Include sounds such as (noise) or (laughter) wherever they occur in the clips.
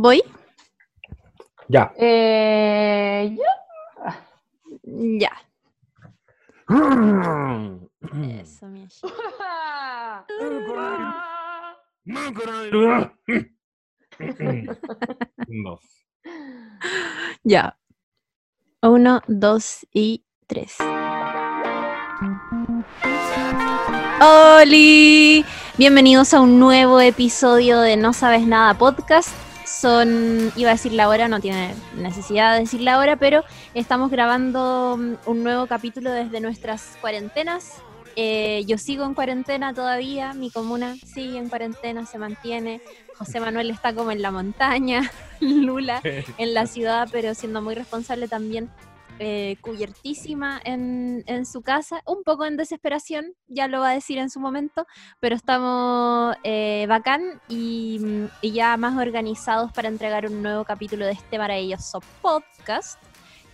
¿Voy? Ya. Eh, ya. Ya. Eso, mi amor. Dos. (laughs) Ya. Uno, dos y tres. ¡Holi! Bienvenidos a un nuevo episodio de No Sabes Nada Podcast. Son, iba a decir la hora, no tiene necesidad de decir la hora, pero estamos grabando mm, un nuevo capítulo desde nuestras cuarentenas. Eh, yo sigo en cuarentena todavía, mi comuna sigue en cuarentena, se mantiene. José Manuel está como en la montaña, (laughs) Lula en la ciudad, pero siendo muy responsable también, eh, cubiertísima en, en su casa, un poco en desesperación, ya lo va a decir en su momento, pero estamos eh, bacán y, y ya más organizados para entregar un nuevo capítulo de este maravilloso podcast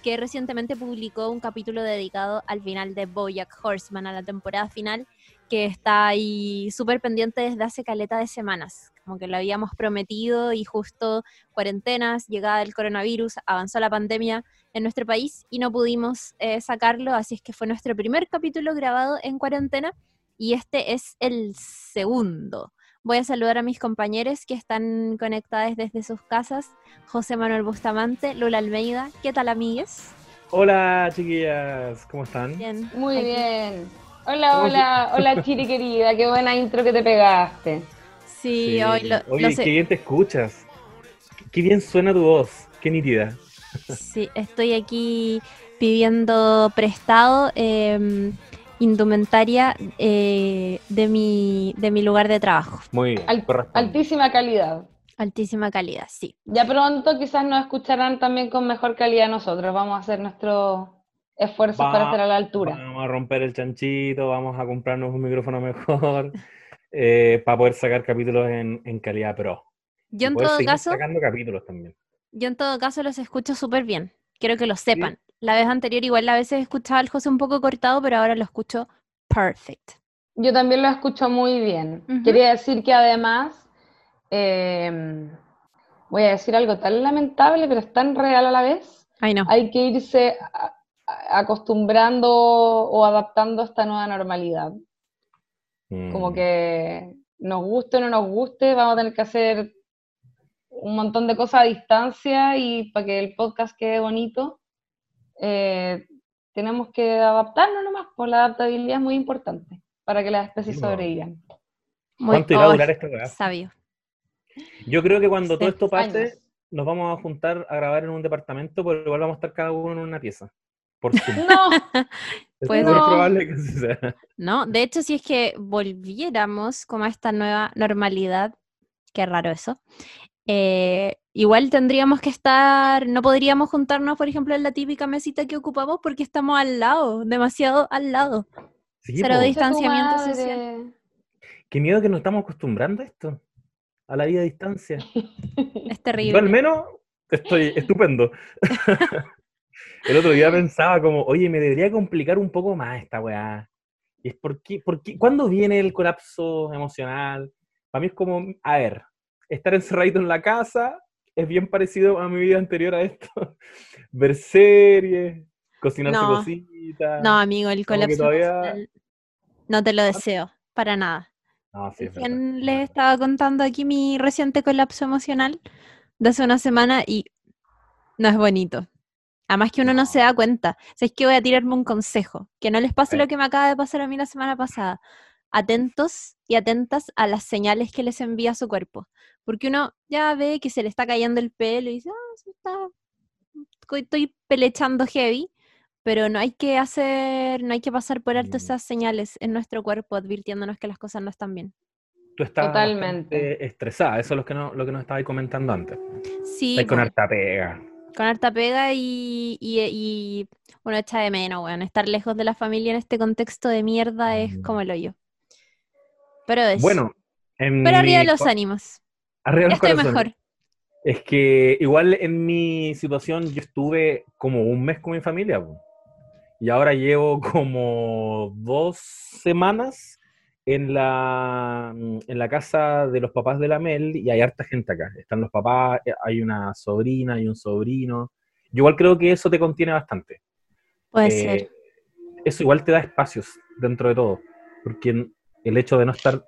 que recientemente publicó un capítulo dedicado al final de Bojack Horseman, a la temporada final, que está ahí súper pendiente desde hace caleta de semanas. Como que lo habíamos prometido y justo cuarentenas, llegada del coronavirus, avanzó la pandemia en nuestro país y no pudimos eh, sacarlo, así es que fue nuestro primer capítulo grabado en cuarentena y este es el segundo. Voy a saludar a mis compañeros que están conectados desde sus casas. José Manuel Bustamante, Lula Almeida. ¿Qué tal, amigues? Hola, chiquillas. ¿Cómo están? Bien. Muy aquí. bien. Hola, ¿Cómo hola, hola, (laughs) Chiri querida. Qué buena intro que te pegaste. Sí, hoy lo, Oye, lo sé- qué bien te escuchas. Qué bien suena tu voz. Qué nítida. Sí, estoy aquí pidiendo prestado eh, indumentaria eh, de, mi, de mi lugar de trabajo. Muy bien. Altísima calidad. Altísima calidad, sí. Ya pronto quizás nos escucharán también con mejor calidad nosotros. Vamos a hacer nuestros esfuerzos Va- para estar a la altura. Vamos a romper el chanchito, vamos a comprarnos un micrófono mejor eh, para poder sacar capítulos en, en calidad pro. Yo Y en todo caso, sacando capítulos también. Yo en todo caso los escucho súper bien. Quiero que lo sepan. La vez anterior igual a veces escuchaba al José un poco cortado, pero ahora lo escucho perfect. Yo también lo escucho muy bien. Quería decir que además, eh, voy a decir algo tan lamentable, pero es tan real a la vez. Ay no. Hay que irse a- a- acostumbrando o adaptando a esta nueva normalidad. Como Mm. que nos guste o no nos guste, vamos a tener que hacer un montón de cosas a distancia y para que el podcast quede bonito, eh, tenemos que adaptarnos nomás, pues la adaptabilidad es muy importante para que las especies Sí, no. sobrevivan. Muy- ¿Cuánto irá a Ay, durar esta weá? Sabio. Yo creo que cuando todo Sí, esto pase, años. nos vamos a juntar a grabar en un departamento, pero igual vamos a estar cada uno en una pieza. Por. (laughs) No, (laughs) Es Pues muy no. probable que así sea. ¿no? De hecho, si es que volviéramos como a esta nueva normalidad, qué raro eso, eh, igual tendríamos que estar, no podríamos juntarnos, por ejemplo, en la típica mesita que ocupamos porque estamos al lado, demasiado al lado. Sí, Cero Distanciamiento social. Qué miedo que nos estamos acostumbrando a esto, a la vida a distancia. (laughs) Es Yo terrible. al menos estoy (laughs) estupendo. (laughs) El otro día pensaba como, oye, me debería complicar un poco más esta weá. Y es porque, porque ¿cuándo viene el colapso emocional? Para mí es como, a ver, estar encerradito en la casa es bien parecido a mi vida anterior a esto. (laughs) Ver series, cocinarse No. cositas. No, amigo, el colapso todavía- no te lo deseo, para nada. No, sí, es les estaba contando aquí mi reciente colapso emocional de hace una semana y no es bonito. Además que uno no, se da cuenta. O sea, es que voy a tirarme un consejo. Que no les pase lo que me acaba de pasar a mí la semana pasada. Atentos y atentas a las señales que les envía su cuerpo. Porque uno ya ve que se le está cayendo el pelo y dice, ah, se está... estoy pelechando heavy. Pero no hay que hacer, no hay que pasar por alto Mm. esas señales en nuestro cuerpo advirtiéndonos que las cosas no están bien. Tú estás Totalmente. estresada, eso es lo que, no, lo que nos estabais comentando antes. Sí, con harta pega. con harta pega y, y, y uno echa de menos, weón. Estar lejos de la familia en este contexto de mierda es Mm. como el hoyo. Pero es. Bueno, en pero arriba de los ánimos. arriba de los estoy corazones. mejor. Es que igual en mi situación yo estuve como un mes con mi familia. po. Y ahora llevo (laughs) como dos semanas en la, mm, en la casa de los papás de la Mel y hay harta gente acá. Están los papás, eh, hay una sobrina, hay un sobrino. Yo igual creo que eso te contiene bastante. Puede Eh, ser. Eso igual te da espacios dentro de todo, porque el hecho de no estar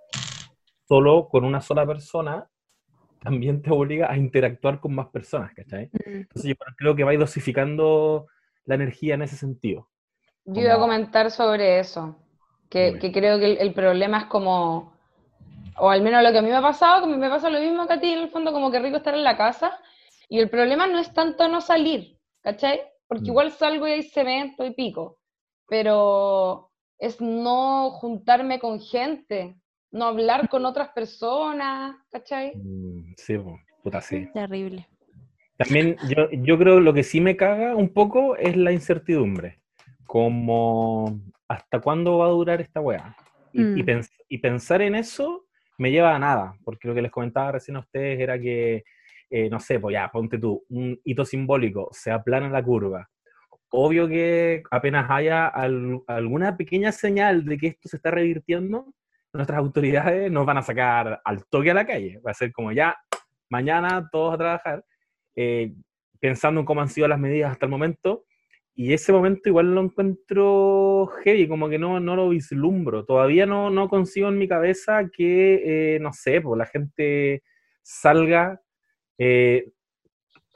solo con una sola persona también te obliga a interactuar con más personas, ¿cachai? Mm. Entonces yo creo que vais dosificando la energía en ese sentido. Yo iba a comentar sobre eso, que, que creo que el, el problema es como, o al menos lo que a mí me ha pasado, que me pasa lo mismo que a ti, en el fondo como que rico estar en la casa, y el problema no es tanto no salir, ¿cachai? Porque Mm. igual salgo y hay cemento y pico, pero es no juntarme con gente, no hablar con otras personas, ¿cachai? Mm, Sí, puta, sí. Terrible. También yo, yo creo lo que sí me caga un poco es la incertidumbre. Como, ¿hasta cuándo va a durar esta weá? Y, y Mm. pens- y pensar en eso me lleva a nada, porque lo que les comentaba recién a ustedes era que, eh, no sé, pues ya, ponte tú, un hito simbólico, se aplana la curva. Obvio que apenas haya al- alguna pequeña señal de que esto se está revirtiendo, nuestras autoridades nos van a sacar al toque a la calle. Va a ser como ya, mañana todos a trabajar eh, pensando en cómo han sido las medidas hasta el momento, y ese momento igual lo encuentro heavy, como que no, no lo vislumbro. Todavía no, no consigo en mi cabeza que, eh, no sé, pues la gente salga eh,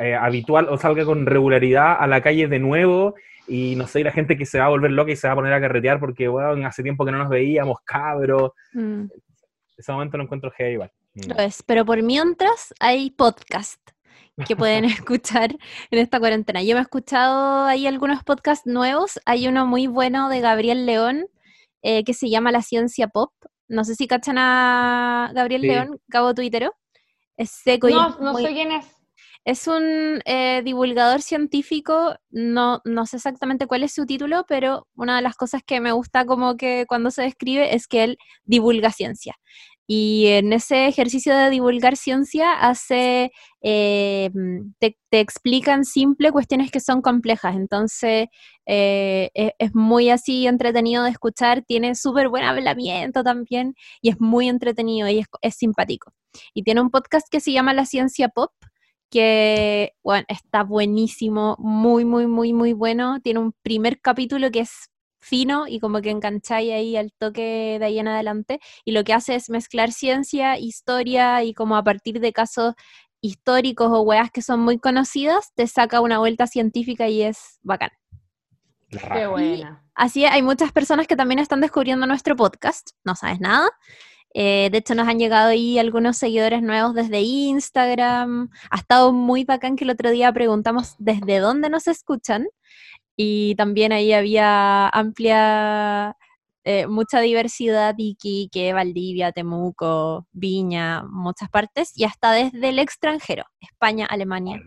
eh, habitual o salga con regularidad a la calle de nuevo y no sé, y la gente que se va a volver loca y se va a poner a carretear porque, bueno, hace tiempo que no nos veíamos, cabros. Mm. Ese momento lo encuentro heavy igual. Mm. Lo es, pero por mientras hay podcast que pueden (laughs) escuchar en esta cuarentena. Yo me he escuchado ahí algunos podcasts nuevos. Hay uno muy bueno de Gabriel León eh, que se llama La Ciencia Pop. No sé si cachan a Gabriel Sí. León, cabo tuitero. Es seco y No, es no muy- sé quién es. Es un eh, divulgador científico, no, no sé exactamente cuál es su título, pero una de las cosas que me gusta como que cuando se describe es que él divulga ciencia. Y en ese ejercicio de divulgar ciencia hace, eh, te, te explica en simple cuestiones que son complejas. Entonces eh, es, es muy así entretenido de escuchar, tiene súper buen hablamiento también y es muy entretenido y es, es simpático. Y tiene un podcast que se llama La Ciencia Pop, que bueno, está buenísimo, muy, muy, muy, muy bueno. Tiene un primer capítulo que es fino y como que engancháis ahí al toque de ahí en adelante. Y lo que hace es mezclar ciencia, historia y como a partir de casos históricos o weas que son muy conocidas, te saca una vuelta científica y es bacán. Qué buena. Así es, hay muchas personas que también están descubriendo nuestro podcast, no sabes nada. Eh, de hecho, nos han llegado ahí algunos seguidores nuevos desde Instagram. Ha estado muy bacán que el otro día preguntamos desde dónde nos escuchan. Y también ahí había amplia, eh, mucha diversidad, Iquique, Valdivia, Temuco, Viña, muchas partes, y hasta desde el extranjero, España, Alemania.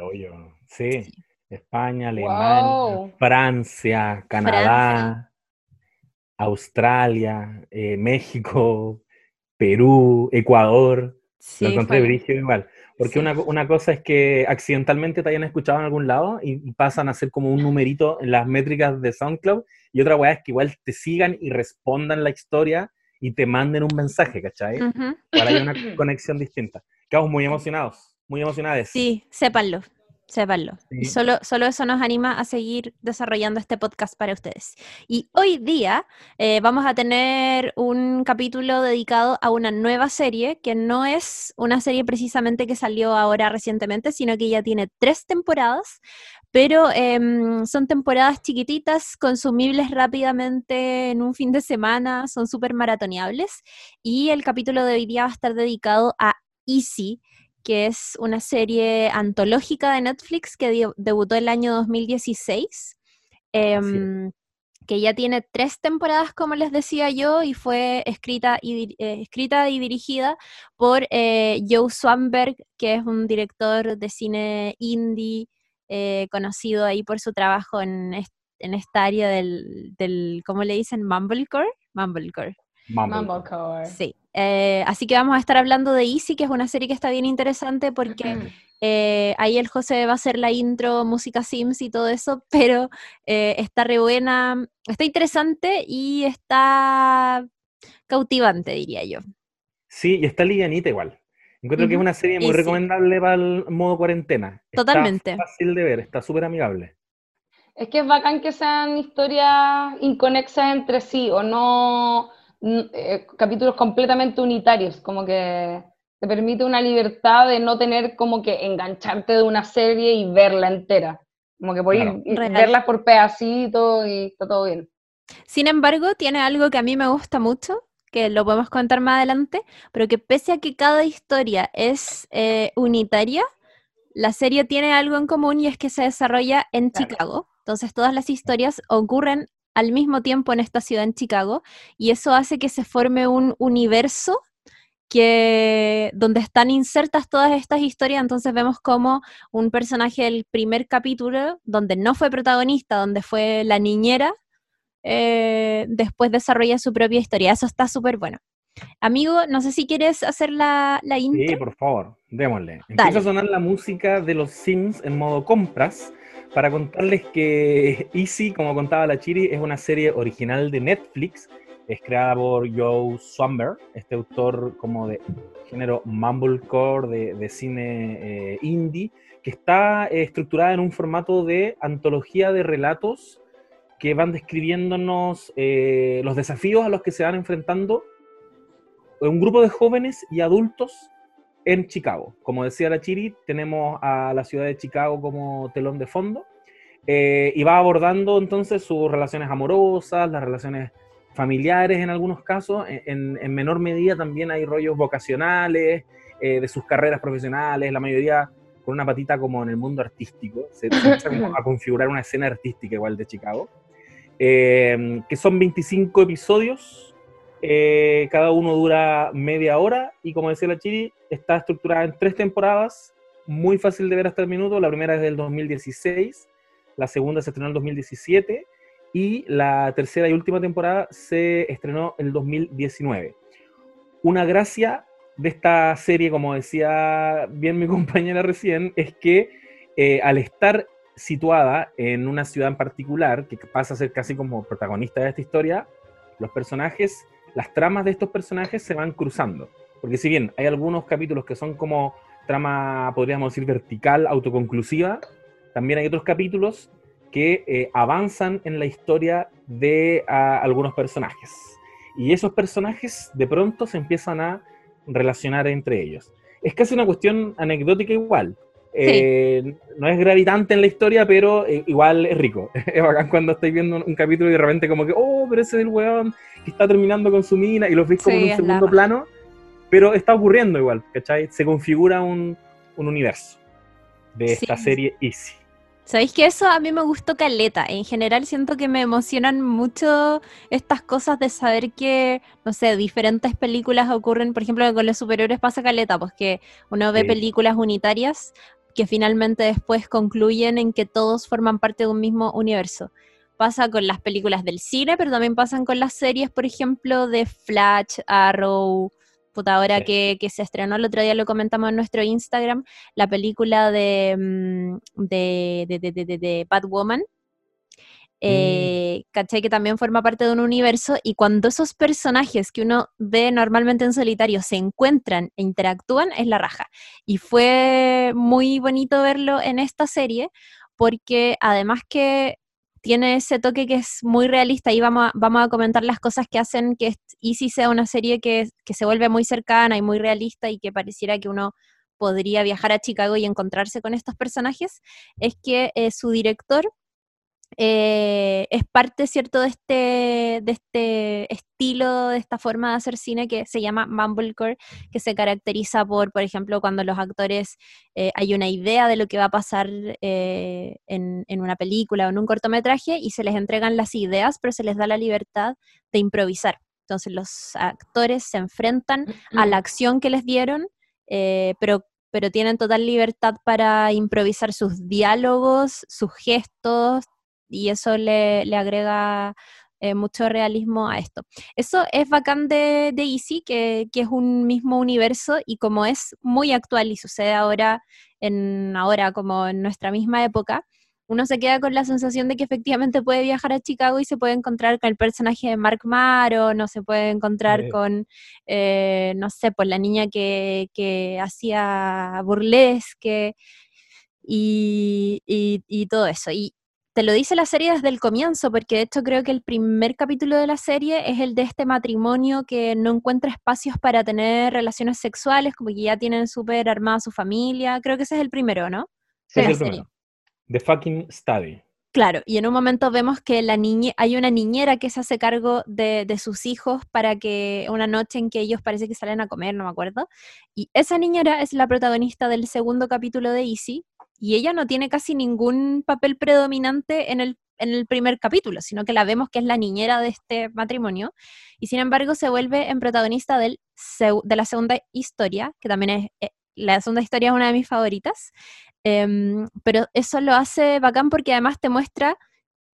Sí. España, Alemania, Wow. Francia, Canadá, Australia, eh, México, Perú, Ecuador. Sí, lo encontré igual. Porque Sí. una, una cosa es que accidentalmente te hayan escuchado en algún lado y, pasan a ser como un numerito en las métricas de SoundCloud. Y otra weá es que igual te sigan y respondan la historia y te manden un mensaje, ¿cachai? Ujú. Igual hay una (coughs) conexión distinta. Quedamos muy emocionados, muy emocionados. Sí, sépanlo, sépanlo. Y Sí. solo, solo eso nos anima a seguir desarrollando este podcast para ustedes. Y hoy día eh, vamos a tener un capítulo dedicado a una nueva serie que no es una serie precisamente que salió ahora recientemente, sino que ya tiene tres temporadas, pero em, son temporadas chiquititas, consumibles rápidamente en un fin de semana, son súper maratoneables. Y el capítulo de hoy día va a estar dedicado a Easy, que es una serie antológica de Netflix que debutó el año 2016, em, que ya tiene tres temporadas, como les decía yo, y fue escrita y, eh, escrita y dirigida por eh, Joe Swanberg, que es un director de cine indie eh, conocido ahí por su trabajo en, est- en esta área del, del, ¿cómo le dicen? Mumblecore. Mumblecore. Mumble. Mumblecore. Sí. Eh, así que vamos a estar hablando de Easy, que es una serie que está bien interesante porque eh, ahí el José va a hacer la intro, música Sims y todo eso, (laughs) pero eh, está re buena, está interesante y está cautivante, diría yo. Sí, y está livianita igual. Encuentro que es una serie muy recomendable para el modo cuarentena. Totalmente. Está fácil de ver, está súper amigable. Es que es bacán que sean historias inconexas entre sí o no eh, capítulos completamente unitarios, como que te permite una libertad de no tener como que engancharte de una serie y verla entera. Como que puedes verla por pedacitos y está todo bien. Sin embargo, tiene algo que a mí me gusta mucho, que lo podemos contar más adelante, pero que pese a que cada historia es eh, unitaria, la serie tiene algo en común y es que se desarrolla en Chicago. Entonces todas las historias ocurren al mismo tiempo en esta ciudad en Chicago y eso hace que se forme un universo que donde están insertas todas estas historias, entonces vemos como un personaje del primer capítulo, donde no fue protagonista, donde fue la niñera, eh, después desarrolla su propia historia. Eso está súper bueno. Amigo, no sé si quieres hacer la, la intro. Sí, por favor, démosle. Empieza a sonar la música de los Sims en modo compras para contarles que (laughs) Easy, como contaba la Chiri, es una serie original de Netflix. Es creada por Joe Swamber, este autor como de género mumblecore, de, de cine eh, indie, que está eh, estructurada en un formato de antología de relatos que van describiéndonos eh, los desafíos a los que se van enfrentando un grupo de jóvenes y adultos en Chicago. Como decía la Chiri, tenemos a la ciudad de Chicago como telón de fondo eh, y va abordando entonces sus relaciones amorosas, las relaciones familiares en algunos casos, en, menor medida también hay rollos vocacionales, eh, de sus carreras profesionales, la mayoría con una patita como en el mundo artístico, se, empieza (laughs) a configurar una escena artística igual de Chicago, eh, que son 25 episodios eh, cada uno dura media hora y como decía la Chiri, está estructurada en tres temporadas, muy fácil de ver hasta el minuto. La primera es del 2016, la segunda se estrenó en el 2017 y la tercera y última temporada se estrenó en el 2019. Una gracia de esta serie, como decía bien mi (laughs) compañera recién, es que eh, al estar situada en una ciudad en particular, que pasa a ser casi como protagonista de esta historia, los personajes las tramas de estos personajes se van cruzando. Porque si bien hay algunos capítulos que son como trama, podríamos decir, vertical, autoconclusiva, también hay otros capítulos que eh, avanzan en la historia de algunos personajes. Y esos personajes de pronto se empiezan a relacionar entre ellos. Es casi una cuestión anecdótica igual. Eh, no es gravitante en la historia, pero eh, igual es rico. (laughs) es bacán cuando estáis viendo un, capítulo y de repente como que, oh, pero ese es el weón que está terminando con su mina y lo veis como en un segundo plano, pero está ocurriendo igual, ¿cachai? Se configura un, universo de esta serie Easy. ¿Sabéis que eso a mí me gustó caleta? En general siento que me emocionan mucho estas cosas de saber que, no sé, diferentes películas ocurren, por ejemplo, con los superiores pasa caleta, pues que uno ve películas unitarias que finalmente después concluyen en que todos forman parte de un mismo universo. Pasa con las películas del cine, pero también pasan con las series, por ejemplo, de Flash, Arrow, puta, ahora que, se estrenó el otro día, lo comentamos en nuestro Instagram, la película de, mm, de, de, de, de Batwoman. Eh, mm. Que también forma parte de un universo y cuando esos personajes que uno ve normalmente en solitario se encuentran e interactúan, es la raja. Y fue muy bonito verlo en esta serie porque además que tiene ese toque que es muy realista y vamos a, comentar las cosas que hacen que Easy sea una serie que, se vuelve muy cercana y muy realista y que pareciera que uno podría viajar a Chicago y encontrarse con estos personajes, es que eh, su director eh, es parte, ¿cierto?, de este, de este estilo, de esta forma de hacer cine que se llama Mumblecore, que se caracteriza por, por ejemplo, cuando los actores eh, hay una idea de lo que va a pasar eh, en, en, una película o en un cortometraje y se les entregan las ideas, pero se les da la libertad de improvisar. Entonces los actores se enfrentan a la acción que les dieron, pero pero tienen total libertad para improvisar sus diálogos, sus gestos, y eso le, agrega eh, mucho realismo a esto. Eso es bacán de, de Easy, que, es un mismo universo y como es muy actual y sucede ahora, en, ahora como en nuestra misma época, uno se queda con la sensación de que efectivamente puede viajar a Chicago y se puede encontrar con el personaje de Mark Maron, o se puede encontrar con, eh, no sé, pues la niña que, que hacía burlesque y, y, y todo eso. Y, te lo dice la serie desde el comienzo, porque de hecho creo que el primer capítulo de la serie es el de este matrimonio que no encuentra espacios para tener relaciones sexuales, como que ya tienen súper armada su familia. Creo que ese es el primero, ¿no? Sí, es el primero. The fucking study. Claro, y en un momento vemos que la niñe hay una niñera que se hace cargo de, de, sus hijos para que una noche en que ellos parece que salen a comer, no me acuerdo. Y esa niñera es la protagonista del segundo capítulo de Easy, y ella no tiene casi ningún papel predominante en el, en el primer capítulo, sino que la vemos que es la niñera de este matrimonio, y sin embargo se vuelve en protagonista de la segunda historia, que también es, eh, la segunda historia es una de mis favoritas, em, pero eso lo hace bacán porque además te muestra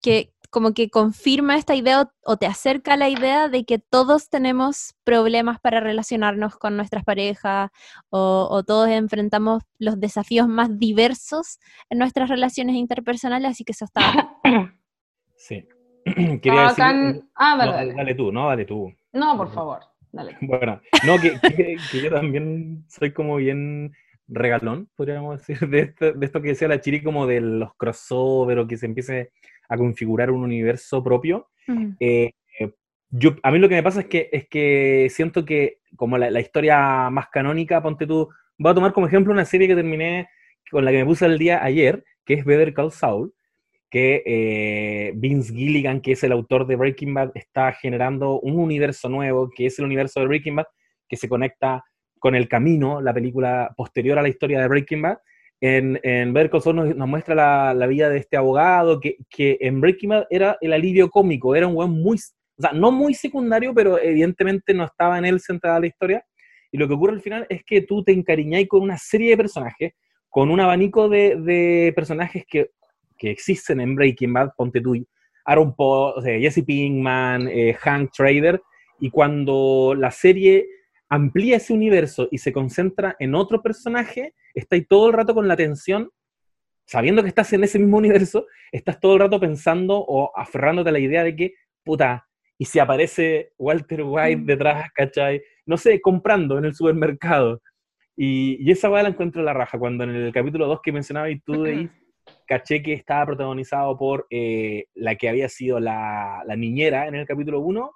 que, como que confirma esta idea o, te acerca a la idea de que todos tenemos problemas para relacionarnos con nuestras parejas o, todos enfrentamos los desafíos más diversos en nuestras relaciones interpersonales, así que eso está... (coughs) Sí. (clears throat) Quería decir... Ah, dale, dale, tú, ¿no? Dale tú. No, por favor, dale. (laughs) Bueno, no, que, que, yo también soy como bien regalón, podríamos decir, de esto, de esto que decía la Chiri, como de los crossover o que se empiece a configurar un universo propio. Eh, yo, a mí lo que me pasa es que, es que siento que como la, historia más canónica, ponte tú, voy a tomar como ejemplo una serie que terminé, con la que me puse el día ayer, que es Better Call Saul, que eh, Vince Gilligan, que es el autor de Breaking Bad, está generando un universo nuevo, que es el universo de Breaking Bad, que se conecta con El Camino, la película posterior a la historia de Breaking Bad, en, en Ver nos, muestra la, vida de este abogado, que, en Breaking Bad era el alivio cómico, era un buen muy, o sea, no muy secundario, pero evidentemente no estaba en él centrada la historia. Y lo que ocurre al final es que tú te encariñáis con una serie de personajes, con un abanico de, personajes que, que, existen en Breaking Bad, ponte tú, Aaron Paul, Jesse Pinkman, eh, Hank Trader, y cuando la serie amplía ese universo y se concentra en otro personaje, estás todo el rato con la atención, sabiendo que estás en ese mismo universo, estás todo el rato pensando o aferrándote a la idea de que, puta, y si aparece Walter White mm. detrás, ¿cachai? No sé, comprando en el supermercado. Y, esa weá la encuentro en la raja, cuando en el capítulo 2 que mencionaba y tú de caché que estaba protagonizado por eh, la que había sido la, la, niñera en el capítulo 1,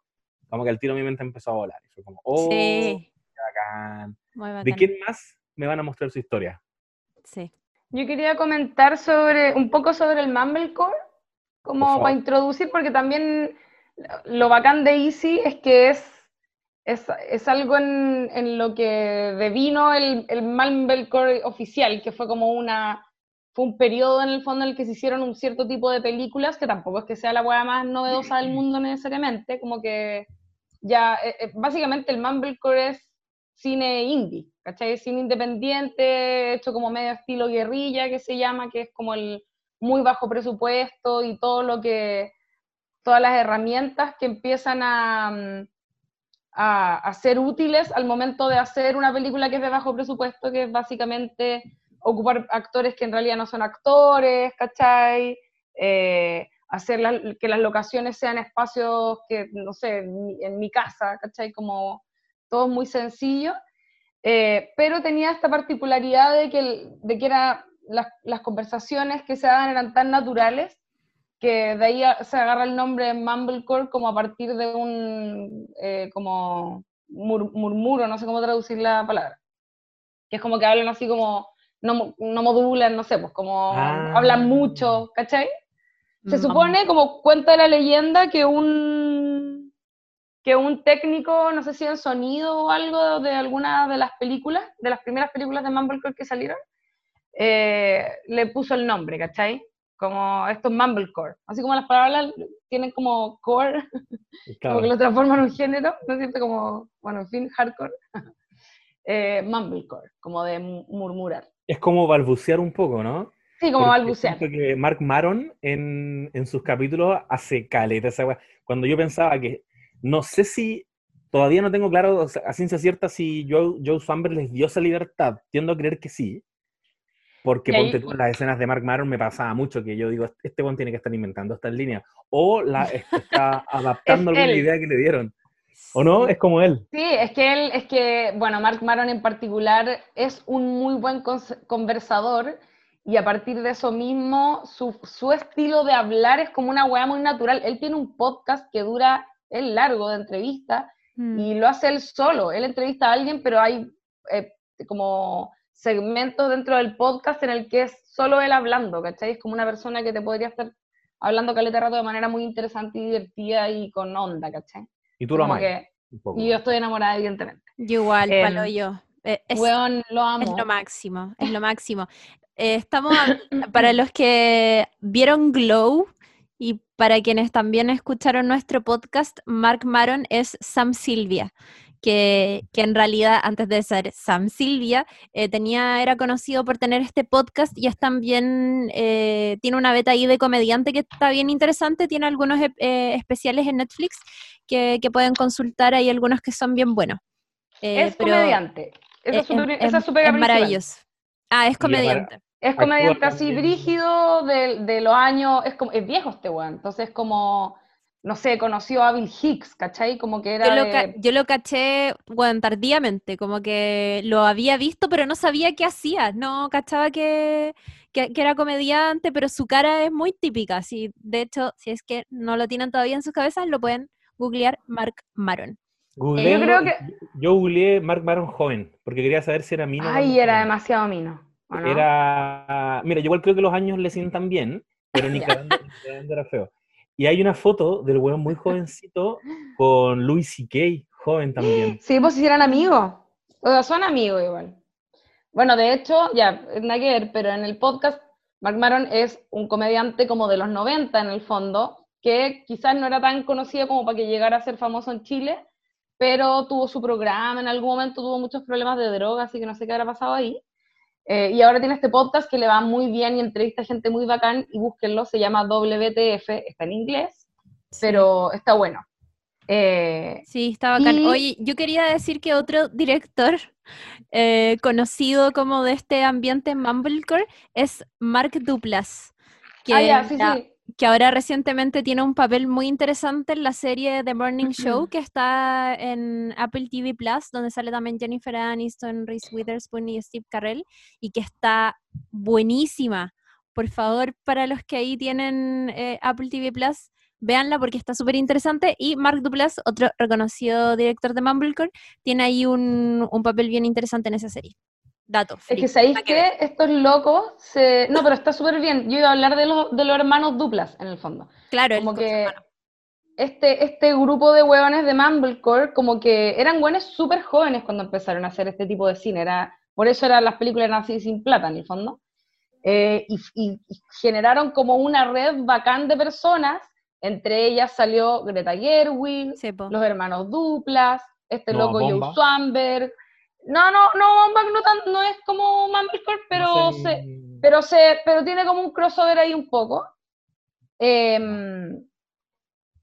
como que al tiro mi mente empezó a volar. Y fue como, oh, qué bacán. ¿De quién más me van a mostrar su historia? Sí. Yo quería comentar sobre un poco sobre el Mumblecore, como para introducir, porque también lo bacán de Easy es que es, es, es algo en, en, lo que devino el, el Mumblecore oficial, que fue como una fue un periodo en el fondo en el que se hicieron un cierto tipo de películas, que tampoco es que sea la hueá más novedosa del (clears throat) mundo necesariamente, como que ya, eh, eh, básicamente el Mumblecore es cine indie, ¿cachai? Cine independiente, hecho como medio estilo guerrilla, que se llama, que es como el muy bajo presupuesto y todo lo que, todas las herramientas que empiezan a, mm, a, ser útiles al momento de hacer una película que es de bajo presupuesto, que es básicamente ocupar actores que en realidad no son actores, ¿cachai? Eh, hacer que las locaciones sean espacios que, no sé, en mi, casa, ¿cachai? Como todo muy sencillo, eh, pero tenía esta particularidad de que, de que era, las, las, conversaciones que se daban eran tan naturales que de ahí se agarra el nombre Mumblecore como a partir de un eh, como murmuro, no sé cómo traducir la palabra, que es como que hablan así como, no, no modulan, no sé, pues como ah. hablan mucho, ¿cachai? Se mm. supone, como cuenta la leyenda, que un, que un técnico, no sé si en sonido o algo de alguna de las películas, de las primeras películas de Mumblecore que salieron, eh, le puso el nombre, ¿cachai? Como esto es Mumblecore. Así como las palabras tienen como core, (laughs) como que lo transforman en un género, ¿no es cierto? Como, bueno, en fin, hardcore. (laughs) eh, Mumblecore, como de murmurar. Es como balbucear un poco, ¿no? Sí, como balbucear. que Mark Maron en, en, sus capítulos hace caleta esa Cuando yo pensaba que, no sé si, todavía no tengo claro a ciencia cierta si Joe, Joe Swamber les dio esa libertad, tiendo a creer que sí. Porque ahí- ponte tú las escenas de Mark Maron me pasaba mucho que yo digo, este one tiene que estar inventando esta línea. O la, este está (laughs) adaptando Es alguna él. idea que le dieron. ¿O no? Es como él. Sí, es que él, es que, bueno, Mark Maron en particular es un muy buen conversador y a partir de eso mismo, su, su estilo de hablar es como una weá muy natural. Él tiene un podcast que dura, es largo de entrevista Mm. y lo hace él solo. Él entrevista a alguien, pero hay eh, como segmentos dentro del podcast en el que es solo él hablando, ¿cachai? Es como una persona que te podría estar hablando caleta rato de manera muy interesante y divertida y con onda, ¿cachai? Y tú lo amas. y yo estoy enamorada, evidentemente. Yo igual, Em, palo yo. Eh, es, Weón, lo es amo. lo máximo, es lo máximo. Eh, estamos, a- (clears throat) para los que vieron Glow y para quienes también escucharon nuestro podcast, Mark Maron es Sam Silvia, que, que en realidad antes de ser Sam Silvia, eh, tenía, era conocido por tener este podcast y es también, eh, tiene una beta ahí de comediante que está bien interesante, tiene algunos eh, especiales en Netflix que, que pueden consultar, hay algunos que son bien buenos. Eh, es pero- comediante. Esa es, su, es- es- esa es su es pega principal. maravilloso. Ah, es comediante. Es comediante así brígido de, de los años, es, como, es viejo este weón, entonces como, no sé, conoció a Bill Hicks, ¿cachai? Como que era Yo lo, ca- de- yo lo caché, bueno, tardíamente, como que lo había visto, pero no sabía qué hacía, no cachaba que, que, que era comediante, pero su cara es muy típica, sí, de hecho, si es que no lo tienen todavía en sus cabezas, lo pueden googlear Mark Maron. Googleé- Yo creo que- yo googleé Mark Maron joven, porque quería saber si era mino. o Ay, no. era demasiado mino. Era. Mira, yo igual creo que los años le sientan bien, pero (laughs) ni cagando era feo. Y hay una foto del weón muy jovencito con Louis C.K., joven también. Sí, pues si eran amigos. O sea, son amigos igual. Bueno, de hecho, ya, nada que ver, pero en el podcast, Mark Maron es un comediante como de los 90 en el fondo, que quizás no era tan conocido como para que llegara a ser famoso en Chile, pero tuvo su programa, en algún momento tuvo muchos problemas de droga, así que no sé qué habrá pasado ahí. Eh, y ahora tiene este podcast que le va muy bien y entrevista a gente muy bacán, y búsquenlo, se llama WTF, está en inglés, pero está bueno. Eh, Sí, está bacán. Y- Oye, yo quería decir que otro director (laughs) eh, conocido como de este ambiente Mumblecore es Mark Duplass, que, ah, ya, sí, sí. Que ahora recientemente tiene un papel muy interesante en la serie The Morning Show que está en Apple TV Plus, donde sale también Jennifer Aniston, Reese Witherspoon y Steve Carell, y que está buenísima. Por favor, para los que ahí tienen eh, Apple TV Plus, véanla porque está súper interesante. Y Mark Duplass, otro reconocido director de Mumblecore, tiene ahí un, un papel bien interesante en esa serie. Dato. Es que sabéis que estos locos se... No, pero está súper bien. Yo iba a hablar de los, de los hermanos duplas, en el fondo. Claro, Como que este, este grupo de huevones de Mumblecore, como que eran hueones súper jóvenes cuando empezaron a hacer este tipo de cine. Era, por eso eran las películas eran así sin plata, en el fondo. Eh, y, y- y generaron como una red bacán de personas. Entre ellas salió Greta Gerwig, Sí, po. los hermanos Duplas, este loco. Joe Swamberg. No, no, no, Baumbach no, tan- no es como Mumblecore, pero, No sé, se, pero, se, pero tiene como un crossover ahí un poco. Em,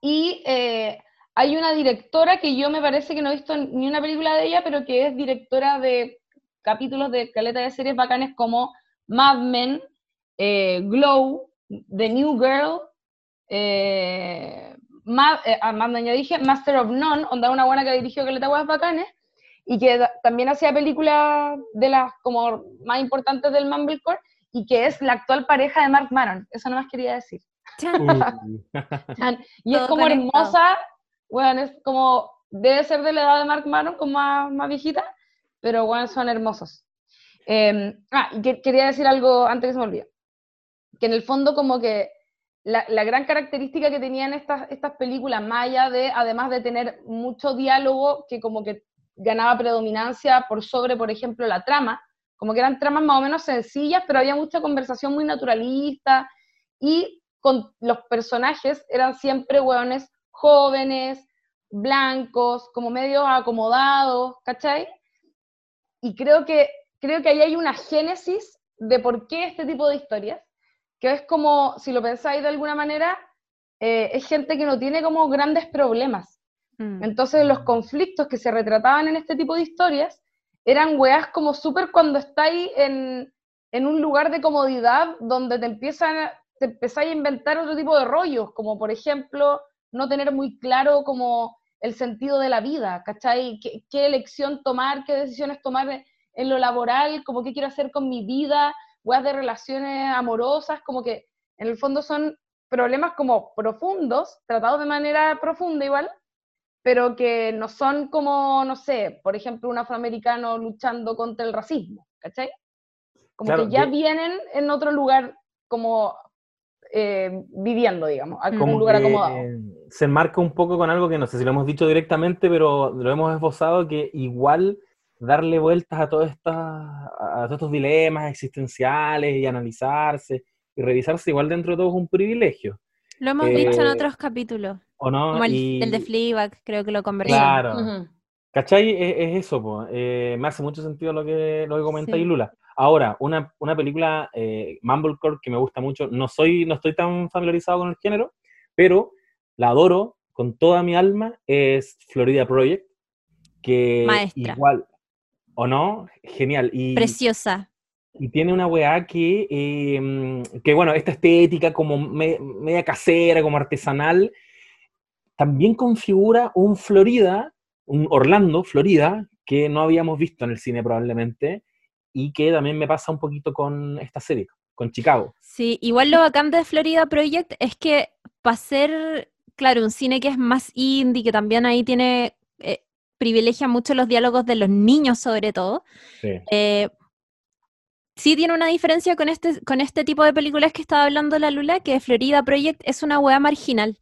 y eh, hay una directora que yo me parece que no he visto ni una película de ella, pero que es directora de capítulos de caleta de series bacanes como Mad Men, eh, Glow, The New Girl, eh, Ma- eh, ah, Mad Men ya dije, Master of None, onda una buena que dirigió caleta huevas bacanes, y que también hacía películas de las como más importantes del Mumblecore, y que es la actual pareja de Mark Maron, eso no más quería decir. Y es Todo como conectado. hermosa, bueno, es como, debe ser de la edad de Mark Maron, como más, más viejita, pero bueno, son hermosos. Eh, ah, y que- quería decir algo antes que se me olvide. Que en el fondo como que la, la gran característica que tenían estas, estas películas, más allá de, además de tener mucho diálogo que como que ganaba predominancia por sobre, por ejemplo, la trama, como que eran tramas más o menos sencillas, pero había mucha conversación muy naturalista y con los personajes eran siempre hueones jóvenes, blancos, como medio acomodados, ¿cachai? Y creo que, creo que ahí hay una génesis de por qué este tipo de historias, que es como, si lo pensáis de alguna manera, eh, es gente que no tiene como grandes problemas. Mm. Entonces los conflictos que se retrataban en este tipo de historias eran weas como súper cuando estáis en, en un lugar de comodidad donde te empiezan, te empezáis a inventar otro tipo de rollos, como por ejemplo, no tener muy claro como el sentido de la vida, ¿cachai? ¿Qué, qué elección tomar, qué decisiones tomar en lo laboral, como qué quiero hacer con mi vida, weas de relaciones amorosas, como que en el fondo son problemas como profundos, tratados de manera profunda igual, pero que no son como, no sé, por ejemplo, un afroamericano luchando contra el racismo, ¿cachai? Como Claro, que ya vienen en otro lugar como eh, viviendo, digamos, a- como un lugar acomodado. se enmarca un poco con algo que no sé si lo hemos dicho directamente, pero lo hemos esbozado, que igual darle vueltas a todos estos, a todos estos dilemas existenciales y analizarse y revisarse igual dentro de todo es un privilegio, Lo hemos Eh, dicho en otros capítulos, ¿o no? como el, Y- el de Fleabag, creo que lo conversamos. Claro. Ujú. ¿Cachai? Es, es eso, po. Eh, me hace mucho sentido lo que, lo que comenta Sí. ahí Lula. Ahora, una, una película eh, Mumblecore que me gusta mucho, no soy, no estoy tan familiarizado con el género, pero la adoro con toda mi alma, es Florida Project, que Maestra. igual, ¿o no? Genial. Y, Preciosa. Y tiene una weá que, eh, que, bueno, esta estética como me- media casera, como artesanal, también configura un Florida, un Orlando, Florida, que no habíamos visto en el cine probablemente, y que también me pasa un poquito con esta serie, con Chicago. Sí, igual lo bacán de Florida Project es que para ser, claro, un cine que es más indie, que también ahí tiene, eh, privilegia mucho los diálogos de los niños sobre todo, Sí. eh, sí tiene una diferencia con este, con este tipo de películas que estaba hablando la Lula, que Florida Project es una wea marginal.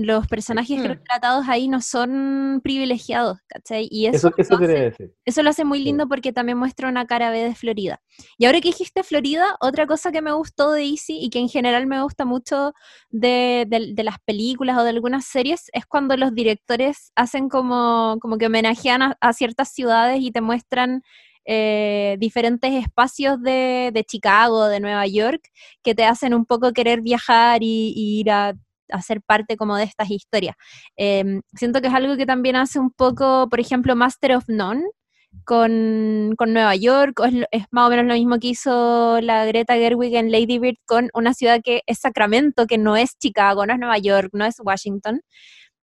Los personajes Mm. retratados ahí no son privilegiados, ¿cachai? Y Eso, eso, eso lo hace- decir. eso lo hace muy Sí. lindo porque también muestra una cara B de Florida. Y ahora que dijiste Florida, otra cosa que me gustó de Easy y que en general me gusta mucho de, de- de las películas o de algunas series es cuando los directores hacen como, como que homenajean a, a ciertas ciudades y te muestran eh, diferentes espacios de, de Chicago, de Nueva York, que te hacen un poco querer viajar y, y ir a, ser parte como de estas historias. Em, siento que es algo que también hace un poco, por ejemplo, Master of None, con, con Nueva York, es, es más o menos lo mismo que hizo la Greta Gerwig en Lady Bird con una ciudad que es Sacramento, que no es Chicago, no es Nueva York, no es Washington,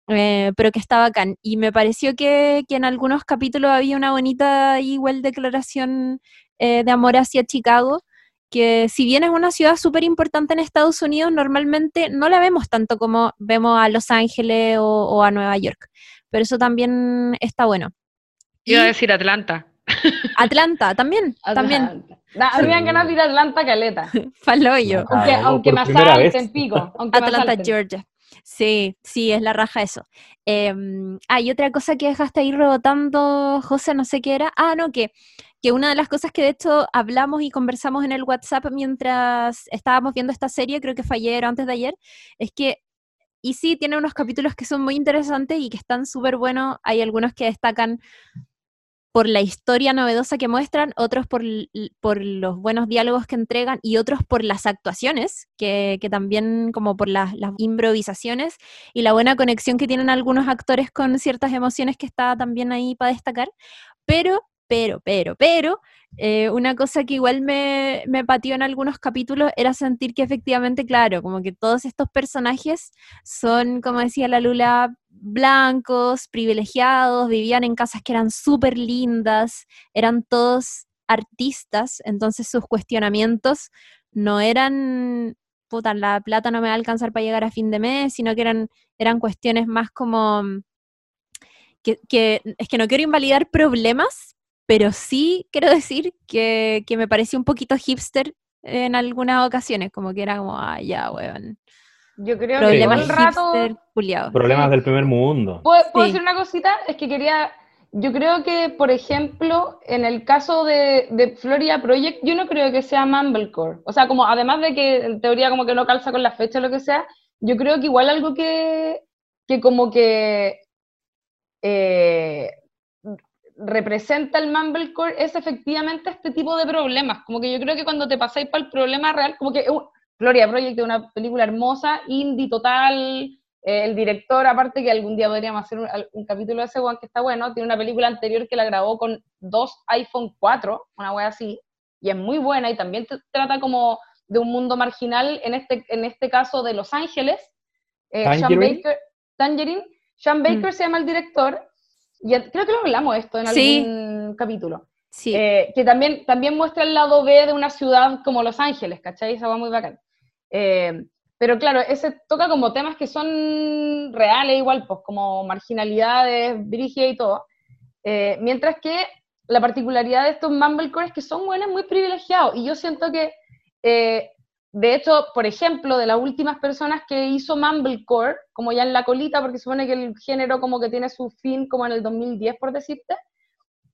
eh, pero que está bacán. Y me pareció que, que en algunos capítulos había una bonita igual declaración eh, de amor hacia Chicago, que si bien es una ciudad súper importante en Estados Unidos, normalmente no la vemos tanto como vemos a Los Ángeles o, o a Nueva York, pero eso también está bueno. Iba a decir Atlanta. (laughs) Atlanta también, (laughs) también, Atlanta. Da- a mí me de ir a Atlanta, caleta. (laughs) Falloyo. No, Aunque, aunque me vez. asalten, pico. Aunque Atlanta. Georgia. Sí, sí, es la raja eso. Em, ah, y otra cosa que dejaste ahí rebotando, José, no sé qué era. Ah, no, que, que una de las cosas que de hecho hablamos y conversamos en el WhatsApp mientras estábamos viendo esta serie, creo que fue ayer o antes de ayer, es que, y sí, tiene unos capítulos que son muy interesantes y que están súper buenos. Hay algunos que destacan por la historia novedosa que muestran, otros por, por los buenos diálogos que entregan y otros por las actuaciones, que, que también como por las, las improvisaciones y la buena conexión que tienen algunos actores con ciertas emociones que está también ahí para destacar. Pero, pero, pero, pero, eh, una cosa que igual me, me pateó en algunos capítulos era sentir que efectivamente, claro, como que todos estos personajes son, como decía la Lula, blancos, privilegiados, vivían en casas que eran súper lindas, eran todos artistas, entonces sus cuestionamientos no eran, puta, la plata no me va a alcanzar para llegar a fin de mes, sino que eran, eran cuestiones más como, que, que- es que no quiero invalidar problemas, pero sí quiero decir que, que me pareció un poquito hipster en algunas ocasiones, como que era como, ah, ya, weón. Yo creo que todo Problemas el rato. hipster. Problemas del primer mundo. ¿Puedo, puedo Sí. decir una cosita? Es que quería. Yo creo que, por ejemplo, en el caso de, de Florida Project, yo no creo que sea Mumblecore. O sea, como además de que en teoría como que no calza con la fecha o lo que sea, yo creo que igual algo que, que como que eh, representa el Mumblecore es efectivamente este tipo de problemas. Como que yo creo que cuando te pasáis para el problema real, como que uh, Florida Project es una película hermosa, indie total, eh, el director, aparte que algún día podríamos hacer un, un capítulo de ese one que está bueno, tiene una película anterior que la grabó con dos iPhone 4, una wea así, y es muy buena y también trata como de un mundo marginal, en este, en este caso de Los Ángeles. Eh, Sean Baker, Tangerine. Sean mm. Baker se llama el director, creo que lo hablamos esto en algún capítulo. Sí. Eh, que también, también muestra el lado B de una ciudad como Los Ángeles, ¿cachai? Esa va muy bacán. Eh, pero claro, ese toca como temas que son reales igual, pues como marginalidades, brigia y todo. Eh, mientras que la particularidad de estos Mumblecore es que son buenos muy privilegiados. Y yo siento que, eh, de hecho, por ejemplo, de las últimas personas que hizo Mumblecore, como ya en la colita, porque supone que el género como que tiene su fin como en el 2010, por decirte,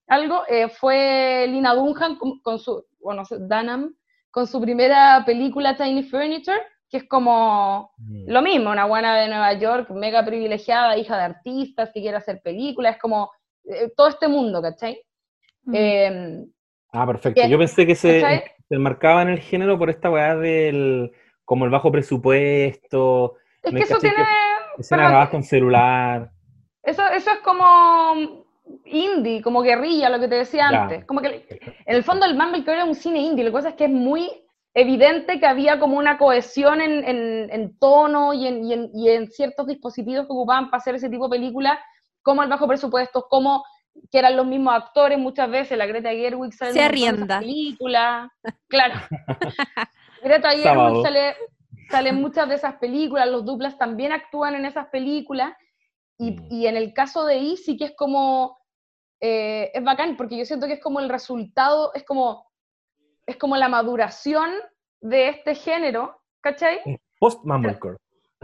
algo, eh, fue Lina Dunham con, su, bueno, Dunham, con su primera película Tiny Furniture, que es como mm. lo mismo, una buena de Nueva York, mega privilegiada, hija de artistas, que quiere hacer películas, es como eh, todo este mundo, ¿cachai? Mm. Em, ah, perfecto. Yo pensé que se, se marcaba en el género por esta weá del como el bajo presupuesto. Es que eso tiene... escenas con celular. Eso, eso es como indie, como guerrilla, lo que te decía antes. Como que en el fondo el Mumblecore era un cine indie, lo que pasa es que es muy evidente que había como una cohesión en, en, tono y en, y, en, y en, ciertos dispositivos que ocupaban para hacer ese tipo de películas, como el bajo presupuesto, como que eran los mismos actores muchas veces, la Greta Gerwig sale Se arrienda. películas, claro. (laughs) Greta Gerwig sale, sale en muchas de esas películas, los duplas también actúan en esas películas, y, mm. y en el caso de Easy, que es como, eh, es bacán, porque yo siento que es como el resultado, es como, es como la maduración de este género, ¿cachai? Post-Mumblecore.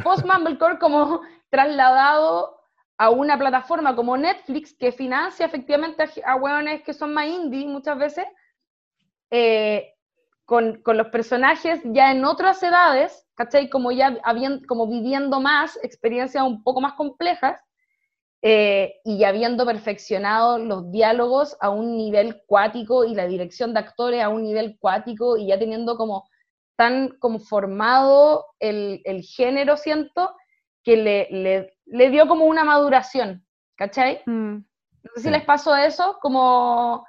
Post-Mumblecore como trasladado a una plataforma como Netflix que financia efectivamente a, hueones que son más indie muchas veces, eh, con, con, los personajes ya en otras edades, ¿cachai? Como ya habiendo, como viviendo más experiencias un poco más complejas, eh, y habiendo perfeccionado los diálogos a un nivel cuático y la dirección de actores a un nivel cuático y ya teniendo como tan conformado el, el género, siento, que le, le dio como una maduración, ¿cachai? Mm. No sé si les pasó eso, como,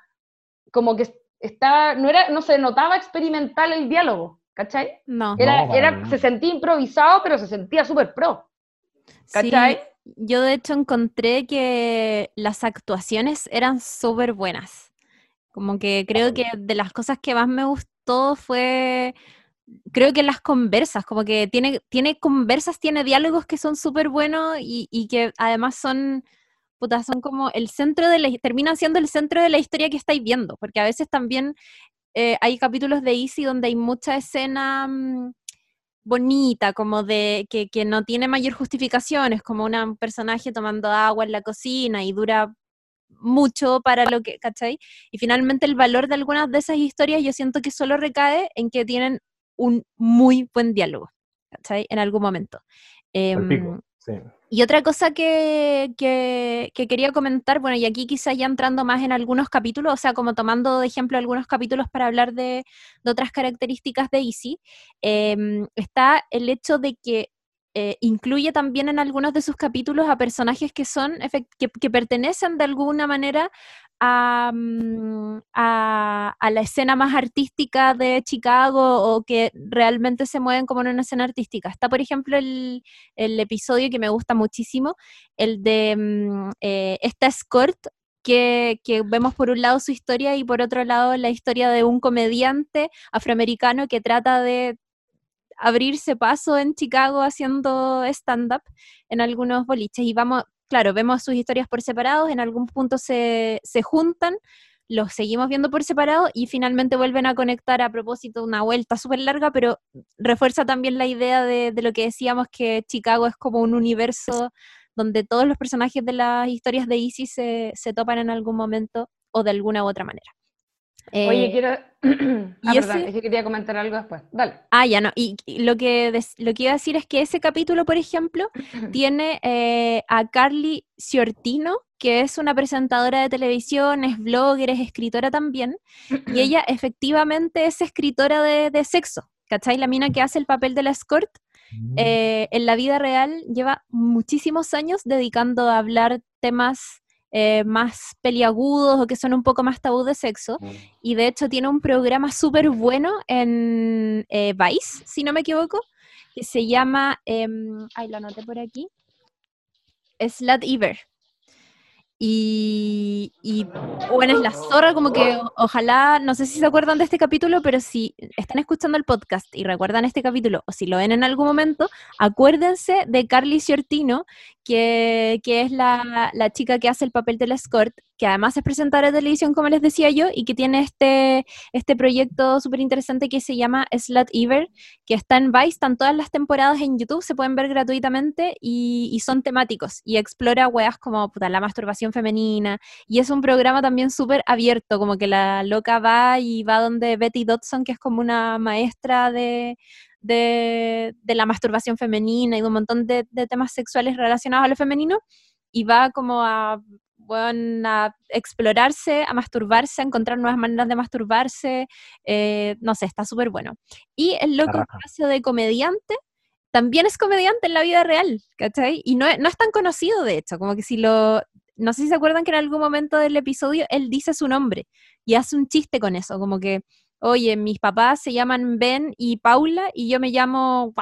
como que estaba, no, era, no se notaba experimental el diálogo, ¿cachai? No. Era, era, se sentía improvisado, pero se sentía súper pro, ¿cachai? yo de hecho encontré que las actuaciones eran súper buenas. Como que creo que de las cosas que más me gustó fue creo que las conversas, como que tiene, tiene conversas, tiene diálogos que son súper buenos y, que además son, puta, son como el centro de la, terminan siendo el centro de la historia que estáis viendo, porque a veces también eh, hay capítulos de Easy donde hay mucha escena mm, bonita, como de que, que no tiene mayor justificación, es como un personaje tomando agua en la cocina y dura mucho para lo que, ¿cachai? Y finalmente el valor de algunas de esas historias yo siento que solo recae en que tienen un muy buen diálogo, ¿cachai? En algún momento. Em, y otra cosa que, que, quería comentar, bueno, y aquí quizás ya entrando más en algunos capítulos, o sea, como tomando de ejemplo algunos capítulos para hablar de, de otras características de Easy, em, está el hecho de que eh, incluye también en algunos de sus capítulos a personajes que son que, que, pertenecen de alguna manera Mm, a, a, la escena más artística de Chicago o que realmente se mueven como en una escena artística. Está, por ejemplo, el, el episodio que me gusta muchísimo, el de mm, eh, esta escort. Que, que, vemos por un lado su historia y por otro lado la historia de un comediante afroamericano que trata de abrirse paso en Chicago haciendo stand-up en algunos boliches. Y vamos, claro, vemos sus historias por separado, en algún punto se, se juntan, los seguimos viendo por separado y finalmente vuelven a conectar a propósito una vuelta súper larga, pero refuerza también la idea de, de, lo que decíamos que Chicago es como un universo donde todos los personajes de las historias de Easy se, se topan en algún momento o de alguna u otra manera. Oye, eh, quiero. (clears throat) ah, perdón, es que quería comentar algo después. Dale. Ah, ya no. Y, lo, que lo que iba a decir es que ese capítulo, por ejemplo, (clears throat) tiene eh, a Carly Ciortino, que es una presentadora de televisión, es blogger, es escritora también. y (clears throat) ella efectivamente es escritora de, de, sexo. ¿Cachai? La mina que hace el papel de la escort. Mm. Eh, en la vida real lleva muchísimos años dedicando a hablar temas eh, más peliagudos o que son un poco más tabú de sexo. Y de hecho tiene un programa súper bueno en eh, Vice, si no me equivoco, que se llama, em, ay, lo anoté por aquí, Slut Ever. Y, y, bueno, es la zorra, como que ojalá, no sé si se acuerdan de este capítulo, pero si están escuchando el podcast y recuerdan este capítulo, o si lo ven en algún momento, acuérdense de Carly Ciortino, que, es la, la, chica que hace el papel del escort, que además es presentadora de televisión, como les decía yo, y que tiene este, este proyecto súper interesante que se llama Slut Ever, que está en Vice, están todas las temporadas en YouTube, se pueden ver gratuitamente y, son temáticos, y explora weas como la masturbación femenina, y es un programa también súper abierto, como que la loca va y va donde Betty Dodson, que es como una maestra de, de, de la masturbación femenina y de un montón de, de, temas sexuales relacionados a lo femenino, y va como a, bueno, a explorarse, a masturbarse, a encontrar nuevas maneras de masturbarse, eh, no sé, está súper bueno. Y el loco espacio de comediante también es comediante en la vida real, ¿cachai? Y no, no es tan conocido, de hecho, como que si lo, no sé si se acuerdan que en algún momento del episodio él dice su nombre y hace un chiste con eso, como que, oye, mis papás se llaman Ben y Paula y yo me llamo,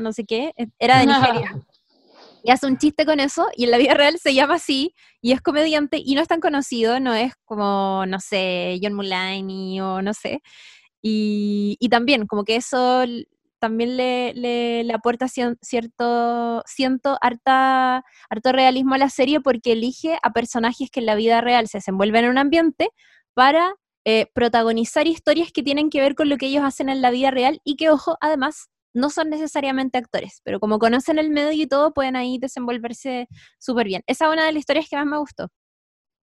no sé qué, e, era de Nigeria. (laughs) y hace un chiste con eso y en la vida real se llama así y es comediante y no es tan conocido, no es como, no sé, John Mulaney o no sé. Y, y también como que eso también le, le, le aporta cierto, siento, harta, harto realismo a la serie porque elige a personajes que en la vida real se desenvuelven en un ambiente para eh, protagonizar historias que tienen que ver con lo que ellos hacen en la vida real y que, ojo, además, no son necesariamente actores, pero como conocen el medio y todo, pueden ahí desenvolverse súper bien. Esa es una de las historias que más me gustó.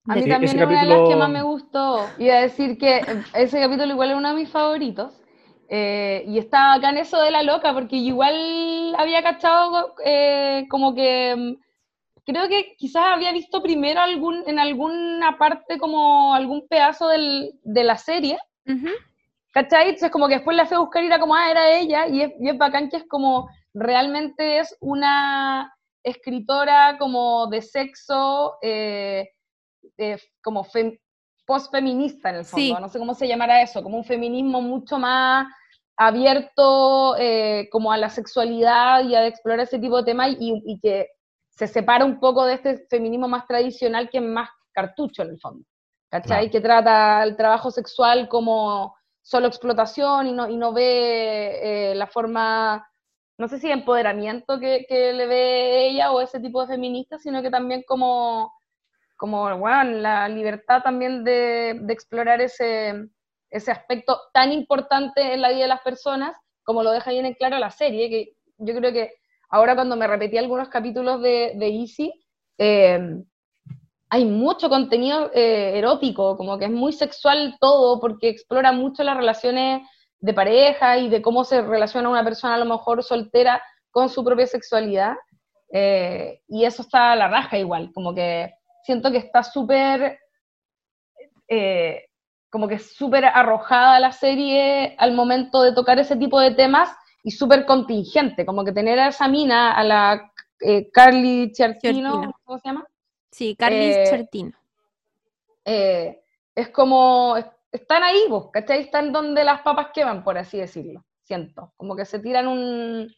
A mí también es una de las que más me gustó. Iba a decir que ese capítulo igual es uno de mis favoritos. Eh, y estaba acá en eso de la loca, porque igual había cachado eh, como que mm, creo que quizás había visto primero algún, en alguna parte como algún pedazo del, de la serie. ¿Cachai? Entonces como que después la fui a buscar y era como, ah, era ella, y es, y es bacán que es como, realmente es una escritora como de sexo, eh, como post-feminista en el fondo, no sé cómo se llamará eso, como un feminismo mucho más abierto eh, como a la sexualidad y a explorar ese tipo de temas y, y, que se separa un poco de este feminismo más tradicional que es más cartucho en el fondo, ¿cachai? Claro. Que trata el trabajo sexual como solo explotación y no, y no ve eh, la forma, no sé si empoderamiento que, que, le ve ella o ese tipo de feminista, sino que también como, como bueno, la libertad también de, de explorar ese ese aspecto tan importante en la vida de las personas, como lo deja bien en claro la serie, que yo creo que ahora cuando me repetí algunos capítulos de, Easy, eh, hay mucho contenido eh, erótico, como que es muy sexual todo, porque explora mucho las relaciones de pareja y de cómo se relaciona una persona a lo mejor soltera con su propia sexualidad. Eh, y eso está a la raja igual, como que siento que está súper eh, como que súper arrojada la serie al momento de tocar ese tipo de temas y súper contingente, como que tener a esa mina, a la eh, Carly Chertino, ¿cómo se llama? Sí, Carly eh, Chertino. Eh, es como, están ahí vos, ¿cachai? Están donde las papas queman, por así decirlo, siento, como que se tiran un,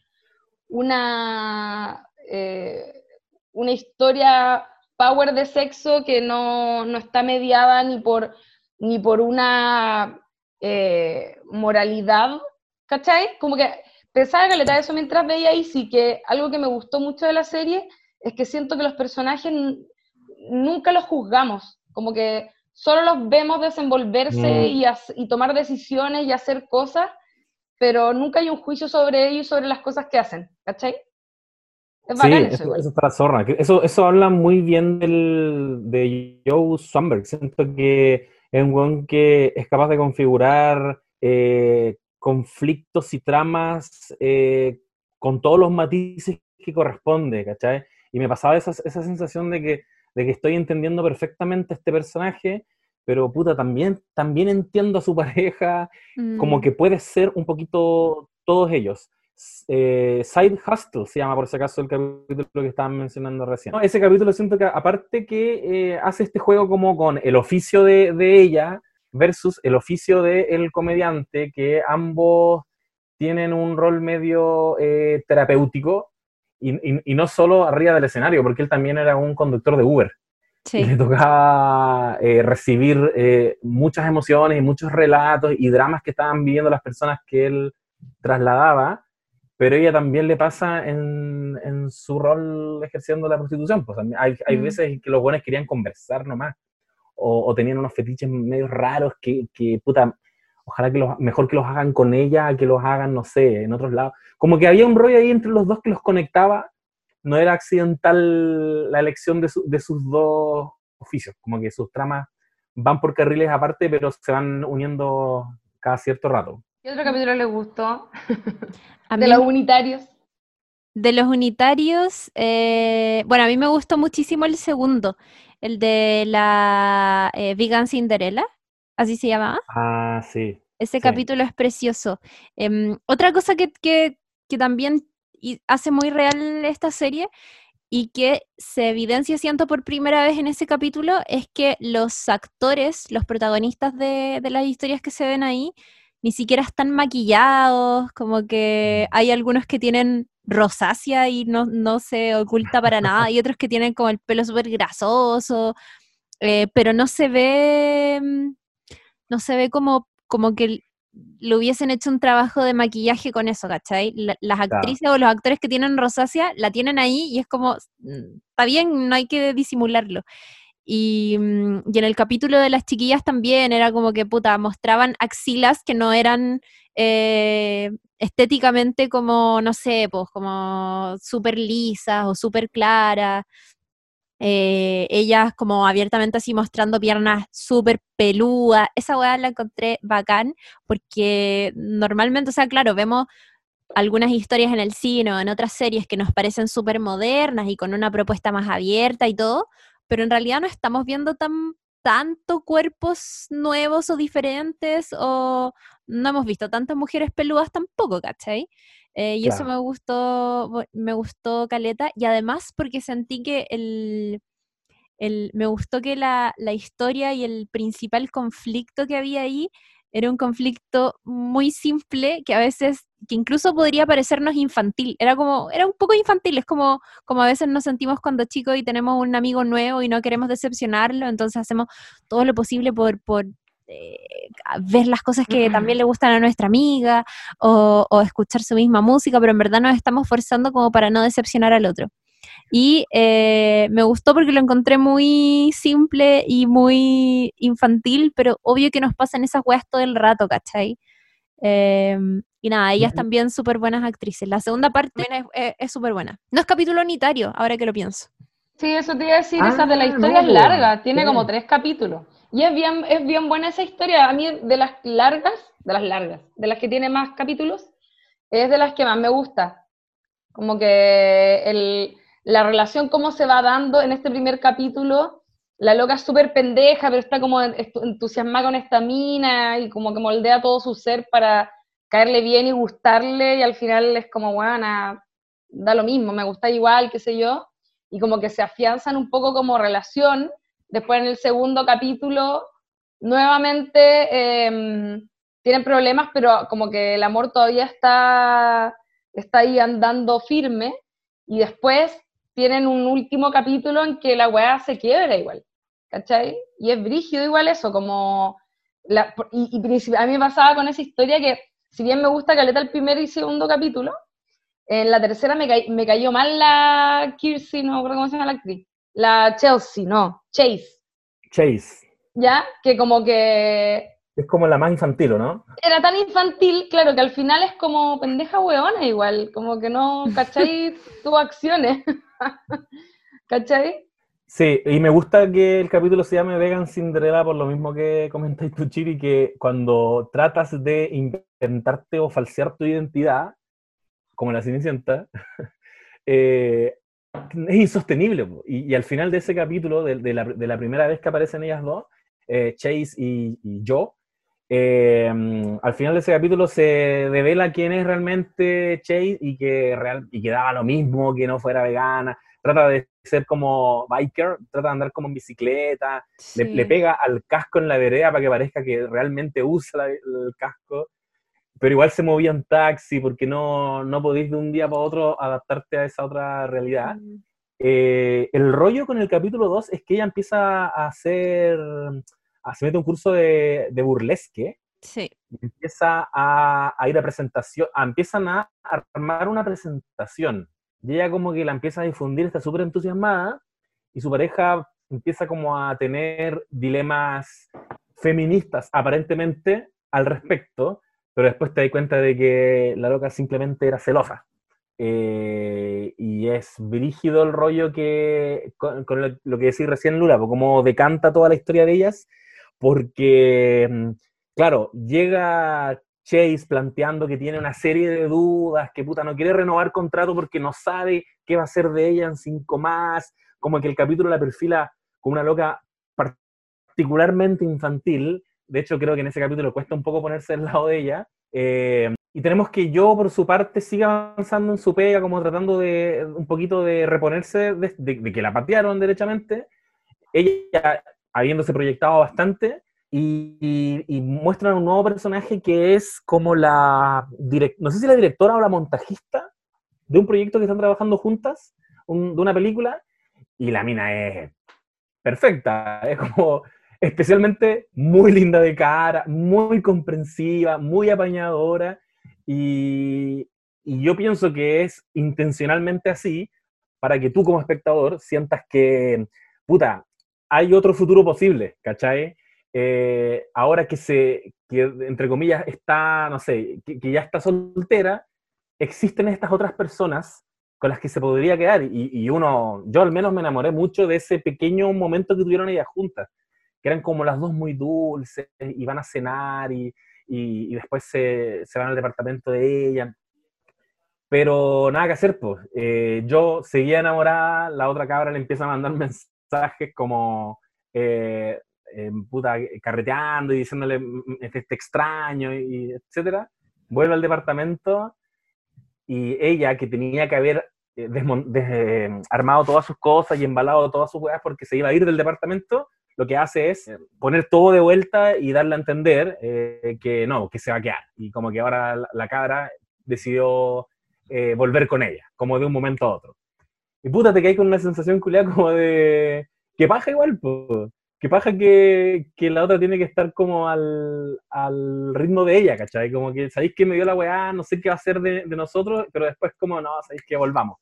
una, eh, una historia power de sexo que no, no está mediada ni por ni por una eh, moralidad, ¿cachai? Como que pensaba que le da eso mientras veía ahí, sí que algo que me gustó mucho de la serie es que siento que los personajes nunca los juzgamos, como que solo los vemos desenvolverse mm. y, y, tomar decisiones y hacer cosas, pero nunca hay un juicio sobre ellos y sobre las cosas que hacen, ¿cachai? Es sí, eso, eso, está zorra. Eso, eso habla muy bien del, de Joe Swanberg. Siento que es un que es capaz de configurar eh, conflictos y tramas eh, con todos los matices que corresponde, ¿cachai? Y me pasaba esa, esa sensación de que, de que estoy entendiendo perfectamente a este personaje, pero puta, también, también entiendo a su (laughs) pareja, mm. como que puede ser un poquito todos ellos. eh, Side Hustle se llama por si acaso el capítulo que estaban mencionando recién. ese capítulo siento que aparte que eh, hace este juego como con el oficio de, ella versus el oficio del comediante, que ambos tienen un rol medio eh, terapéutico y, no solo arriba del escenario, porque él también era un conductor de Uber. Y le tocaba recibir muchas emociones y muchos relatos y dramas que estaban viviendo las personas que él trasladaba pero ella también le pasa en, en su rol ejerciendo la prostitución. Pues hay, hay mm. veces que los buenos querían conversar nomás, o, o, tenían unos fetiches medio raros que, que puta, ojalá que los, mejor que los hagan con ella, que los hagan, no sé, en otros lados. Como que había un rollo ahí entre los dos que los conectaba, no era accidental la elección de, de sus dos oficios, como que sus tramas van por carriles aparte, pero se van uniendo cada cierto rato. ¿Qué otro capítulo les gustó? de los unitarios. De los unitarios, eh, bueno, a mí me gustó muchísimo el segundo, el de la eh, Vegan Cinderella, así se llama. Ah, sí. Ese capítulo es precioso. Em, otra cosa que, que, que también hace muy real esta serie y que se evidencia, siento, por primera vez en ese capítulo, es que los actores, los protagonistas de, de las historias que se ven ahí, ni siquiera están maquillados, como que hay algunos que tienen rosácea y no, no se oculta para nada, (laughs) y otros que tienen como el pelo súper grasoso, eh, pero no se ve, mm, no se ve como, como que le hubiesen hecho un trabajo de maquillaje con eso, ¿cachai? las actrices o los actores que tienen rosácea la tienen ahí y es como, mm, está bien, no hay que disimularlo. Mm, y, en el capítulo de las chiquillas también era como que, puta, mostraban axilas que no eran eh, estéticamente como, no sé, pues como súper lisas o súper claras. Eh, ellas como abiertamente así mostrando piernas súper peludas. Esa weá la encontré bacán porque normalmente, o sea, claro, vemos algunas historias en el cine o en otras series que nos parecen súper modernas y con una propuesta más abierta y todo, pero en realidad no estamos viendo tan tanto cuerpos nuevos o diferentes o no hemos visto tantas mujeres peludas tampoco, ¿cachai? Eh, y eso me gustó, me gustó Caleta y además porque sentí que el, el me gustó que la, la historia y el principal conflicto que había ahí era un conflicto muy simple que a veces, que incluso podría parecernos infantil. Era como, era un poco infantil, es como, como a veces nos sentimos cuando chicos y tenemos un amigo nuevo y no queremos decepcionarlo, entonces hacemos todo lo posible por, por eh, ver las cosas que también le gustan a nuestra amiga o, o, escuchar su misma música, pero en verdad nos estamos forzando como para no decepcionar al otro. Y eh, me gustó porque lo encontré muy simple y muy infantil, pero obvio que nos pasan esas weas todo el rato, ¿cachai? Em, y nada, ellas también súper buenas actrices. La segunda parte es súper buena. No es capítulo unitario, ahora que lo pienso. Sí, eso te iba a decir, esa de la ah, historia es larga, tiene como tres capítulos. Y es bien, es bien buena esa historia. A mí, de las largas, de las largas, de las que tiene más capítulos, es de las que más me gusta. Como que el, la relación cómo se va dando en este primer capítulo, la loca es súper pendeja, pero está como entusiasmada con esta mina y como que moldea todo su ser para caerle bien y gustarle y al final es como, bueno, da lo mismo, me gusta igual, qué sé yo, y como que se afianzan un poco como relación. Después en el segundo capítulo, nuevamente em, tienen problemas, pero como que el amor todavía está, está ahí andando firme. Y después tienen un último capítulo en que la weá se quiebra igual, ¿cachai? Y es brígido igual eso, como... Y, a mí me pasaba con esa historia que, si bien me gusta Caleta el primer y segundo capítulo, en la tercera me, me cayó mal la Kirsty, no recuerdo cómo se llama la actriz, la Chelsea, no, Chase. Chase. ¿Ya? Que como que es como la más infantil, ¿no? Era tan infantil, claro, que al final es como pendeja hueona igual, como que no, ¿cachai? (laughs) Tuvo acciones. ¿Cachai? Sí, y me gusta que el capítulo se llame Vegan Cinderella por lo mismo que comentáis tú, Chiri, que cuando tratas de inventarte o falsear tu identidad, como la Cenicienta, (laughs) eh, es insostenible. Y, al final de ese capítulo, de, la, primera vez que aparecen ellas dos, eh, Chase y, y, yo, eh, al final de ese capítulo se devela quién es realmente Chase y que, real, y que daba lo mismo que no fuera vegana. Trata de ser como biker, trata de andar como en bicicleta, Sí. le, le pega al casco en la vereda para que parezca que realmente usa la- el casco, pero igual se movía en taxi porque no, no podéis de un día para otro adaptarte a esa otra realidad. Mm, Eh, el rollo con el capítulo 2 es que ella empieza a hacer, a, se mete un curso de, de burlesque, Sí. empieza a, a ir a presentación, a- empiezan a armar una presentación, y ella como que la empieza a difundir, está súper entusiasmada, y su pareja empieza como a tener dilemas feministas aparentemente al respecto, pero después te das cuenta de que la loca simplemente era celosa. Eh, y es brígido el rollo que, con, lo, lo que decís recién Lula, pues como decanta toda la historia de ellas, porque, mm, claro, llega Chase planteando que tiene una serie de dudas, que puta no quiere renovar contrato porque no sabe qué va a ser de ella en cinco más, como que el capítulo la perfila como una loca particularmente infantil, de hecho creo que en ese capítulo cuesta un poco ponerse del lado de ella, eh, y tenemos que yo, por su parte, siga avanzando en su pega, como tratando de un poquito de reponerse de que la patearon derechamente. Ella habiéndose proyectado bastante y, y- y muestran un nuevo personaje que es como la, direc- no sé si la directora o la montajista de un proyecto que están trabajando juntas, un- de una película, y la mina es perfecta, (laughs) es como especialmente muy linda de cara, muy comprensiva, muy apañadora, y, y yo pienso que es intencionalmente así para que tú como espectador sientas que, puta, hay otro futuro posible, ¿cachai? Eh, ahora que se, que entre comillas está, no sé, que, que ya está soltera, existen estas otras personas con las que se podría quedar. Y, y uno, yo al menos me enamoré mucho de ese pequeño momento que tuvieron ellas juntas, que eran como las dos muy dulces, y a cenar y, y, y después se, se van al departamento de ella. Pero nada que hacer, pues. Eh, yo seguía enamorada, la otra cabra le empieza a mandar (laughs) mensajes como, eh, eh, puta, carreteando y diciéndole, "Mm, este, este extraño, y etcétera. Vuelve al departamento y ella, que tenía que haber eh, eh, armado todas sus cosas y embalado todas sus weas porque se iba a ir del departamento, lo que hace es poner todo de vuelta y darle a entender eh, que no, que se va a quedar. Y como que ahora la, la cabra decidió eh, volver con ella, como de un momento a otro. Y puta, te caes con una sensación culiada como de... que paja igual, pues. Que paja que, que la otra tiene que estar como al, al ritmo de ella, ¿cachai? Como que sabéis que me dio la weá, no sé qué va a hacer de, de nosotros, pero después como, no, sabéis que volvamos.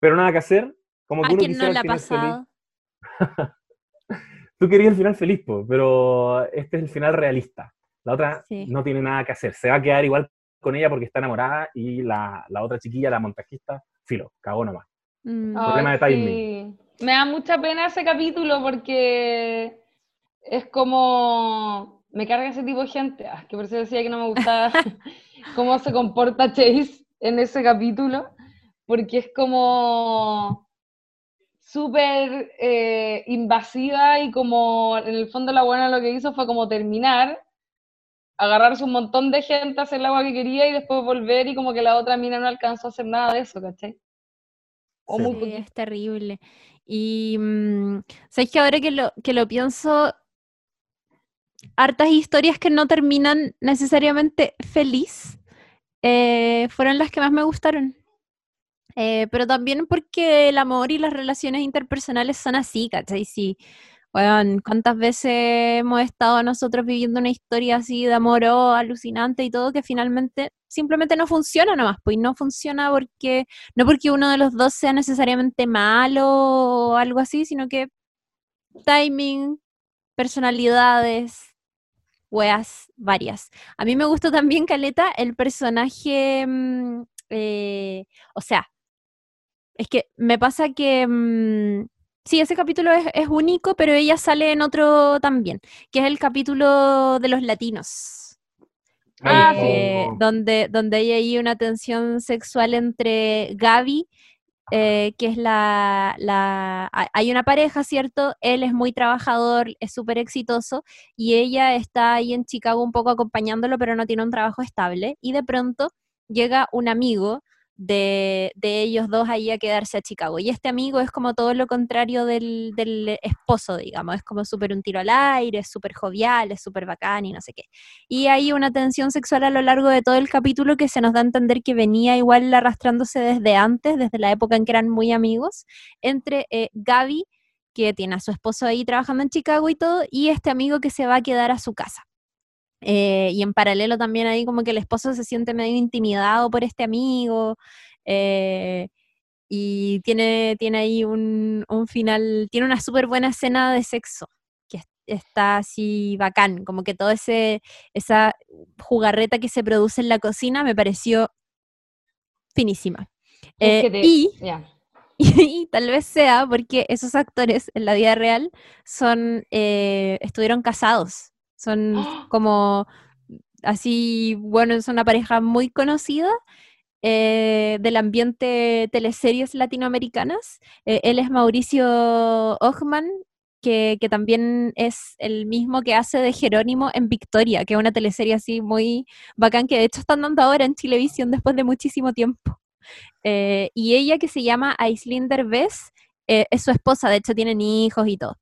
Pero nada que hacer, como que ¿A uno no le ha pasado? (laughs) Tú querías el final feliz, po, pero este es el final realista. La otra Sí. no tiene nada que hacer. Se va a quedar igual con ella porque está enamorada y la, la otra chiquilla, la montajista, filo, cagó nomás. Mm, Ay, Problema de sí. Me da mucha pena ese capítulo porque es como. Me carga ese tipo de gente. Ah, que por eso decía que no me gustaba (laughs) cómo se comporta Chase en ese capítulo. Porque es como súper eh, invasiva y como en el fondo la buena lo que hizo fue como terminar, agarrarse un montón de gente, hacer el agua que quería y después volver y como que la otra mina no alcanzó a hacer nada de eso, ¿cachai? O Sí. muy Sí, poquito. es terrible. Y mm, sabéis que ahora que lo, que lo pienso, hartas historias que no terminan necesariamente feliz eh, fueron las que más me gustaron. Eh, pero también porque el amor y las relaciones interpersonales son así, ¿cachai? Sí. Weón, ¿cuántas veces hemos estado nosotros viviendo una historia así de amor oh, alucinante y todo que finalmente simplemente no funciona nomás? Pues no funciona porque, no porque uno de los dos sea necesariamente malo o algo así, sino que timing, personalidades, weas varias. A mí me gustó también, Caleta, el personaje, mm, eh, o sea, es que me pasa que, mm, sí, ese capítulo es, es único, pero ella sale en otro también, que es el capítulo de los latinos. Ah, eh, donde, donde hay ahí una tensión sexual entre Gaby eh, que es la, la, Hay una pareja, ¿cierto? Él es muy trabajador, es súper exitoso, y ella está ahí en Chicago un poco acompañándolo, pero no tiene un trabajo estable, y de pronto llega un amigo de, ellos dos ahí a quedarse a Chicago. Y este amigo es como todo lo contrario del, esposo, digamos, es como súper un tiro al aire, es súper jovial, es súper bacán y no sé qué. Y hay una tensión sexual a lo largo de todo el capítulo que se nos da a entender que venía igual arrastrándose desde antes, desde la época en que eran muy amigos, entre eh, Gaby, que tiene a su esposo ahí trabajando en Chicago y todo, y este amigo que se va a quedar a su casa. Eh, y en paralelo también ahí como que el esposo se siente medio intimidado por este amigo. Eh, y tiene, tiene ahí un, final, tiene una súper buena escena de sexo, que está así bacán, como que toda esa jugarreta que se produce en la cocina me pareció finísima. Eh, y, (laughs) y, tal vez sea porque esos actores en la vida real son, estuvieron casados son (gasps) como así, bueno, es una pareja muy conocida eh, del ambiente teleseries latinoamericanas. Eh, él es Mauricio Ochman, que, que, también es el mismo que hace de Jerónimo en Victoria, que es una teleserie así muy bacán, que de hecho están dando ahora en televisión después de muchísimo tiempo. Eh, y ella, que se llama Aislinder Bess, es su esposa, de hecho tienen hijos y todo.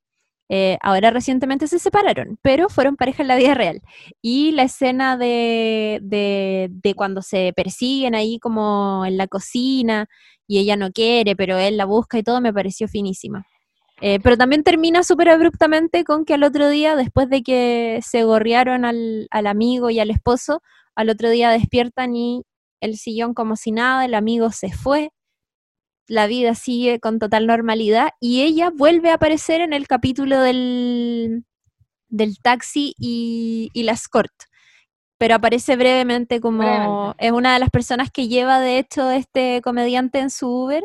Eh, ahora recientemente se separaron, pero fueron pareja en la vida real. Y la escena de, de, cuando se persiguen ahí como en la cocina y ella no quiere, pero él la busca y todo, me pareció finísima. Eh, pero también termina súper abruptamente con que al otro día, después de que se gorrearon al, al amigo y al esposo, al otro día despiertan y el sillón como si nada, el amigo se fue, la vida sigue con total normalidad y ella vuelve a aparecer en el capítulo del, del taxi y, y la escort. Pero aparece brevemente como es una de las personas que lleva de hecho este comediante en su Uber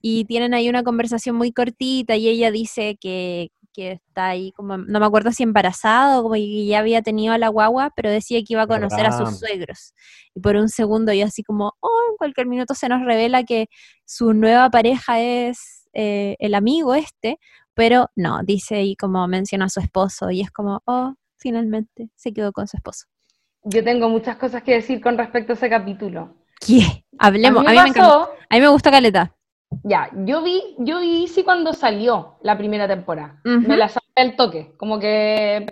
y tienen ahí una conversación muy cortita y ella dice que, que está ahí como, no me acuerdo si embarazado, como que ya había tenido a la guagua, pero decía que iba a conocer a sus suegros. Y por un segundo yo así como, oh, en cualquier minuto se nos revela que su nueva pareja es eh, el amigo este, pero no, dice y como menciona a su esposo y es como, oh, finalmente se quedó con su esposo. Yo tengo muchas cosas que decir con respecto a ese capítulo. ¿Qué? Hablemos. A mí, me, a mí me gusta Caleta. Ya, yo vi, yo vi Easy cuando salió la primera temporada. Me la saqué el toque. Como que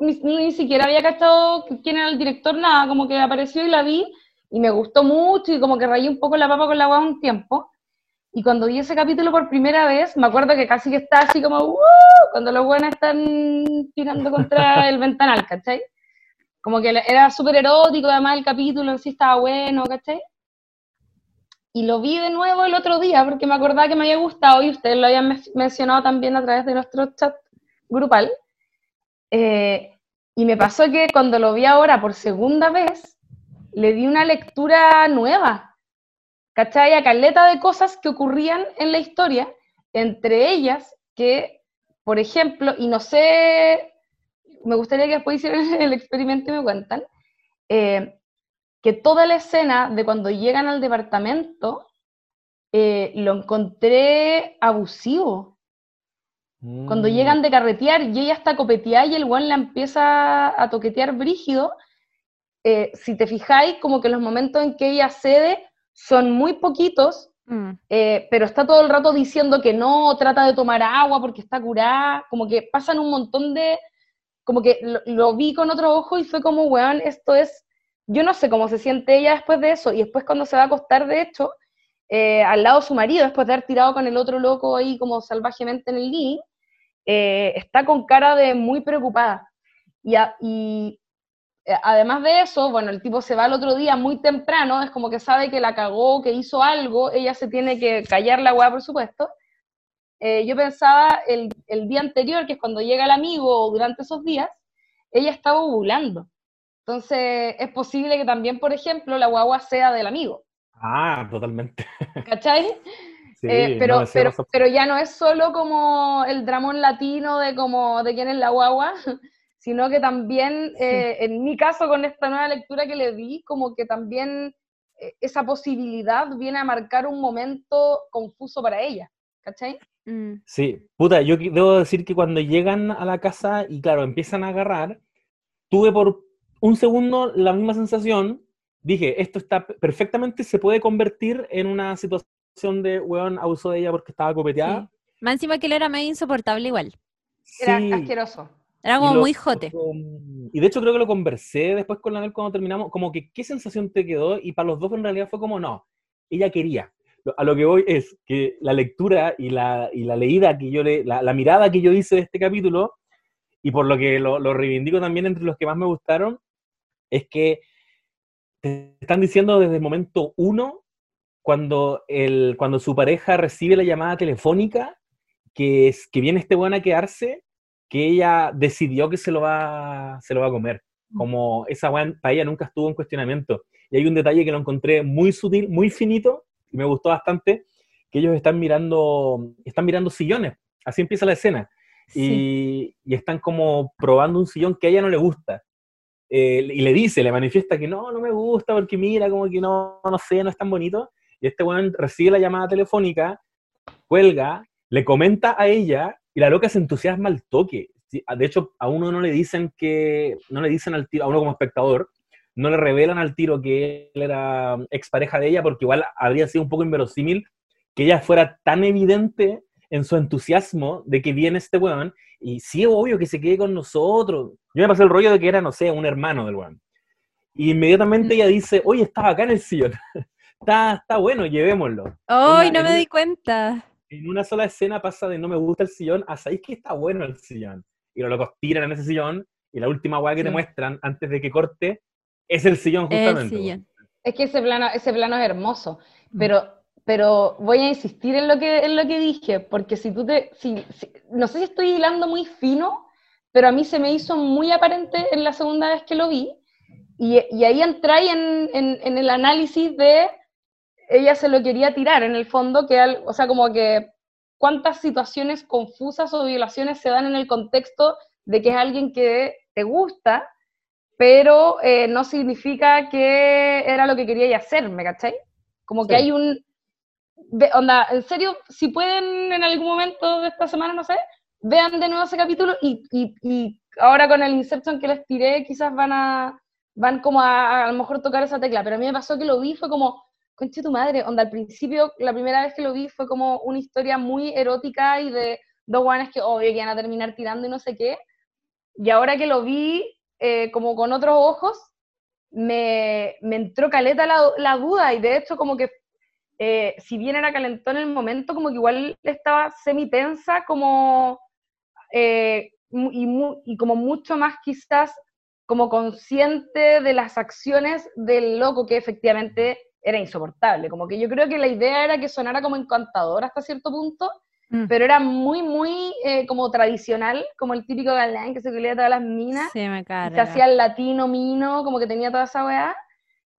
ni, siquiera había cachado quién era el director, nada. Como que apareció y la vi y me gustó mucho y como que rayé un poco la papa con la agua un tiempo. Y cuando vi ese capítulo por primera vez, me acuerdo que casi que está así como, ¡Uh! cuando los buenos están tirando contra (laughs) el ventanal, ¿cachai? Como que era súper erótico, además el capítulo en sí estaba bueno, ¿cachai? Y lo vi de nuevo el otro día porque me acordaba que me había gustado y ustedes lo habían mencionado también a través de nuestro chat grupal. Eh, y me pasó que cuando lo vi ahora por segunda vez, le di una lectura nueva, ¿cachai? A caleta de cosas que ocurrían en la historia, entre ellas que, por ejemplo, y no sé, me gustaría que después hicieran (laughs) el experimento y me cuentan, eh, que toda la escena de cuando llegan al departamento eh, lo encontré abusivo. Cuando mm. llegan de carretear y ella está copeteada y el guan la empieza a toquetear brígido, eh, si te fijáis, como que los momentos en que ella cede son muy poquitos, mm. eh, pero está todo el rato diciendo que no, trata de tomar agua porque está curada, como que pasan un montón de, como que lo, lo vi con otro ojo y fue como, weón, esto es yo no sé cómo se siente ella después de eso, y después cuando se va a acostar, de hecho, eh, al lado de su marido, después de haber tirado con el otro loco ahí como salvajemente en el living, eh, está con cara de muy preocupada. Y, y eh, además de eso, bueno, el tipo se va el otro día muy temprano, es como que sabe que la cagó, que hizo algo, ella se tiene que callar la weá, por supuesto. yo pensaba el, el, día anterior, que es cuando llega el amigo, o durante esos días, ella estaba ovulando. Entonces, es posible que también, por ejemplo, la guagua sea del amigo. Ah, totalmente. ¿Cachai? (laughs) Sí, eh, pero, pero, pero ya no es solo como el dramón latino de como de quién es la guagua, (laughs) sino que también, eh, en mi caso, con esta nueva lectura que le di, como que también eh, esa posibilidad viene a marcar un momento confuso para ella, ¿cachai? Mm. Sí, puta, yo debo decir que cuando llegan a la casa y claro, empiezan a agarrar, tuve por un segundo la misma sensación, dije, esto está perfectamente, se puede convertir en una situación de, weón, abusó de ella porque estaba copeteada. Más encima que él era medio insoportable igual. Era Sí, asqueroso. Era y como lo- muy jote. Y de hecho creo que lo conversé después con la Nel cuando terminamos, como que qué sensación te quedó y para los dos en realidad fue como no, ella quería. A lo que voy es que la lectura y la, y la leída que yo le, la, la mirada que yo hice de este capítulo, y por lo que lo, lo reivindico también entre los que más me gustaron, es que te están diciendo desde el momento uno, cuando, el, cuando su pareja recibe la llamada telefónica, que, es, que viene este weón a quedarse, que ella decidió que se lo va, se lo va a comer. Como esa weá para ella nunca estuvo en cuestionamiento. Y hay un detalle que lo encontré muy sutil, muy finito, y me gustó bastante, que ellos están mirando, están mirando sillones. Así empieza la escena. Sí. Y, y están como probando un sillón que a ella no le gusta. Eh, y le dice, le manifiesta que no, no me gusta porque mira, como que no, no sé, no es tan bonito. Y este weón recibe la llamada telefónica, cuelga, le comenta a ella y la loca se entusiasma al toque. De hecho, a uno no le dicen que, no le dicen al tiro, a uno como espectador, no le revelan al tiro que él era expareja de ella, porque igual habría sido un poco inverosímil que ella fuera tan evidente en su entusiasmo de que viene este weón, y sí, obvio que se quede con nosotros. Yo me pasé el rollo de que era, no sé, un hermano del weón. Y inmediatamente ella dice, oye, estaba acá en el sillón. (laughs) está, está bueno, llevémoslo. ¡Ay, Una- no me en di cuenta! En una sola escena pasa de no me gusta el sillón a sabéis que está bueno el sillón. Y los locos tiran en ese sillón, y la última weá que te Sí. muestran antes de que corte es el sillón justamente. sillón. Es que ese plano, ese plano es hermoso, Mm. pero, pero voy a insistir en lo que, en lo que dije, porque si tú te, si, si- no sé si estoy hilando muy fino, pero a mí se me hizo muy aparente en la segunda vez que lo vi, y, y ahí entré en, en, en el análisis de ella se lo quería tirar, en el fondo, que, al- o sea, como que cuántas situaciones confusas o violaciones se dan en el contexto de que es alguien que te gusta, pero eh, no significa que era lo que quería hacer, ¿me cachai? Como que Sí. hay un... onda, en serio, si pueden en algún momento de esta semana, no sé, vean de nuevo ese capítulo y, y- y ahora con el Inception que les tiré, quizás van a, van como a, a lo mejor tocar esa tecla, pero a mí me pasó que lo vi, fue como, conche tu madre, onda, al principio, la primera vez que lo vi fue como una historia muy erótica y de dos guanes que obvio que iban a terminar tirando y no sé qué, y ahora que lo vi eh, como con otros ojos, me, me entró caleta la, la duda y de hecho como que eh, si bien era calentón en el momento, como que igual estaba semi-tensa como, eh, y, mu- y como mucho más quizás como consciente de las acciones del loco que efectivamente era insoportable. Como que yo creo que la idea era que sonara como encantador hasta cierto punto, Mm. pero era muy, muy eh, como tradicional, como el típico galán que se pelea todas las minas Se me se hacía el latino mino, como que tenía toda esa weá.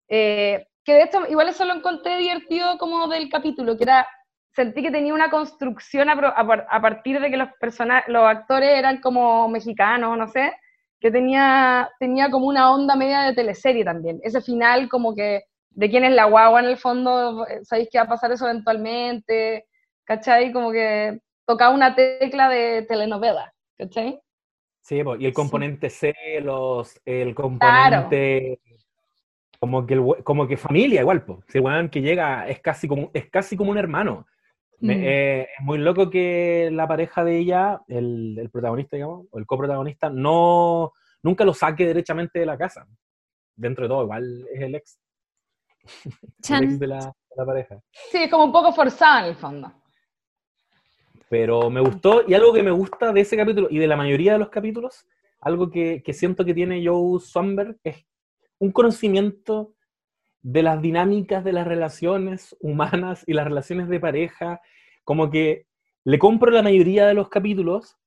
Eh, que de hecho, igual eso lo encontré divertido como del capítulo, que era, sentí que tenía una construcción a, a a partir de que los, persona- los actores eran como mexicanos, no sé, que tenía, tenía como una onda media de teleserie también. Ese final como que de quién es la guagua en el fondo, eh, sabéis que va a pasar eso eventualmente, ¿cachai? Como que tocaba una tecla de telenovela, ¿cachai? Sí, y el Sí. componente celos, el componente como que el como que familia igual, pues. Si el weón que llega es casi como es casi como un hermano. Me- Mm. eh, es muy loco que la pareja de ella, el, el protagonista, digamos, o el coprotagonista, no nunca lo saque derechamente de la casa. Dentro de todo, igual es el ex, (laughs) el ex de la, de la pareja. Sí, es como un poco forzada en el fondo. Pero me gustó, y algo que me gusta de ese capítulo y de la mayoría de los capítulos, algo que, que siento que tiene Joe Swanberg es un conocimiento de las dinámicas de las relaciones humanas y las relaciones de pareja, como que le compro la mayoría de los capítulos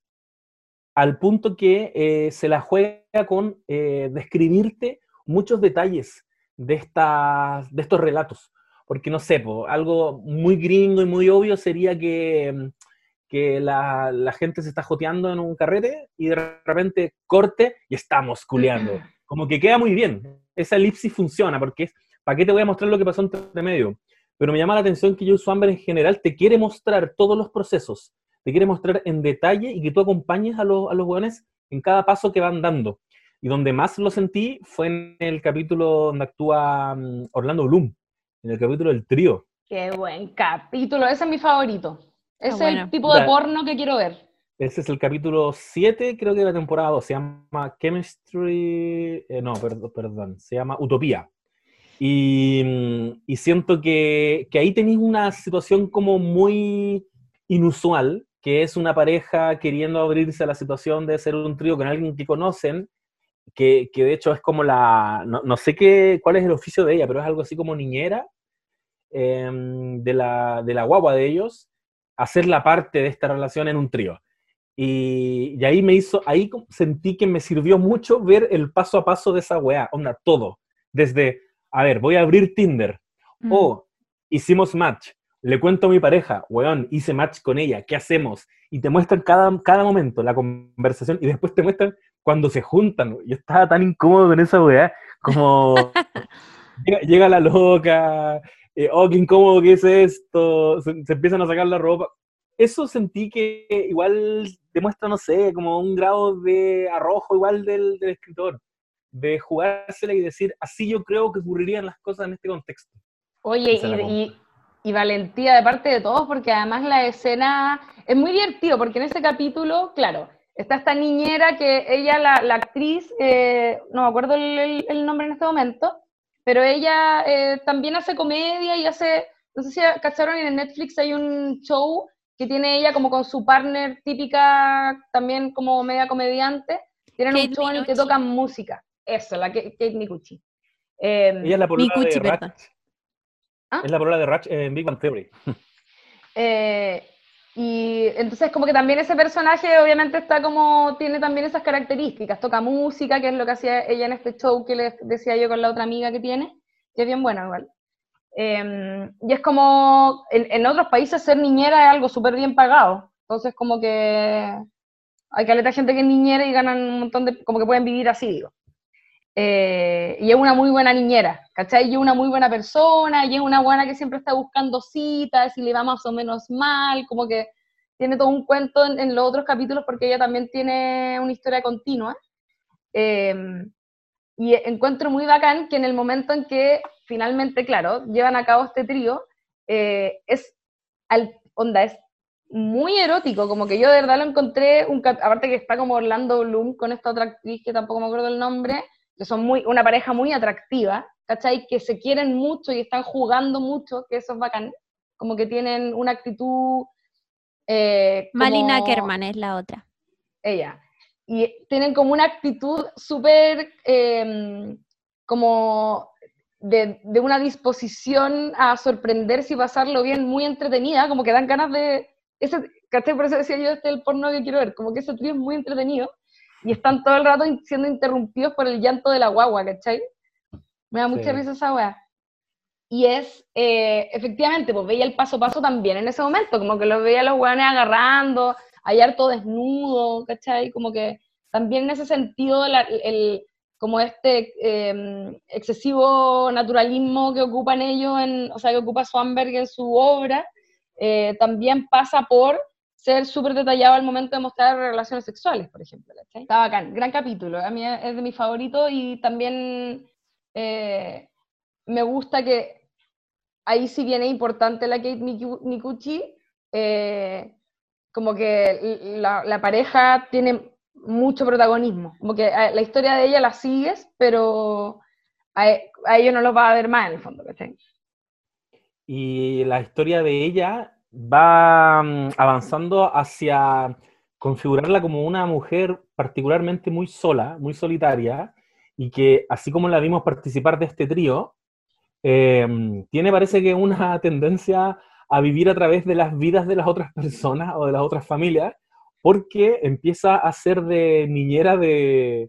al punto que eh, se la juega con eh, describirte muchos detalles de, estas, de estos relatos. Porque no sé, po, algo muy gringo y muy obvio sería que, que la, la gente se está joteando en un carrete y de repente corte y estamos culeando. Como que queda muy bien. Esa elipsis funciona porque es ¿para qué te voy a mostrar lo que pasó entre medio? Pero me llama la atención que Joe Swamber en general te quiere mostrar todos los procesos, te quiere mostrar en detalle y que tú acompañes a los, a los weones en cada paso que van dando. Y donde más lo sentí fue en el capítulo donde actúa mm, Orlando Bloom, en el capítulo del trío. Qué buen capítulo, ese es mi favorito. Ese es el tipo de porno que quiero ver. Ese es el capítulo 7, creo que de la temporada 2. Se llama Chemistry. eh, no, perdón, perdón. Se llama Utopía. Y, mm, y siento que, que ahí tenéis una situación como muy inusual, que es una pareja queriendo abrirse a la situación de ser un trío con alguien que conocen, que, que de hecho es como la. No, no sé qué, cuál es el oficio de ella, pero es algo así como niñera em, de, la, de la guagua de ellos, hacer la parte de esta relación en un trío. Y, y ahí me hizo, ahí sentí que me sirvió mucho ver el paso a paso de esa weá, onda, todo. Desde, a ver, voy a abrir Tinder, Mm. o hicimos match, le cuento a mi pareja, weón, hice match con ella, ¿qué hacemos? Y te muestran cada, cada momento la conversación y después te muestran cuando se juntan. Yo estaba tan incómodo con esa weá, como (laughs) llega, llega la loca, eh, oh, qué incómodo que es esto, se, se empiezan a sacar la ropa. Eso sentí que igual demuestra, no sé, como un grado de arrojo igual del, del escritor, de jugársela y decir, así yo creo que ocurrirían las cosas en este contexto. Oye, y, y- y valentía de parte de todos, porque además la escena es muy divertido, porque en ese capítulo, claro, está esta niñera que ella, la, la actriz, eh, no me acuerdo el, el- el nombre en este momento, pero ella eh, también hace comedia y hace, no sé si cacharon en Netflix hay un show que tiene ella como con su partner típica, también como media comediante, tienen Kate un show en el que tocan música, eso, la Kate, Micucci. Eh, Ella es la polola Mikuchi, de Ratch. ¿Ah? Es la polola de Ratch en Big Bang Theory. (laughs) Eh, y entonces como que también ese personaje obviamente está como, tiene también esas características, toca música, que es lo que hacía ella en este show que les decía yo con la otra amiga que tiene, que es bien buena igual. Eh, y es como, en, en otros países ser niñera es algo súper bien pagado, entonces como que hay caleta de gente que es niñera y ganan un montón de, como que pueden vivir así, digo. Eh, y es una muy buena niñera, ¿cachai? Y es una muy buena persona, y es una buena que siempre está buscando citas y le va más o menos mal, como que tiene todo un cuento en, en los otros capítulos porque ella también tiene una historia continua. Eh, y encuentro muy bacán que en el momento en que finalmente, claro, llevan a cabo este trío, eh, es, al, onda, es muy erótico, como que yo de verdad lo encontré, un, aparte que está como Orlando Bloom con esta otra actriz que tampoco me acuerdo el nombre, que son muy, una pareja muy atractiva, ¿cachai? Que se quieren mucho y están jugando mucho, que eso es bacán, como que tienen una actitud... eh, Malina Kerman es la otra. ella. Y tienen como una actitud súper eh, como de, de una disposición a sorprenderse y pasarlo bien, muy entretenida, como que dan ganas de... Ese, ¿cachai? Por eso decía yo, este es el porno que quiero ver, como que ese trío es muy entretenido y están todo el rato siendo interrumpidos por el llanto de la guagua, ¿cachai? Me da mucha Sí. risa esa weá. Y es, eh, efectivamente, pues veía el paso a paso también en ese momento, como que los veía los weones agarrando, hay harto desnudo, ¿cachai? Como que también en ese sentido, el, como este eh, excesivo naturalismo que ocupan ellos, en, o sea, que ocupa Swanberg en su obra, eh, también pasa por ser súper detallado al momento de mostrar relaciones sexuales, por ejemplo. ¿cachai? Está bacán, gran capítulo, a mí es de mis favoritos y también eh, me gusta que ahí sí viene importante la Kate Miku- Mikuchi, eh, como que la, pareja tiene mucho protagonismo, como que eh, la historia de ella la sigues, pero a, a ellos no los va a ver más en el fondo, ¿cachai? Y la historia de ella va mm, avanzando hacia configurarla como una mujer particularmente muy sola, muy solitaria, y que así como la vimos participar de este trío, eh, tiene parece que una (laughs) tendencia a vivir a través de las vidas de las otras personas o de las otras familias, porque empieza a ser de niñera de,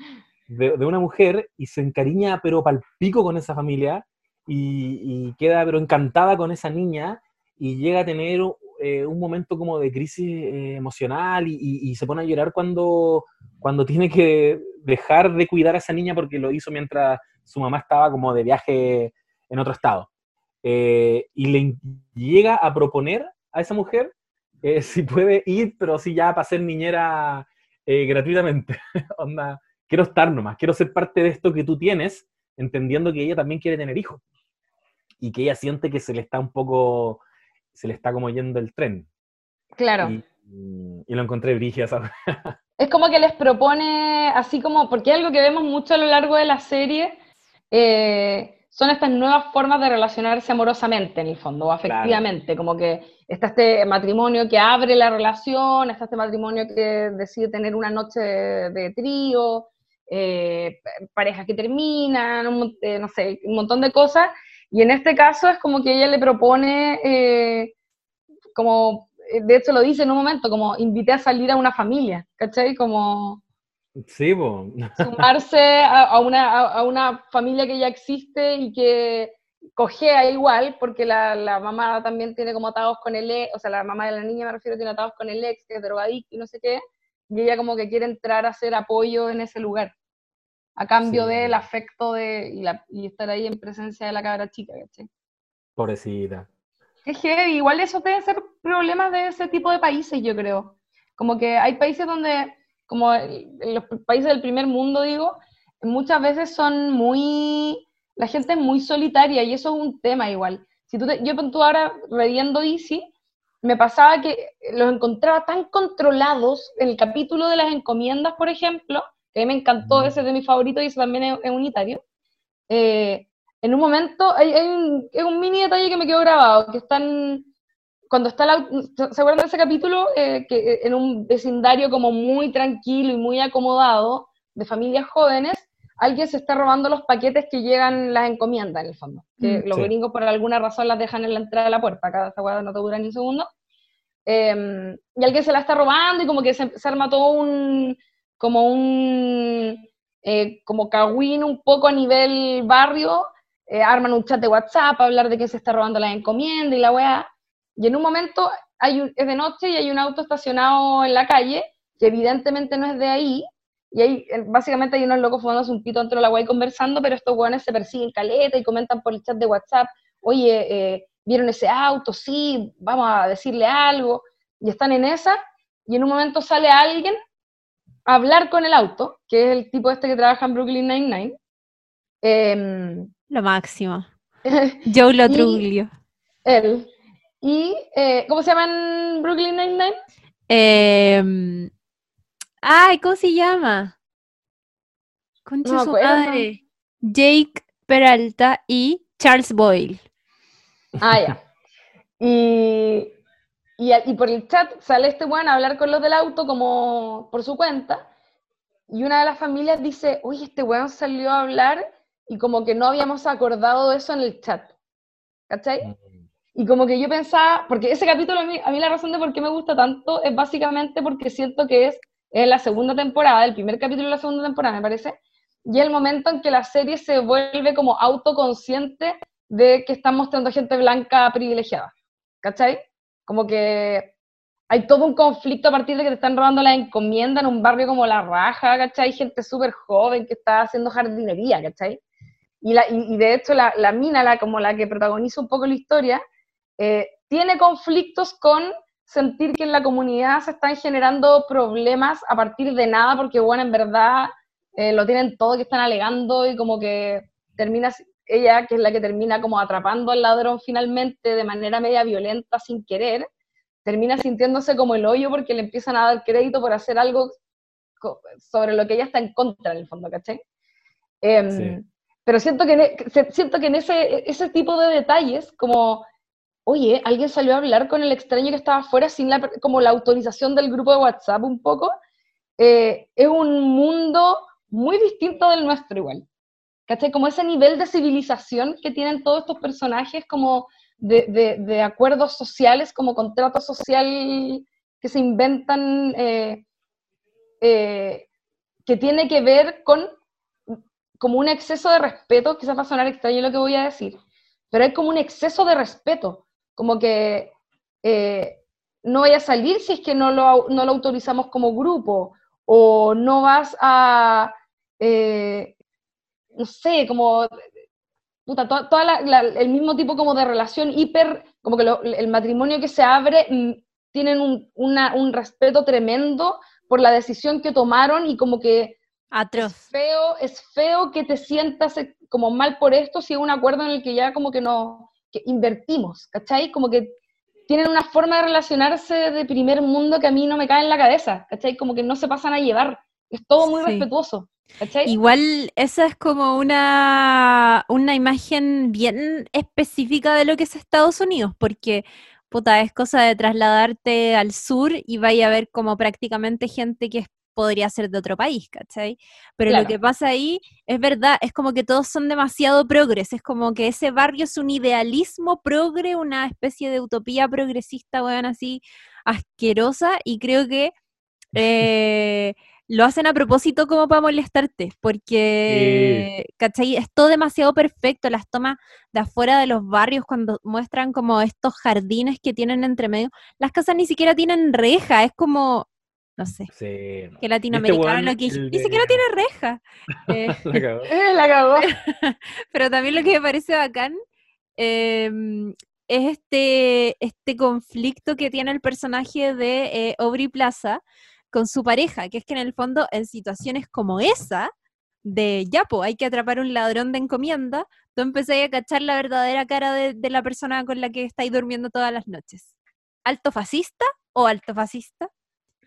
de, una mujer y se encariña pero palpico con esa familia y, y queda pero encantada con esa niña y llega a tener eh, un momento como de crisis eh, emocional y, y- y se pone a llorar cuando, cuando tiene que dejar de cuidar a esa niña porque lo hizo mientras su mamá estaba como de viaje en otro estado. Eh, y le llega a proponer a esa mujer eh, (laughs) si puede ir, pero si ya para ser niñera eh, gratuitamente. (laughs) Onda, quiero estar nomás, quiero ser parte de esto que tú tienes, entendiendo que ella también quiere tener hijos. Y que ella siente que se le está un poco, se le está como yendo el tren. Claro. Y, y lo encontré ¿sabes? (laughs) Es como que les propone, así como, porque algo que vemos mucho a lo largo de la serie, eh, son estas nuevas formas de relacionarse amorosamente, en el fondo, o afectivamente, como que está este matrimonio que abre la relación, está este matrimonio que decide tener una noche de, trío, eh, parejas que terminan, eh, no sé, un montón de cosas, y en este caso es como que ella le propone, eh, como, de hecho lo dice en un momento, como invité a salir a una familia, ¿cachai? Como Sí, (laughs) Sumarse a, una, familia que ya existe y que cojea igual, porque la, mamá también tiene como atados con el ex, o sea, la mamá de la niña me refiero, tiene atados con el ex, que es drogadicto y no sé qué, y ella como que quiere entrar a hacer apoyo en ese lugar, a cambio del afecto de, y, estar ahí en presencia de la cabra chica, ¿cachai? Pobrecita. Es que igual eso debe ser problemas de ese tipo de países, yo creo. Como que hay países donde como en los países del primer mundo, digo, muchas veces son muy, la gente es muy solitaria y eso es un tema igual. Si tú yo tú ahora reviendo DC, me pasaba que los encontraba tan controlados en el capítulo de las encomiendas, por ejemplo, que a mí me encantó, ese de mi favorito y ese también es, unitario. Eh, en un momento hay, un, un, mini detalle que me quedó grabado, que están cuando está la, ¿se acuerdan de ese capítulo? Eh, que eh, en un vecindario como muy tranquilo y muy acomodado, de familias jóvenes, alguien se está robando los paquetes que llegan las encomiendas, en el fondo. Que mm, los gringos por alguna razón las dejan en la entrada de la puerta, cada esa no te dura ni un segundo. Em, y alguien se la está robando y como que se, arma todo un, como un, eh, como cagüín un poco a nivel barrio, arman un chat de WhatsApp para hablar de que se está robando la encomienda y la weá. Y en un momento hay es de noche y hay un auto estacionado en la calle, que evidentemente no es de ahí, y ahí básicamente hay unos locos fumando un pito dentro de la guay conversando, pero estos guanes se persiguen caleta y comentan por el chat de WhatsApp, oye, eh, ¿vieron ese auto? Sí, vamos a decirle algo, y están en esa, y en un momento sale alguien a hablar con el auto, que es el tipo este que trabaja en Brooklyn Nine-Nine. Em, lo máximo. (laughs) Joe Lotruglio. Él. Y, eh, ¿cómo se llaman Brooklyn Nine-Nine? Eh, ay, ¿cómo se llama? Concha su madre. Jake Peralta y Charles Boyle. Ah, ya. Y, y, por el chat sale este weón a hablar con los del auto como por su cuenta. Y una de las familias dice, uy, este weón salió a hablar y como que no habíamos acordado eso en el chat. ¿Cachai? Y como que yo pensaba, porque ese capítulo a mí, a mí la razón de por qué me gusta tanto es básicamente porque siento que es, es la segunda temporada, el primer capítulo de la segunda temporada, me parece, y el momento en que la serie se vuelve como autoconsciente de que están mostrando gente blanca privilegiada. ¿Cachai? Como que hay todo un conflicto a partir de que te están robando la encomienda en un barrio como La Raja, ¿cachai? Gente súper joven que está haciendo jardinería, ¿cachai? Y, la, y, de hecho la, la mina, la, como la que protagoniza un poco la historia, eh, tiene conflictos con sentir que en la comunidad se están generando problemas a partir de nada, porque bueno, en verdad eh, lo tienen todo que están alegando y como que termina ella, que es la que termina como atrapando al ladrón finalmente de manera media violenta sin querer, termina sintiéndose como el hoyo porque le empiezan a dar crédito por hacer algo sobre lo que ella está en contra, en el fondo, ¿cachai? Em, pero siento que, e, siento que en ese, ese tipo de detalles, como oye, alguien salió a hablar con el extraño que estaba afuera sin la, como la autorización del grupo de WhatsApp un poco, eh, es un mundo muy distinto del nuestro igual. ¿Cachai? Como ese nivel de civilización que tienen todos estos personajes, como de, acuerdos sociales, como contrato social que se inventan, eh, eh, que tiene que ver con como un exceso de respeto, quizás va a sonar extraño lo que voy a decir, pero hay como un exceso de respeto como que eh, no vaya a salir si es que no lo, no lo autorizamos como grupo, o no vas a, eh, no sé, como puta, toda, el mismo tipo como de relación hiper, como que el matrimonio que se abre mm, tienen un, un respeto tremendo por la decisión que tomaron y como que Atroz. Es feo, es feo que te sientas eh, como mal por esto si es un acuerdo en el que ya como que no, que invertimos, ¿cachai? Como que tienen una forma de relacionarse de primer mundo que a mí no me cae en la cabeza, ¿cachai? Como que no se pasan a llevar, es todo muy respetuoso. ¿cachai? Igual esa es como una, una imagen bien específica de lo que es Estados Unidos, porque puta, es cosa de trasladarte al sur y vaya a ver como prácticamente gente que podría ser de otro país, ¿cachai? Pero lo que pasa ahí es verdad, es como que todos son demasiado progres, es como que ese barrio es un idealismo progre, una especie de utopía progresista, weón, así asquerosa, y creo que eh, (laughs) lo hacen a propósito como para molestarte, porque, ¿cachai? Es todo demasiado perfecto, las tomas de afuera de los barrios cuando muestran como estos jardines que tienen entre medio, las casas ni siquiera tienen reja, es como no sé. Sí. Que latinoamericano lo que ni siquiera tiene reja. (laughs) (laughs) Eh, la cagó. la (laughs) cagó. Pero también lo que me parece bacán em, es este, este conflicto que tiene el personaje de eh, Aubrey Plaza con su pareja, que es que en el fondo en situaciones como esa, de ya, hay que atrapar un ladrón de encomienda, tú empecé a cachar la verdadera cara de, de la persona con la que estáis durmiendo todas las noches. ¿Alto fascista o alto fascista?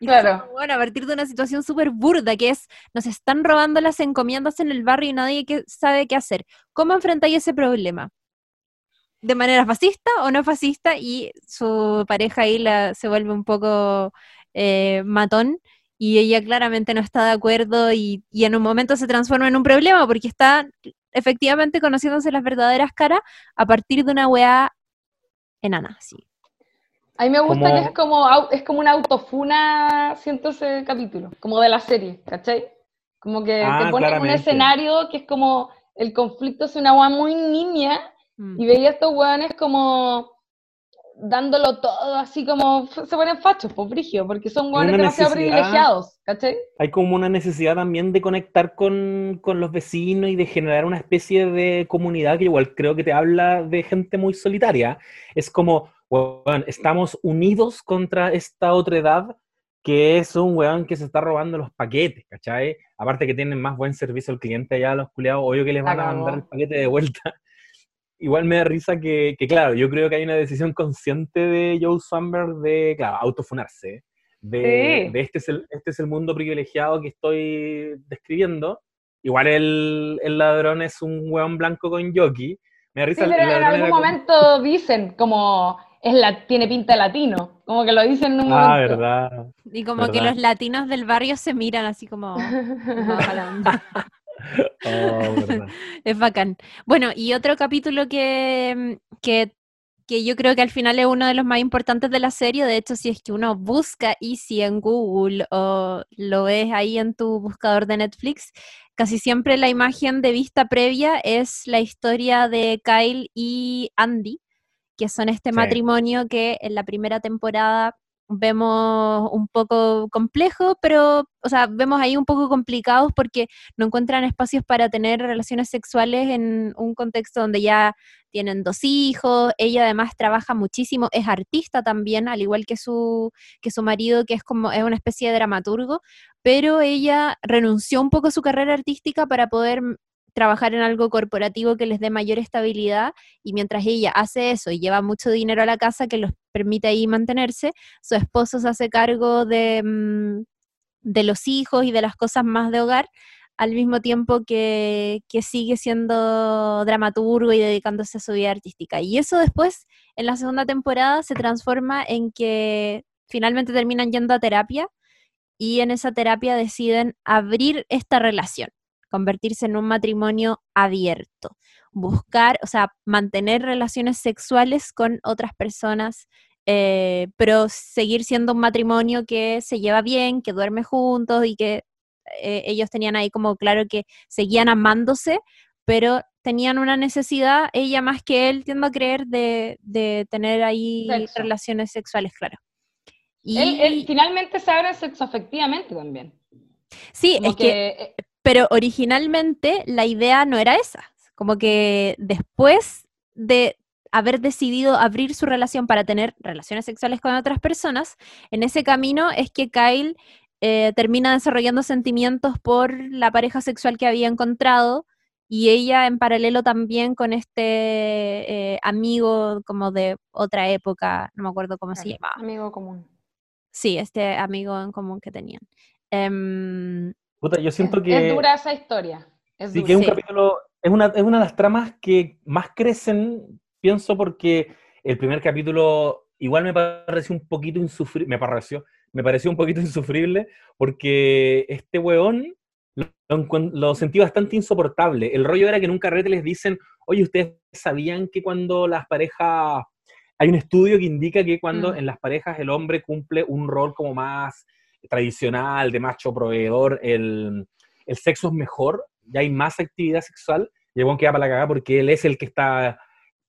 Claro. bueno, a partir de una situación súper burda, que es, nos están robando las encomiendas en el barrio y nadie que sabe qué hacer. ¿Cómo enfrentáis ese problema? ¿De manera fascista o no fascista? Y su pareja ahí la, se vuelve un poco eh, matón y ella claramente no está de acuerdo y, y, en un momento se transforma en un problema porque está efectivamente conociéndose las verdaderas caras a partir de una weá enana, sí. A mí me gusta que es como, es como una autofuna, siento ese capítulo, como de la serie, ¿cachai? Como que ah, te ponen un escenario que es como el conflicto es una weá muy niña mm. y veía a estos weones como dándolo todo, así como se ponen fachos, pues brigio, porque son weones demasiado privilegiados, ¿cachai? Hay como una necesidad también de conectar con, con los vecinos y de generar una especie de comunidad que igual creo que te habla de gente muy solitaria. Es como bueno, estamos unidos contra esta otra edad que es un weón que se está robando los paquetes, ¿cachai? Aparte que tienen más buen servicio al cliente allá, los culiados, obvio que les van a mandar el paquete de vuelta. (laughs) Igual me da risa que, que, claro, yo creo que hay una decisión consciente de Joe Swanberg de, claro, autofunarse. De, de este, es el, este es el mundo privilegiado que estoy describiendo. Igual el, el ladrón es un weón blanco con jockey. Me da risa sí, pero en algún momento dicen como es la, tiene pinta latino, como que lo dicen en un ah, verdad. Y como que los latinos del barrio se miran así como... (laughs) (laughs) oh, (laughs) es bacán. Bueno, y otro capítulo que, que, que, yo creo que al final es uno de los más importantes de la serie, de hecho, si es que uno busca Easy en Google o lo ves ahí en tu buscador de Netflix, casi siempre la imagen de vista previa es la historia de Kyle y Andy, que son este matrimonio que en la primera temporada vemos un poco complejo, pero, o sea, vemos ahí un poco complicados porque no encuentran espacios para tener relaciones sexuales en un contexto donde ya tienen dos hijos, ella además trabaja muchísimo, es artista también, al igual que su, que su marido, que es como, es una especie de dramaturgo, pero ella renunció un poco a su carrera artística para poder trabajar en algo corporativo que les dé mayor estabilidad y mientras ella hace eso y lleva mucho dinero a la casa que los permite ahí mantenerse, su esposo se hace cargo de, mm, de los hijos y de las cosas más de hogar al mismo tiempo que, que, sigue siendo dramaturgo y dedicándose a su vida artística. Y eso después, en la segunda temporada, se transforma en que finalmente terminan yendo a terapia y en esa terapia deciden abrir esta relación convertirse en un matrimonio abierto, buscar, o sea, mantener relaciones sexuales con otras personas, eh, pero seguir siendo un matrimonio que se lleva bien, que duerme juntos y que eh, ellos tenían ahí como claro que seguían amándose, pero tenían una necesidad, ella más que él, tiendo a creer, de, tener ahí relaciones sexuales, claro. Y él, finalmente se abre sexo efectivamente también. Sí, es que, eh, pero originalmente la idea no era esa. Como que después de haber decidido abrir su relación para tener relaciones sexuales con otras personas, en ese camino es que Kyle eh, termina desarrollando sentimientos por la pareja sexual que había encontrado y ella en paralelo también con este eh, amigo como de otra época, no me acuerdo cómo se llamaba. Amigo común. Sí, este amigo en común que tenían. Em, Puta, yo siento Es- que... Es dura esa historia. Es Sí, dura. que es un Sí. capítulo, es una, es una de las tramas que más crecen, pienso, porque el primer capítulo igual me pareció un poquito insufrible, me pareció, me pareció un poquito (laughs) insufrible, porque este weón lo, lo encuent- lo sentí bastante insoportable. El rollo era que en un carrete les dicen, oye, ¿ustedes sabían que cuando las parejas, hay un estudio que indica que cuando Mm. en las parejas el hombre cumple un rol como más tradicional, de macho proveedor, el, el sexo es mejor, ya hay más actividad sexual, y el weón queda para la cagada porque él es el que está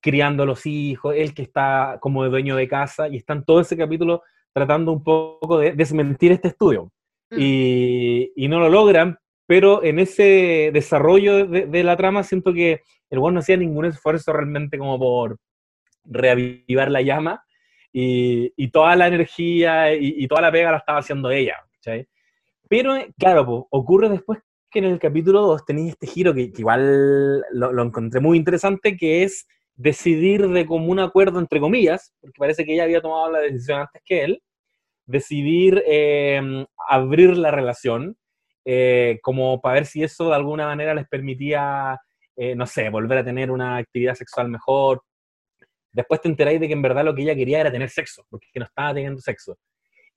criando a los hijos, el que está como dueño de casa, y están todo ese capítulo tratando un poco de desmentir este estudio. Mm. Y, y no lo logran, pero en ese desarrollo de, de la trama siento que el weón no hacía ningún esfuerzo realmente como por reavivar la llama, y, toda la energía y, toda la pega la estaba haciendo ella, ¿cachai? Pero, claro, ocurre después que en el capítulo 2 tenéis este giro que, igual lo, encontré muy interesante, que es decidir de común acuerdo, entre comillas, porque parece que ella había tomado la decisión antes que él, decidir eh, abrir la relación, eh, como para ver si eso de alguna manera les permitía, eh, no sé, volver a tener una actividad sexual mejor. Después te enteráis de que en verdad lo que ella quería era tener sexo, porque no estaba teniendo sexo.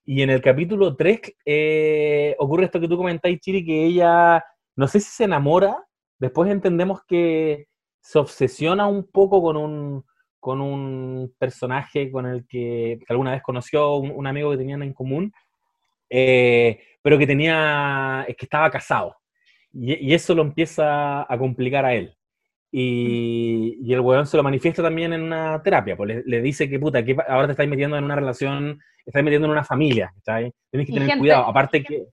Y en el capítulo 3 eh, ocurre esto que tú comentáis, Chiri, que ella, no sé si se enamora, después entendemos que se obsesiona un poco con un, con un personaje con el que, alguna vez conoció, un, un amigo que tenían en común, eh, pero que tenía, que estaba casado. Y, y eso lo empieza a complicar a él. Y, y el weón se lo manifiesta también en una terapia, pues le, le dice que puta, que ahora te estáis metiendo en una relación, estáis metiendo en una familia. Tienes que tener gente- cuidado, aparte que...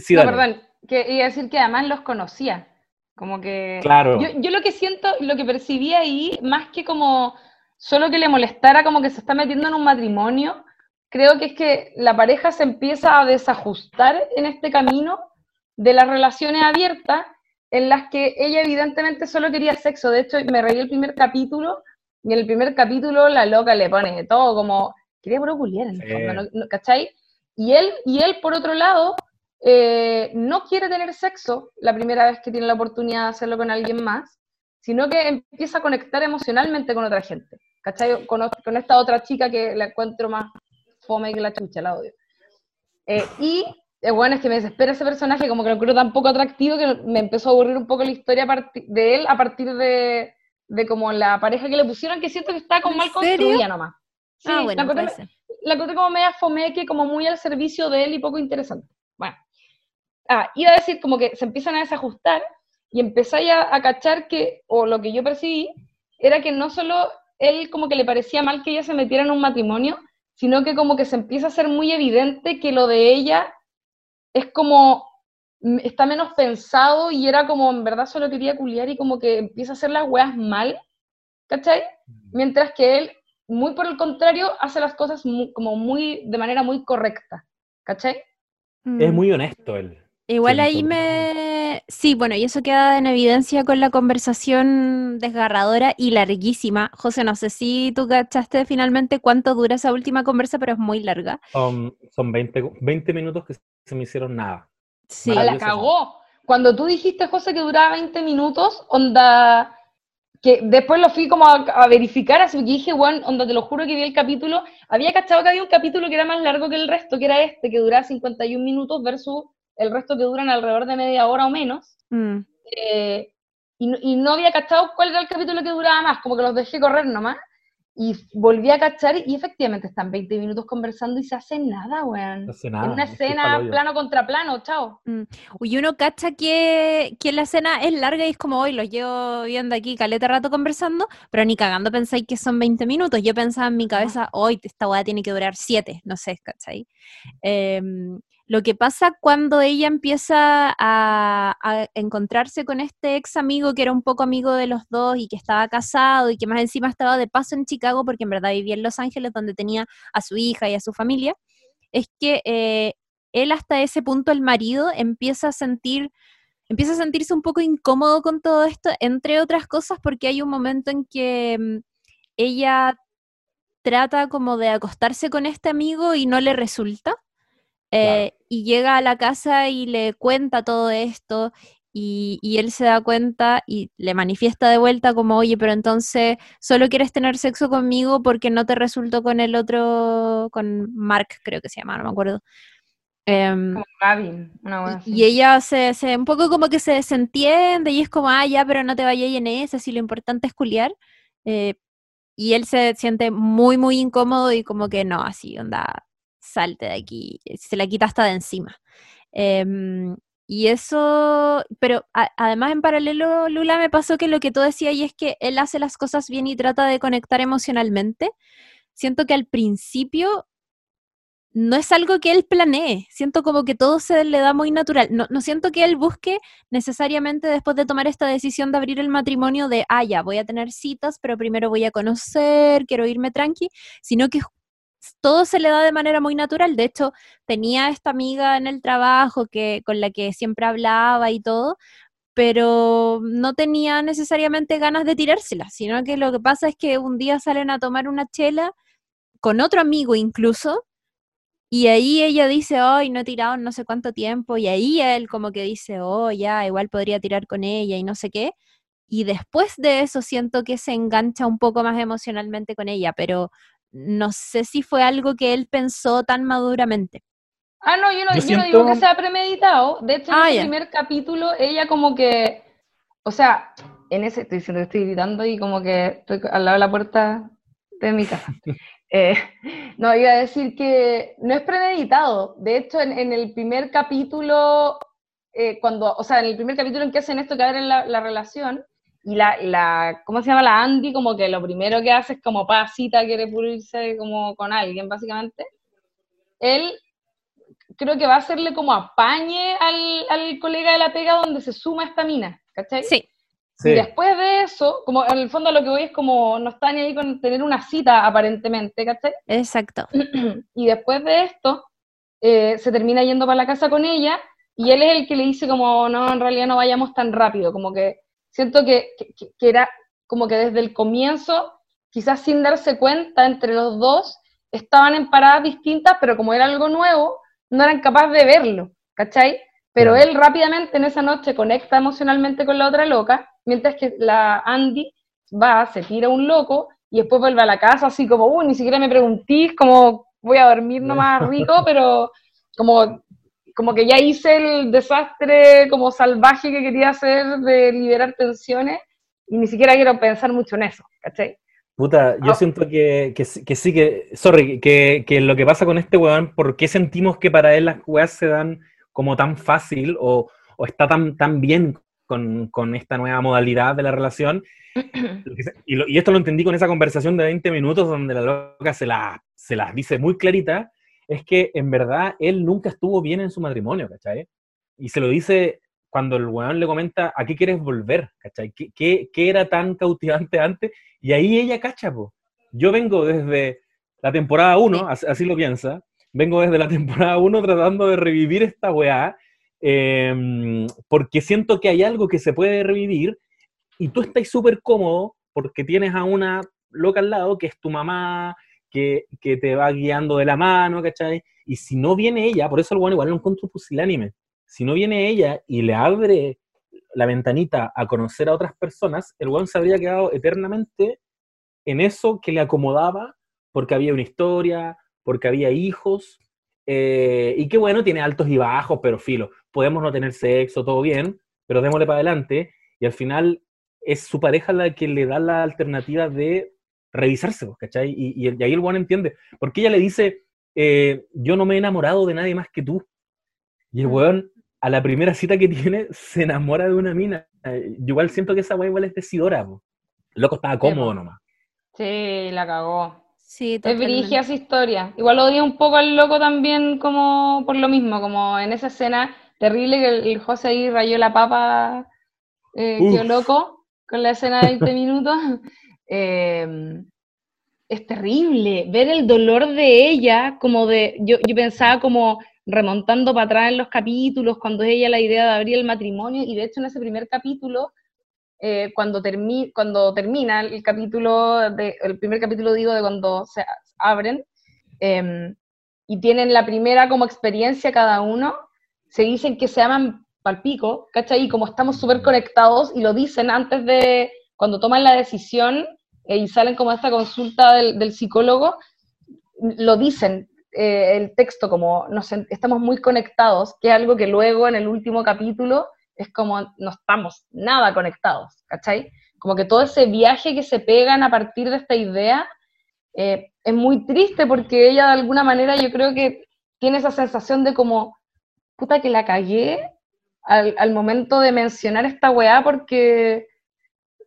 sí, no, perdón, que iba a decir que además los conocía. Como que. Claro. Yo, yo lo que siento, lo que percibí ahí, más que como solo que le molestara como que se está metiendo en un matrimonio, creo que es que la pareja se empieza a desajustar en este camino de las relaciones abiertas, en las que ella evidentemente solo quería sexo. De hecho, me reí el primer capítulo, y en el primer capítulo la loca le pone todo como, quería puro culiar en el fondo, ¿no? ¿no? ¿cachai? Y él, y él, por otro lado, eh, no quiere tener sexo la primera vez que tiene la oportunidad de hacerlo con alguien más, sino que empieza a conectar emocionalmente con otra gente. ¿Cachai? Con, con esta otra chica que la encuentro más fome que la chucha, la odio. Eh, y bueno, es que me desespera ese personaje, como que lo creo tan poco atractivo que me empezó a aburrir un poco la historia de él a partir de, de como la pareja que le pusieron, que siento que está como ¿En mal serio? construida nomás. Sí, ah, la bueno, encontré- puede ser. la encontré como media fomeque, como muy al servicio de él y poco interesante. Bueno. Ah, iba a decir como que se empiezan a desajustar y empezáis a, a cachar que, o lo que yo percibí, era que no solo él como que le parecía mal que ella se metiera en un matrimonio, sino que como que se empieza a hacer muy evidente que lo de ella es como, mm, está menos pensado y era como, en verdad solo quería culiar y como que empieza a hacer las weas mal, ¿cachai? Mientras que él, muy por el contrario, hace las cosas mu- como muy, de manera muy correcta, ¿cachai? Es Mm. muy honesto él. Igual ahí siento. Sí, bueno, y eso queda en evidencia con la conversación desgarradora y larguísima. José, no sé si tú cachaste finalmente cuánto dura esa última conversa, pero es muy larga. Son, son 20, 20 minutos que se me hicieron nada. Sí, la cagó. Cuando tú dijiste, José, que duraba 20 minutos, onda, que después lo fui como a, a verificar, así que dije, bueno, onda, te lo juro que vi el capítulo, había cachado que había un capítulo que era más largo que el resto, que era este, que duraba 51 minutos versus el resto que duran alrededor de media hora o menos. Mm. eh, y, no- y no había cachado cuál era el capítulo que duraba más, como que los dejé correr nomás. Y volví a cachar y efectivamente están 20 minutos conversando y se hace nada, weón. No hace en nada. una es que es escena plano contra plano, chao. Y uno cacha que, que la escena es larga y es como hoy los llevo viendo aquí caleta rato conversando, pero ni cagando pensáis que son 20 minutos. Yo pensaba en mi cabeza, hoy esta weá tiene que durar 7, no sé, ¿cachai? Em, lo que pasa cuando ella empieza a, encontrarse con este ex amigo que era un poco amigo de los dos y que estaba casado y que más encima estaba de paso en Chicago porque en verdad vivía en Los Ángeles donde tenía a su hija y a su familia, es que eh, él hasta ese punto, el marido, empieza a sentir empieza a sentirse un poco incómodo con todo esto, entre otras cosas porque hay un momento en que mm, ella trata como de acostarse con este amigo y no le resulta. Eh, y llega a la casa y le cuenta todo esto y, y, él se da cuenta y le manifiesta de vuelta como, oye, pero entonces solo quieres tener sexo conmigo porque no te resultó con el otro, con Mark creo que se llama, no me acuerdo. Um, como Gavin, una y, y ella se, se, un poco como que se desentiende y es como, ah, ya, pero no te vayas en esa, si lo importante es culiar. Eh, y él se siente muy, muy incómodo y como que no, así, onda, salte de aquí, se la quita hasta de encima. Um, y eso, pero a, además en paralelo, Lula, me pasó que lo que tú decías y es que él hace las cosas bien y trata de conectar emocionalmente. Siento que al principio no es algo que él planee. Siento como que todo se le da muy natural. No, no, siento que él busque necesariamente después de tomar esta decisión de abrir el matrimonio de, ah, ya, voy a tener citas, pero primero voy a conocer, quiero irme tranqui, sino que todo se le da de manera muy natural. De hecho, tenía esta amiga en el trabajo que, con la que siempre hablaba y todo, pero no tenía necesariamente ganas de tirársela, sino que lo que pasa es que un día salen a tomar una chela con otro amigo incluso, y ahí ella dice, ay, no he tirado no sé cuánto tiempo, y ahí él como que dice, oh, ya, igual podría tirar con ella y no sé qué. Y después de eso siento que se engancha un poco más emocionalmente con ella, pero no sé si fue algo que él pensó tan maduramente. Ah, no, yo no, yo no digo que sea premeditado. De hecho, en ah, el primer capítulo, ella como que, o sea, en ese, estoy diciendo estoy gritando y como que estoy al lado de la puerta de mi casa. (laughs) Eh, no, iba a decir que no es premeditado. De hecho, en, el primer capítulo, eh, cuando, o sea, en el primer capítulo en que hacen esto que abren la, la relación, y la, la, ¿cómo se llama? La Andy, como que lo primero que hace es como pasita, quiere pulirse como con alguien, básicamente. Él creo que va a hacerle como apañe al, al colega de la pega donde se suma esta mina, ¿cachai? Sí. Y después de eso, como en el fondo lo que voy es como no está ni ahí con tener una cita aparentemente, ¿cachai? Exacto. (clears throat) Y después de esto, eh, se termina yendo para la casa con ella y él es el que le dice como, no, en realidad no vayamos tan rápido, como que siento que, que, era como que desde el comienzo, quizás sin darse cuenta, entre los dos estaban en paradas distintas, pero como era algo nuevo, no eran capaces de verlo, ¿cachai? Pero él rápidamente en esa noche conecta emocionalmente con la otra loca, mientras que la Andy va, se tira un loco y después vuelve a la casa así como, uy, ni siquiera me preguntís, como voy a dormir nomás rico, (laughs) pero como como que ya hice el desastre como salvaje que quería hacer de liberar tensiones y ni siquiera quiero pensar mucho en eso, ¿cachai? Puta, yo ah. siento que, que, que, sí, que, sorry, que, que, lo que pasa con este weón, ¿por qué sentimos que para él las weas se dan como tan fácil o, o está tan, tan bien con, con, esta nueva modalidad de la relación? (clears throat) y, lo, y, esto lo entendí con esa conversación de 20 minutos donde la loca se, la, se las dice muy clarita es que en verdad él nunca estuvo bien en su matrimonio, ¿cachai? Y se lo dice cuando el weón le comenta, ¿a qué quieres volver? ¿cachai? ¿Qué, qué, era tan cautivante antes? Y ahí ella cacha, po. Yo vengo desde la temporada 1, así, lo piensa, vengo desde la (laughs) temporada 1 tratando de revivir esta weá, em, porque siento que hay algo que se puede revivir y tú estás súper cómodo porque tienes a una loca al lado que es tu mamá, que, te va guiando de la mano, ¿cachai? Y si no viene ella, por eso el bueno igual lo encuentro pusilánime, si no viene ella y le abre la ventanita a conocer a otras personas, el weón se habría quedado eternamente en eso que le acomodaba porque había una historia, porque había hijos, eh, y qué bueno, tiene altos y bajos, pero filo, podemos no tener sexo, todo bien, pero démosle para adelante, y al final es su pareja la que le da la alternativa de revisarse, ¿cachai? Y, y, ahí el buen entiende. Porque ella le dice, eh, yo no me he enamorado de nadie más que tú. Y el mm. weón, a la primera cita que tiene, se enamora de una mina. Eh, yo igual siento que esa weá igual es decidora, po. Loco estaba cómodo nomás. Sí, la cagó. Sí, Es totalmente. esa historia. Igual odio un poco al loco también como por lo mismo, como en esa escena terrible que el, el José ahí rayó la papa, eh, quedó loco con la escena de 20 (laughs) minutos. Eh, es terrible ver el dolor de ella, como de, yo, yo pensaba como remontando para atrás en los capítulos, cuando es ella la idea de abrir el matrimonio, y de hecho en ese primer capítulo, eh, cuando, termi cuando termina el capítulo, de, el primer capítulo digo de cuando se abren, eh, y tienen la primera como experiencia cada uno, se dicen que se aman palpico, ¿cachai? Y como estamos súper conectados, y lo dicen antes de, cuando toman la decisión, y salen como a esta consulta del, del psicólogo, lo dicen, eh, el texto como nos, estamos muy conectados, que es algo que luego en el último capítulo es como no estamos nada conectados, ¿cachai? Como que todo ese viaje que se pegan a partir de esta idea eh, es muy triste porque ella de alguna manera yo creo que tiene esa sensación de como, puta que la cagué al, al momento de mencionar esta weá porque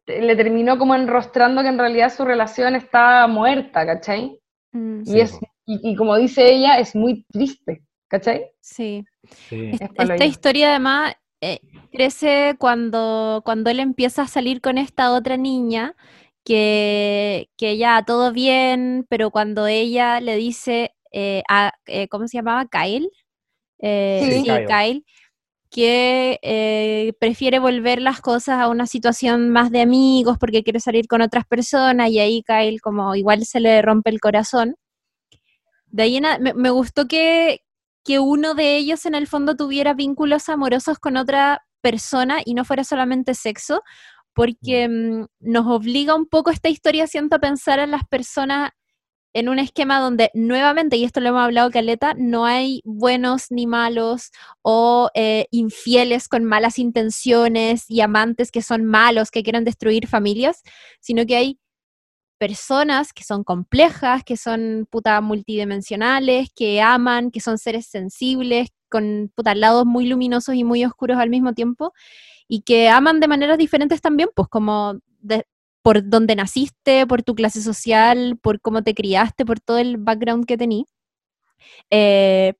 le terminó como enrostrando que en realidad su relación está muerta, ¿cachai? Mm, Y, Sí, es, y, y como dice ella, es muy triste, ¿cachai? sí. Sí. Es- Esta historia además eh, crece cuando, cuando él empieza a salir con esta otra niña, que, que ya todo bien, pero cuando ella le dice eh, a, eh, ¿cómo se llamaba? Kyle. Eh, Sí. sí, Kyle. Kyle, que eh, prefiere volver las cosas a una situación más de amigos porque quiere salir con otras personas y ahí Kyle como igual se le rompe el corazón. De ahí en a- me, me gustó que, que uno de ellos en el fondo tuviera vínculos amorosos con otra persona y no fuera solamente sexo, porque mm, nos obliga un poco esta historia, siento, a pensar en las personas en un esquema donde nuevamente, y esto lo hemos hablado Caleta, no hay buenos ni malos o eh, infieles con malas intenciones y amantes que son malos, que quieren destruir familias, sino que hay personas que son complejas, que son puta multidimensionales, que aman, que son seres sensibles, con puta lados muy luminosos y muy oscuros al mismo tiempo, y que aman de maneras diferentes también, pues como de- por donde naciste, por tu clase social, por cómo te criaste, por todo el background que tení. Eh,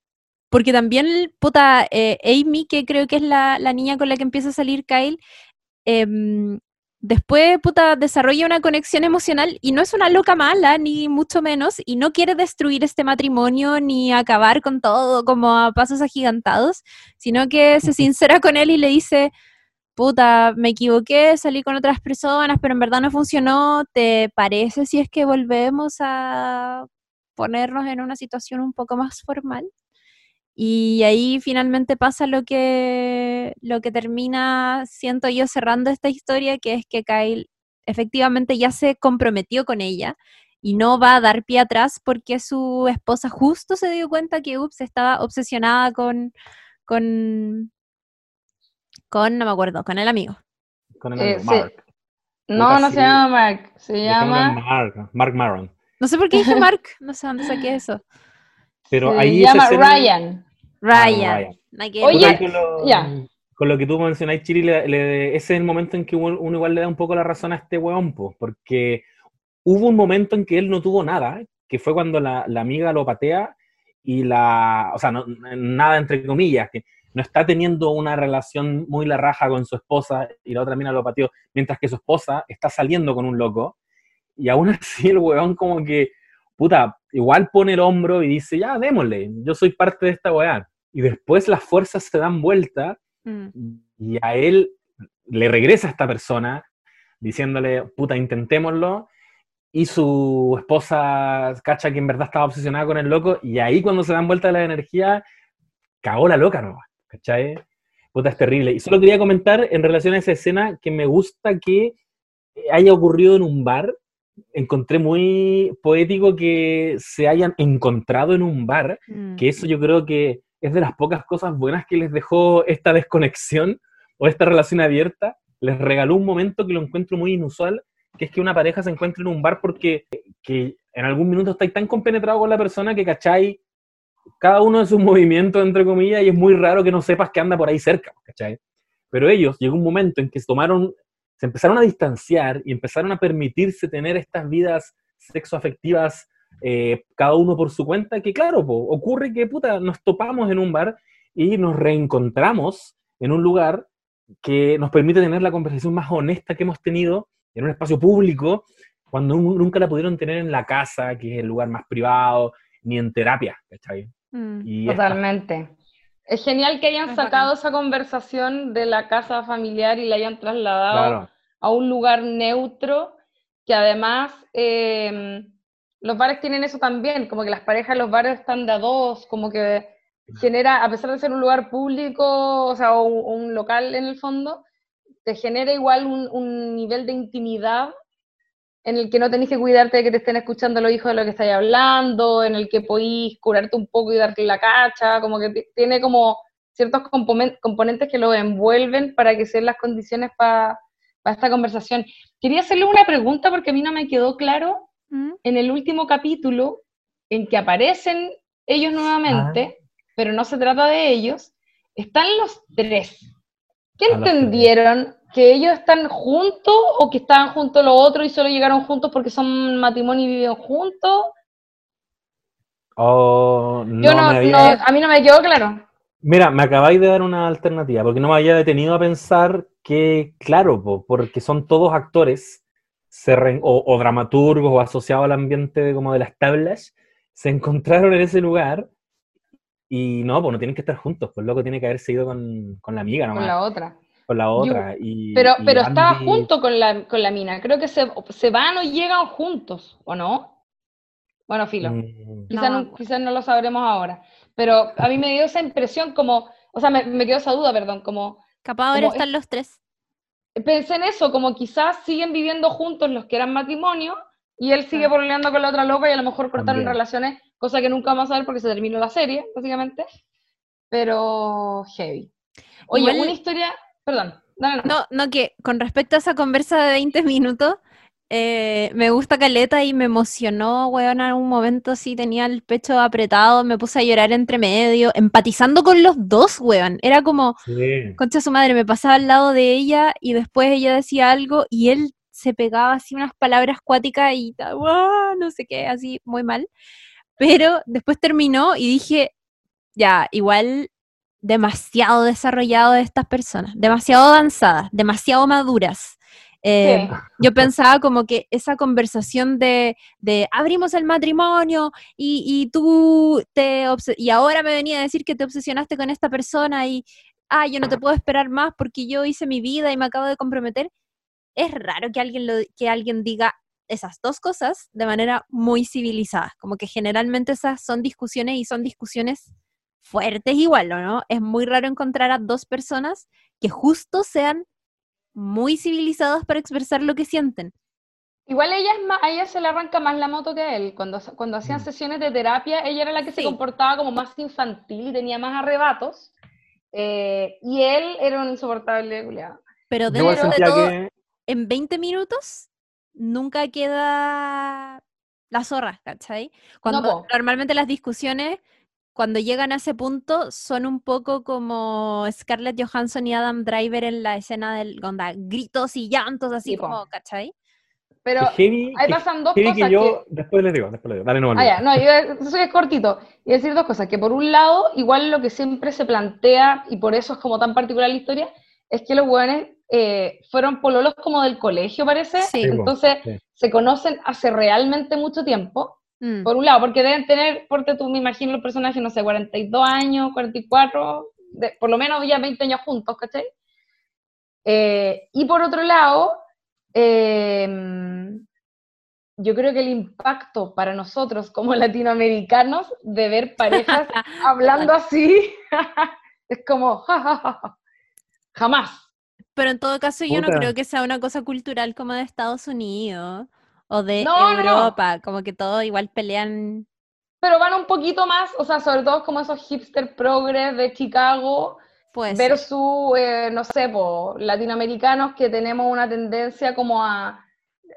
porque también, puta, eh, Amy, que creo que es la, la niña con la que empieza a salir Kyle, em, después, puta, desarrolla una conexión emocional y no es una loca mala, ni mucho menos, y no quiere destruir este matrimonio ni acabar con todo como a pasos agigantados, sino que se sincera con él y le dice, puta, me equivoqué, salí con otras personas, pero en verdad no funcionó, ¿te parece si es que volvemos a ponernos en una situación un poco más formal? Y ahí finalmente pasa lo que, lo que termina, siento yo, cerrando esta historia, que es que Kyle efectivamente ya se comprometió con ella y no va a dar pie atrás porque su esposa justo se dio cuenta que ups, estaba obsesionada con, con, con, no me acuerdo, con el amigo. Con el Eh, amigo, sí. Mark. No, no se llama Mark, se llama... Mark, Mark Maron. No sé por qué dije (laughs) Mark, no sé dónde saqué eso. Pero se ahí llama escena- Ryan. Ryan. Ryan. nada que Oye, con, lo, ya. con lo que tú mencionáis, Chiri, le- le- ese es el momento en que uno, uno igual le da un poco la razón a este weón, po, porque hubo un momento en que él no tuvo nada, que fue cuando la, la amiga lo patea y la, o sea, no- nada entre comillas, que no está teniendo una relación muy la raja con su esposa y la otra mina lo pateó, mientras que su esposa está saliendo con un loco, y aún (laughs) así el weón como que, puta, igual pone el hombro y dice, ya, démosle, yo soy parte de esta weá. Y después las fuerzas se dan vuelta Mm, y a él le regresa a esta persona diciéndole, puta, intentémoslo. Y su esposa cacha que en verdad estaba obsesionada con el loco. Y ahí cuando se dan vuelta la energía, cagó la loca, ¿no? ¿Cachai? Puta, es terrible. Y solo quería comentar en relación a esa escena que me gusta que haya ocurrido en un bar. Encontré muy poético que se hayan encontrado en un bar mm. que eso yo creo que es de las pocas cosas buenas que les dejó esta desconexión o esta relación abierta. Les regaló un momento que lo encuentro muy inusual, que es que una pareja se encuentre en un bar porque que en algún minuto estáis tan compenetrado con la persona que cachai cada uno de sus (laughs) movimientos, entre comillas, y es muy raro que no sepas que anda por ahí cerca, ¿cachai? Pero ellos, llegó un momento en que se tomaron, se empezaron a distanciar y empezaron a permitirse tener estas vidas sexoafectivas eh, cada uno por su cuenta, que claro, po, ocurre que puta, nos topamos en un bar y nos reencontramos en un lugar que nos permite tener la conversación más honesta que hemos tenido en un espacio público, cuando nun- nunca la pudieron tener en la casa, que es el lugar más privado, ni en terapia, ¿cachai? Mm. Y esta- Totalmente. Es genial que hayan Es sacado bacán. esa conversación de la casa familiar y la hayan trasladado claro, a un lugar neutro, que además eh, los bares tienen eso también, como que las parejas en los bares están de a dos, como que genera, a pesar de ser un lugar público, o sea, un, o un local en el fondo, te genera igual un, un nivel de intimidad en el que no tenés que cuidarte de que te estén escuchando los hijos de lo que estáis hablando, en el que podís curarte un poco y darte la cacha, como que ti- tiene como ciertos componen- componentes que lo envuelven para que sean las condiciones para esta conversación. Quería hacerle una pregunta porque a mí no me quedó claro Mm. en el último capítulo en que aparecen ellos nuevamente, pero no se trata de ellos, están los tres. ¿Qué entendieron? ¿Que ellos están juntos o que estaban juntos los otros y solo llegaron juntos porque son matrimonio y viven juntos? Oh, no Yo no, me había- no- a mí no me quedó claro. Mira, me acabáis de dar una alternativa, porque no me había detenido a pensar que, claro, po, porque son todos actores se re- o, o dramaturgos o asociados al ambiente como de las tablas, se (laughs) encontraron en ese lugar y no, pues no tienen que estar juntos, pues loco tiene que haberse ido con, con la amiga Con nomás, la otra. con la otra. y, Pero, y pero estaba junto con la, con la mina. Creo que se, se van o llegan juntos, ¿o no? Bueno, filo. Mm, Quizás No. no, quizás no lo sabremos ahora. Pero a mí me dio esa impresión como, o sea, me, me quedó esa duda, perdón, como Capaz ahora Como están los tres. pensé en eso, como quizás siguen viviendo juntos los que eran matrimonio y él sigue pololeando con la otra loca y a lo mejor cortaron También. relaciones, cosa que nunca vamos a ver porque se terminó la serie, básicamente. Pero heavy. Oye, Igual- una historia, perdón, dale, no. No, no, que con respecto a esa conversa de 20 minutos, eh, me gusta Caleta y me emocionó, weón, en un momento así tenía el pecho apretado, me puse a llorar entre medio, empatizando con los dos, weón. Era como, sí. concha su madre, me pasaba al lado de ella y después ella decía algo y él se pegaba así unas palabras cuáticas y no sé qué, así muy mal. Pero después terminó y dije, ya, igual demasiado desarrollado de estas personas, demasiado avanzadas, demasiado maduras. Eh, Sí. (laughs) Yo pensaba como que esa conversación de, de abrimos el matrimonio y, y tú te y ahora me venía a decir que te obsesionaste con esta persona y ah, yo no te puedo esperar más porque yo hice mi vida y me acabo de comprometer. Es raro que alguien lo, que alguien diga esas dos cosas de manera muy civilizada, como que generalmente esas son discusiones y son discusiones fuertes igual, ¿o ¿no? Es muy raro encontrar a dos personas que justo sean muy civilizadas para expresar lo que sienten. Igual ella es más, a ella se le arranca más la moto que a él. Cuando, cuando hacían Mm. sesiones de terapia, ella era la que se comportaba como más infantil y tenía más arrebatos. eh, y él era un insoportable culiado. Pero dentro de todo, que... en 20 minutos nunca queda la zorra, ¿cachai? Cuando normalmente las discusiones, cuando llegan a ese punto, son un poco como Scarlett Johansson y Adam Driver en la escena del onda, gritos y llantos, así Sí, po. como, ¿cachai? Pero heavy, ahí que pasan dos heavy que cosas yo... que- Después les digo, después les digo. Dale, no, Ah, ya, no, yo, eso es cortito. Y decir dos cosas, que por un lado, igual lo que siempre se plantea, y por eso es como tan particular la historia, es que los hueones eh, fueron pololos como del colegio, parece. Sí. Entonces, sí. se conocen hace realmente mucho tiempo. Mm. Por un lado, porque deben tener, porque tú me imagino los personajes, no sé, 42 años, 44, de- por lo menos ya 20 años juntos, ¿cachai? Eh, y por otro lado, eh, yo creo que el impacto para nosotros como (laughs) latinoamericanos de ver parejas (laughs) hablando así (laughs) es como, ja, ja, ja, ja. jamás. Pero en todo caso, yo no Puta. creo que sea una cosa cultural como de Estados Unidos o de No, no, no. Europa, como que todos igual pelean. Pero van un poquito más, o sea, sobre todo como esos hipster progres de Chicago, Pues versus, eh, no sé, po, latinoamericanos que tenemos una tendencia como a,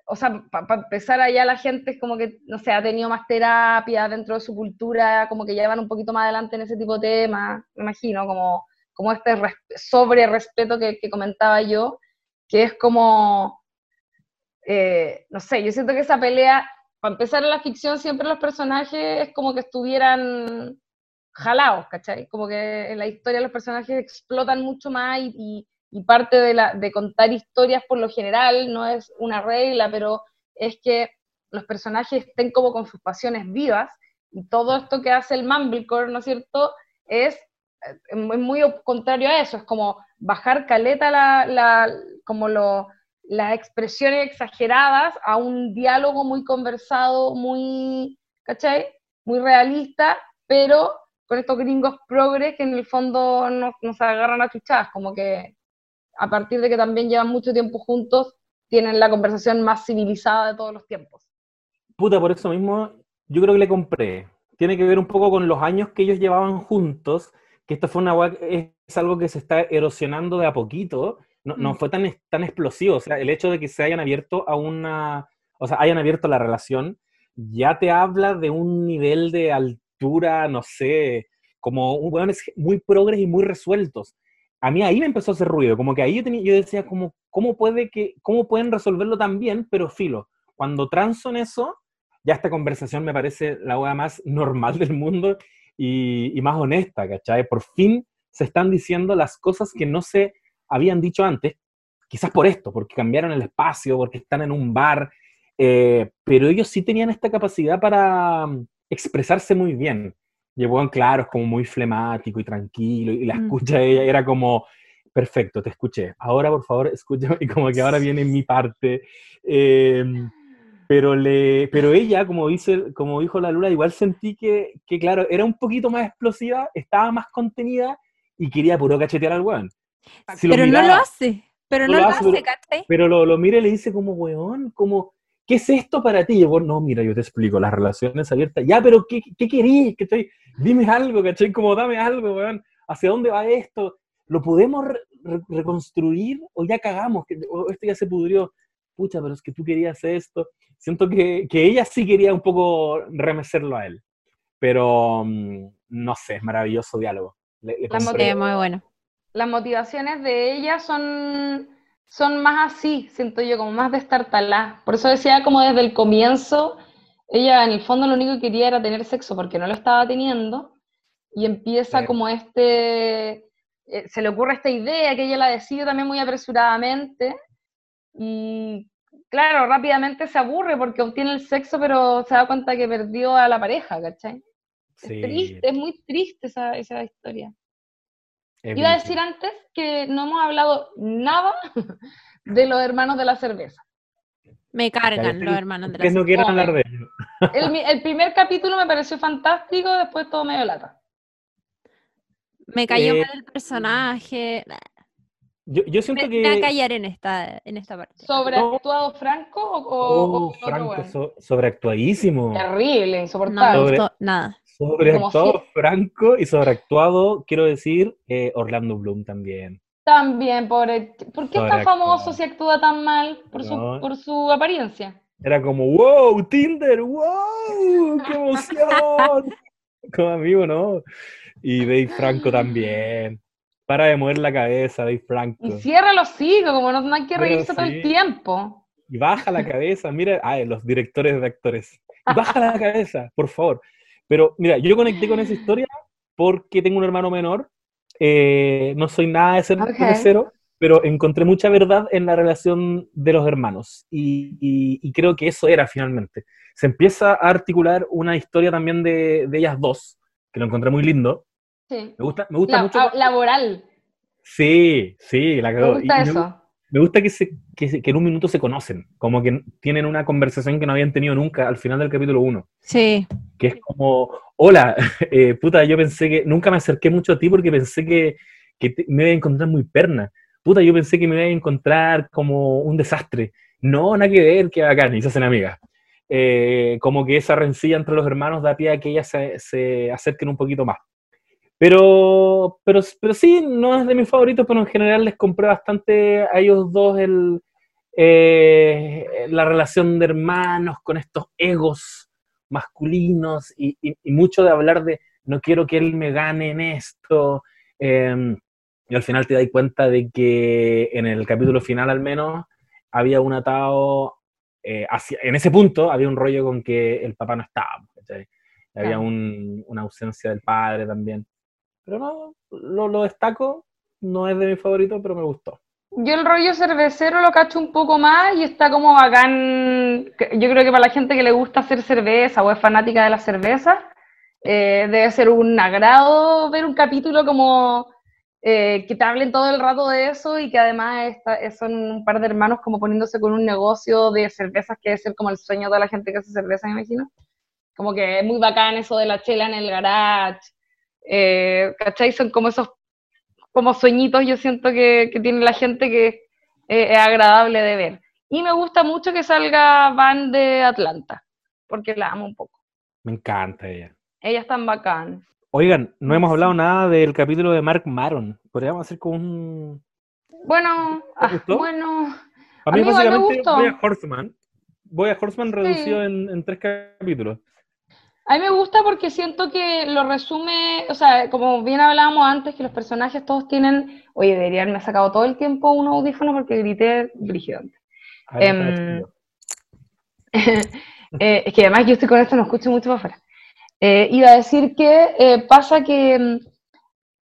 o sea, para empezar allá la gente es como que, no sé, ha tenido más terapia dentro de su cultura, como que ya van un poquito más adelante en ese tipo de temas, me imagino, como, como este sobre respeto que, comentaba yo, que es como, eh, no sé, yo siento que esa pelea para empezar en la ficción siempre los personajes es como que estuvieran jalados, ¿cachai? Como que en la historia los personajes explotan mucho más y, parte de, la, de contar historias por lo general no es una regla, pero es que los personajes estén como con sus pasiones vivas y todo esto que hace el Mumblecore, ¿no es cierto? Es muy contrario a eso, es como bajar caleta la, la como lo, las expresiones exageradas a un diálogo muy conversado, muy, ¿cachai? Muy realista, pero con estos gringos progres que en el fondo nos, nos agarran a chuchadas, como que a partir de que también llevan mucho tiempo juntos, tienen la conversación más civilizada de todos los tiempos. Puta, por eso mismo yo creo que le compré. Tiene que ver un poco con los años que ellos llevaban juntos, que esto fue una es algo que se está erosionando de a poquito, no, mm. fue tan, tan explosivo. O sea, el hecho de que se hayan abierto a una, o sea, hayan abierto la relación, ya te habla de un nivel de altura, no sé, como un muy progres y muy resueltos. A mí ahí me empezó a hacer ruido, como que ahí yo, tenía, yo decía, como, ¿cómo, puede que, ¿cómo pueden resolverlo tan bien? Pero filo, cuando transo en eso, ya esta conversación me parece la hueá más normal del mundo y, y, más honesta, ¿cachai? Por fin se están diciendo las cosas que no se habían dicho antes, quizás por esto, porque cambiaron el espacio, porque están en un bar, eh, pero ellos sí tenían esta capacidad para mm, expresarse muy bien. Llevó en claro, es como muy flemático y tranquilo, y la mm. escucha ella era como, perfecto, te escuché, ahora por favor escúchame, (laughs) y como que ahora viene mi parte. Em, pero, le, pero ella, como, dice, como dijo la Luna, igual sentí que, que, claro, era un poquito más explosiva, estaba más contenida y quería puro cachetear al weón pero no lo hace, pero no, lo hace, Pero, lo, lo mira y le dice como, weón, como, ¿qué es esto para ti? Y yo, no, mira, yo te explico, las relaciones abiertas, ya, pero ¿qué, qué querís? Dime algo, ¿cachai? Como dame algo, weón, ¿hacia dónde va esto? ¿Lo podemos reconstruir o ya cagamos? O esto ya se pudrió. Pucha, pero es que tú querías esto. Siento que, que ella sí quería un poco remecerlo a él. Pero, mm, no sé, es maravilloso diálogo. Le, la muy bueno las motivaciones de ella son, son más así, siento yo, como más de estar talá. Por eso decía como desde el comienzo, ella en el fondo lo único que quería era tener sexo porque no lo estaba teniendo y empieza como este, eh, se le ocurre esta idea que ella la decide también muy apresuradamente y claro, rápidamente se aburre porque obtiene el sexo pero se da cuenta que perdió a la pareja, ¿cachai? Es triste, es muy triste esa, esa historia. Iba a decir antes que no hemos hablado nada (laughs) de los hermanos de la cerveza. Me cargan los hermanos de la cerveza. no quieren hablar de ellos. (laughs) El, primer capítulo me pareció fantástico, después todo medio lata. Me cayó eh, mal el personaje. Yo, yo siento que. Me voy a callar en esta, en esta parte. ¿Sobreactuado Franco o, oh, Franco sobreactuadísimo. Terrible, insoportable. No, nada. Sobreactuado Franco y sobreactuado, quiero decir, eh, Orlando Bloom también. También, por, ¿por qué está famoso si actúa tan mal por, su, por su apariencia? Era como, wow, Tinder, wow, qué (laughs) emoción. como amigo, ¿no? Y Dave Franco también. Para de mover la cabeza, Dave Franco. Y cierra los hijos, como no, hay que reírse todo el tiempo. Y baja la cabeza, mira, ay, los directores de actores. baja la cabeza, por favor. Pero mira, yo conecté con esa historia porque tengo un hermano menor. Eh, no soy nada de ser cero, pero encontré mucha verdad en la relación de los hermanos. Y, creo que eso era finalmente. Se empieza a articular una historia también de, ellas dos, que lo encontré muy lindo. Sí. Me gusta, me gusta mucho. Laboral. Sí, sí, la Me gusta eso me gusta que, se, que, en un minuto se conocen, como que tienen una conversación que no habían tenido nunca al final del capítulo 1. Sí. Que es como, hola, (laughs) eh, puta, yo pensé que, nunca me acerqué mucho a ti porque pensé que, que me iba a encontrar muy perna. Puta, yo pensé que me iba a encontrar como un desastre. No, nada que ver, que bacán, y se hacen amigas. Eh, como que esa rencilla entre los hermanos da pie a que ellas se, se acerquen un poquito más. Pero, pero, pero sí, no es de mis favoritos, pero en general les compré bastante a ellos dos el, eh, la relación de hermanos con estos egos masculinos y, mucho de hablar de no quiero que él me gane en esto. Em, y al final te das cuenta de que en el capítulo final al menos había un atado eh, hacia, en ese punto había un rollo con que el papá no estaba, ¿cachai? Había un- una ausencia del padre también. Pero no, lo, lo destaco, no es de mi favorito, pero me gustó. Yo el rollo cervecero lo cacho un poco más y está como bacán. Yo creo que para la gente que le gusta hacer cerveza o es fanática de la cerveza, eh, debe ser un agrado ver un capítulo como eh, que te hablen todo el rato de eso y que además está- eh, son un par de hermanos como poniéndose con un negocio de cervezas que debe ser como el sueño de la gente que hace cerveza, me imagino. Como que es muy bacán eso de la chela en el garage. Eh, ¿Cachai? Son como esos como sueñitos yo siento que, que tiene la gente que eh, es agradable de ver. Y me gusta mucho que salga Van de Atlanta, porque la amo un poco. Me encanta ella. Ella es tan bacán. Oigan, no hemos hablado nada del capítulo de Mark Maron. Podríamos hacer como un... Bueno, ah, bueno, A mí me gustó. voy a Horseman. Voy a Horseman reducido en, en tres capítulos. A mí me gusta porque siento que lo resume, o sea, como bien hablábamos antes, que los personajes todos tienen, oye, debería haberme sacado todo el tiempo un audífono porque grité brígido. Estudio. (laughs) Eh, es que además yo estoy con esto, no escucho mucho para afuera. Eh, iba a decir que eh, pasa que, mm,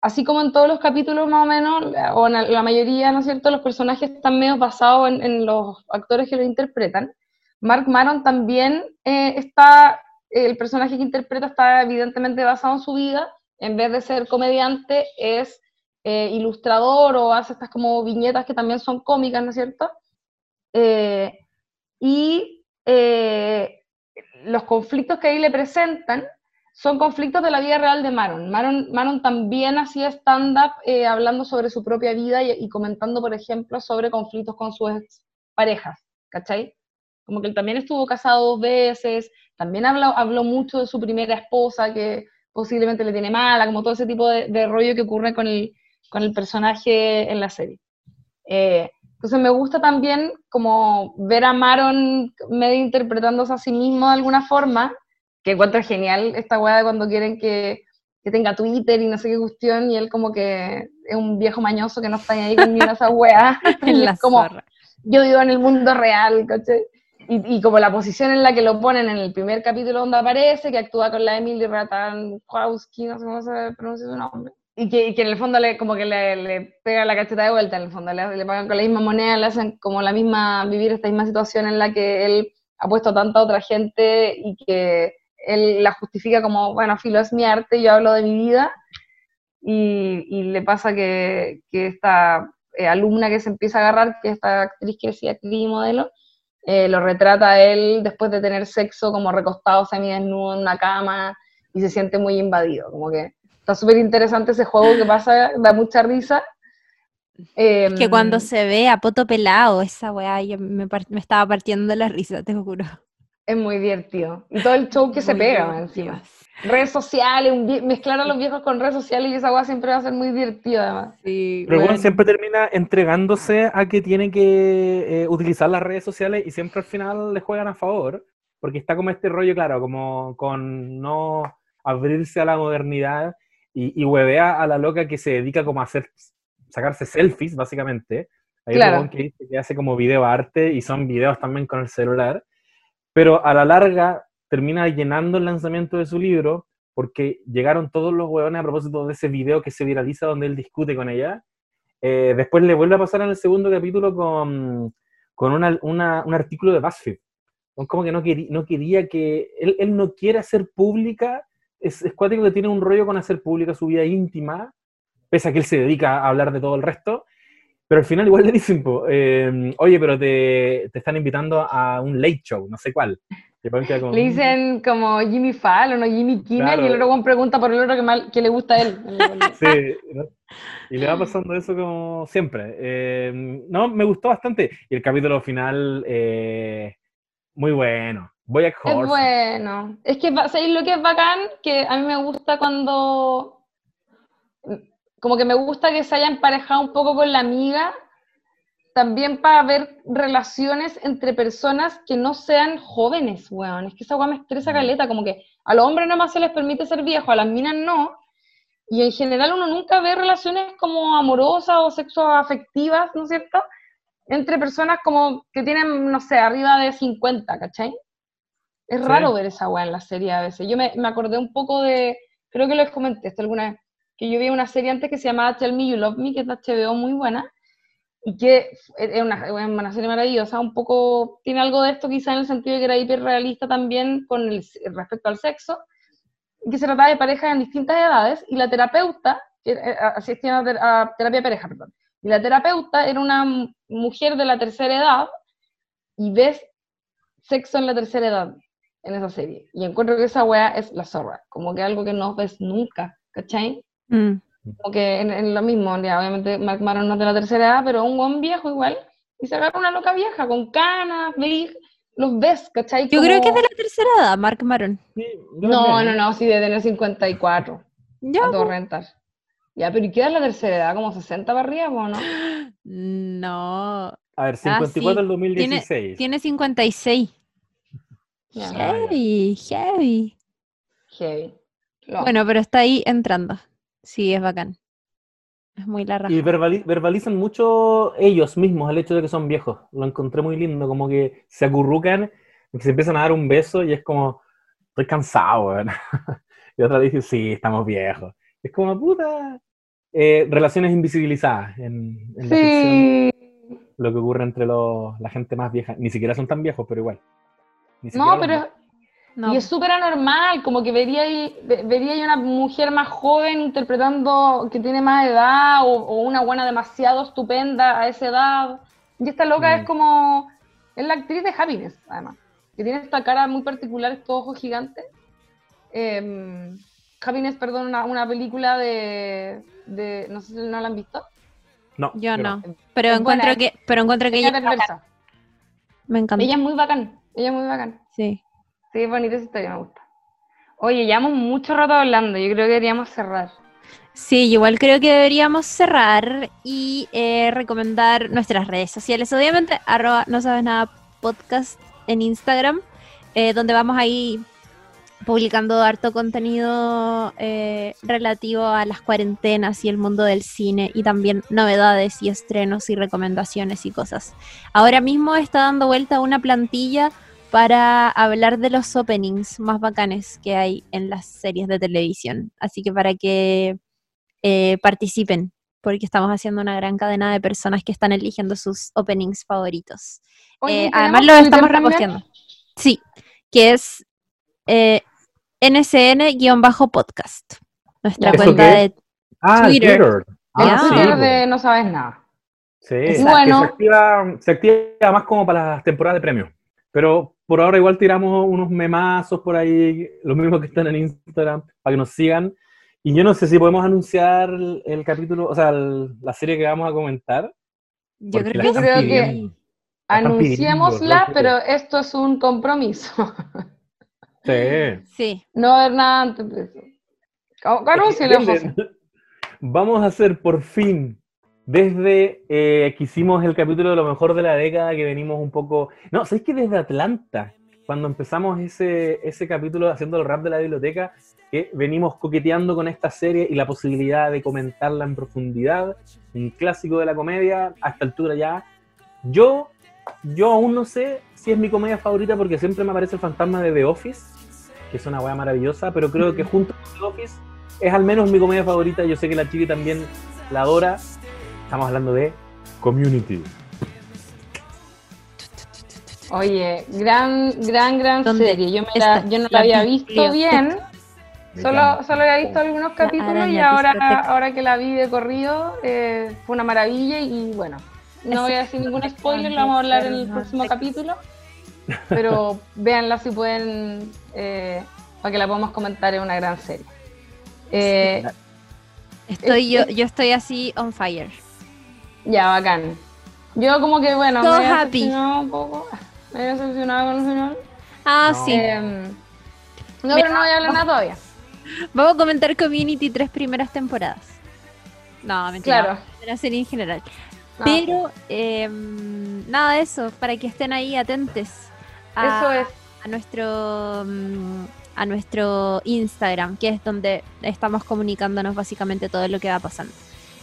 así como en todos los capítulos más o menos, o en la- mayoría, ¿no es cierto?, los personajes están medio basados en, en los actores que lo interpretan. Mark Maron también eh, está, el personaje que interpreta está evidentemente basado en su vida, en vez de ser comediante, es eh, ilustrador o hace estas como viñetas que también son cómicas, ¿no es cierto? Eh, y eh, los conflictos que ahí le presentan son conflictos de la vida real de Maron. Maron, Maron también hacía stand-up hablando sobre su propia vida y, y comentando, por ejemplo, sobre conflictos con sus parejas, ¿cachai? Como que él también estuvo casado dos veces, también habló, habló mucho de su primera esposa que posiblemente le tiene mala, como todo ese tipo de, de rollo que ocurre con el, con el personaje en la serie. Eh, entonces me gusta también como ver a Maron medio interpretándose a sí mismo de alguna forma, que encuentro genial esta weá de cuando quieren que, que tenga Twitter y no sé qué cuestión, y él como que es un viejo mañoso que no está ahí con ni una y En la es como, zorra. yo vivo en el mundo real, ¿cachai? Y, y como la posición en la que lo ponen en el primer capítulo donde aparece, que actúa con la Emily Ratajkowski, no sé cómo se pronuncia su nombre, y que, y que en el fondo le, como que le, le pega la cacheta de vuelta, en el fondo, le, le pagan con la misma moneda, le hacen como la misma, vivir esta misma situación en la que él ha puesto tanta otra gente y que él la justifica como, bueno, filo, es mi arte, yo hablo de mi vida, y, y le pasa que, que esta eh, alumna que se empieza a agarrar, que es esta actriz que decía actriz y modelo, eh, lo retrata él después de tener sexo como recostado semidesnudo en una cama y se siente muy invadido, como que está súper interesante ese juego que pasa, da mucha risa. Es que cuando Em, se ve a poto pelado, esa weá, yo me, estaba partiendo de la risa, te juro. Es muy divertido. Y todo el show que se pega divertido. encima. Redes sociales, mezclar a los viejos con redes sociales y esa weá siempre va a ser muy divertido además. Sí, Pero bueno, siempre termina entregándose a que tiene que eh, utilizar las redes sociales y siempre al final le juegan a favor, porque está como este rollo, claro, como con no abrirse a la modernidad y, y huevea a la loca que se dedica como a hacer, sacarse selfies, básicamente. Hay Claro. un que dice que hace como video arte y son videos también con el celular, pero a la larga termina llenando el lanzamiento de su libro porque llegaron todos los huevones a propósito de ese video que se viraliza donde él discute con ella. Eh, después le vuelve a pasar en el segundo capítulo con, con una- un artículo de BuzzFeed. Como que no, querí- no quería que. Él, él no quiere hacer pública. Es, es cuático que tiene un rollo con hacer pública su vida íntima, pese a que él se dedica a hablar de todo el resto. Pero al final igual le dicen, eh, oye, pero te, te están invitando a un late show, no sé cuál. Como, Le dicen como Jimmy Fallon o Jimmy Kimmel Claro. y el otro pregunta por el otro que, mal- que le gusta a él. (laughs) Sí, ¿no? y le va pasando eso como siempre. Eh, no, me gustó bastante. Y el capítulo final, eh, muy bueno. Voy a Es bueno. Es que, va- ¿sabéis lo que es bacán? Que a mí me gusta cuando. Como que me gusta que se haya emparejado un poco con la amiga, también para ver relaciones entre personas que no sean jóvenes, weón. Es que esa weá me estresa Mm. caleta, como que a los hombres nada más se les permite ser viejos, a las minas no. Y en general uno nunca ve relaciones como amorosas o sexoafectivas, ¿no es cierto? entre personas como que tienen, no sé, arriba de 50, ¿cachai? Es Sí. raro ver esa weá en la serie a veces. Yo me, me acordé un poco de, creo que les comenté esto alguna vez, que yo vi una serie antes que se llamaba Tell Me You Love Me, que es de HBO muy buena, y que es una, es una serie maravillosa, un poco, tiene algo de esto quizá en el sentido de que era hiperrealista también con el, respecto al sexo, que se trataba de parejas en distintas edades, y la terapeuta, eh, asistía a, ter- a terapia pareja, perdón, y la terapeuta era una mujer de la tercera edad, y ves sexo en la tercera edad en esa serie. Y encuentro que esa weá es la zorra, como que algo que no ves nunca, ¿cachai? Mm. Como que en, en lo mismo, ya, obviamente Mark Maron no es de la tercera edad, pero un buen viejo igual, y se agarra una loca vieja con canas, veis, los ves, ¿cachai? Yo creo que es Como- de la tercera edad, Mark Maron. Sí, No, no, no, sí, de tener 54, Ya, a todo rentar. Ya, pero ¿y qué es la tercera edad? ¿Como 60 para arriba o no? (gasps) No, A ver, Ah, 54 sí. el 2016. tiene 56. Ya, Ah, ya. Heavy, heavy. heavy. Bueno, pero está ahí entrando. Sí, es bacán. Es muy la raja. Y verbali- verbalizan mucho ellos mismos el hecho de que son viejos. Lo encontré muy lindo, como que se acurrucan, y se empiezan a dar un beso y es como, estoy cansado, weón. (laughs) Y otra dice, sí, estamos viejos. Es como, puta, eh, relaciones invisibilizadas en, en la ficción, Sí. lo que ocurre entre los- la gente más vieja. Ni siquiera son tan viejos, pero igual. Ni No, pero No, Y es súper anormal, como que vería vería ahí una mujer más joven interpretando que tiene más edad o, o una buena demasiado estupenda a esa edad. Y esta loca Mm. es como, es la actriz de Happiness, además, que tiene esta cara muy particular, estos ojos gigantes. Em, Happiness, perdón, una, una película de, de, no sé si no la han visto. No, yo no. Es Pero buena, encuentro es- que, pero encuentro que Ella ella, es perversa. me encanta. Ella es muy bacán, ella es muy bacán. Sí. Sí, bonita esa historia, me gusta. Oye, llevamos mucho rato hablando, yo creo que deberíamos cerrar. Sí, igual creo que deberíamos cerrar y eh, recomendar nuestras redes sociales. Obviamente, arroba no sabes nada podcast en Instagram, eh, donde vamos ahí publicando harto contenido eh, relativo a las cuarentenas y el mundo del cine y también novedades y estrenos y recomendaciones y cosas. Ahora mismo está dando vuelta una plantilla para hablar de los openings más bacanes que hay en las series de televisión. Así que para que eh, participen, porque estamos haciendo una gran cadena de personas que están eligiendo sus openings favoritos. Oye, Eh, ¿tenemos además lo estamos reposteando. Sí, que es eh, nsn-podcast. Nuestra Ya. ¿Eso cuenta qué de... Ah, Twitter. Ah, Twitter sí, de No Sabes Nada. Sí, Bueno. se activa, se activa más como para las temporadas de premios. Pero por ahora igual tiramos unos memazos por ahí, los mismos que están en Instagram, para que nos sigan. Y yo no sé si podemos anunciar el, el capítulo, o sea, el- la serie que vamos a comentar. Yo creo que creo pidiendo. Anunciémosla, pero esto es un compromiso. (laughs) Sí. sí. no. Ca- Anúncialo. (laughs) Vamos a hacer por fin, desde eh, que hicimos el capítulo de lo mejor de la década, que venimos un poco... No, ¿sabéis que desde Atlanta, cuando empezamos ese, ese capítulo haciendo el rap de la biblioteca, que venimos coqueteando con esta serie y la posibilidad de comentarla en profundidad, un clásico de la comedia, a esta altura ya. Yo, yo aún no sé si es mi comedia favorita porque siempre me aparece el fantasma de The Office, que es una weá maravillosa, pero creo que junto con The Office es al menos mi comedia favorita. Yo sé que la Chivi también la adora. Estamos hablando de Community. Oye, gran, gran, gran ¿Dónde serie. Yo, me la- está yo no la había visto bien. Solo, solo había visto algunos capítulos y ahora, ahora que la vi de corrido eh, fue una maravilla y bueno, no voy a decir ningún spoiler, lo vamos a hablar en el próximo capítulo, pero (laughs) véanla si pueden eh, para que la podamos comentar, es una gran serie. Eh, Estoy yo, yo estoy así on fire. Ya, bacán. Yo como que bueno, So me había happy. decepcionado un poco, me había decepcionado con el final. Ah, No. sí. Em, no, pero no voy a hablar nada todavía. Vamos a comentar Community tres primeras temporadas. No, mentira. Claro. La serie en general. No, Pero eh, nada de eso, para que estén ahí atentos a, Eso es. a nuestro mm, a nuestro Instagram, que es donde estamos comunicándonos básicamente todo lo que va pasando.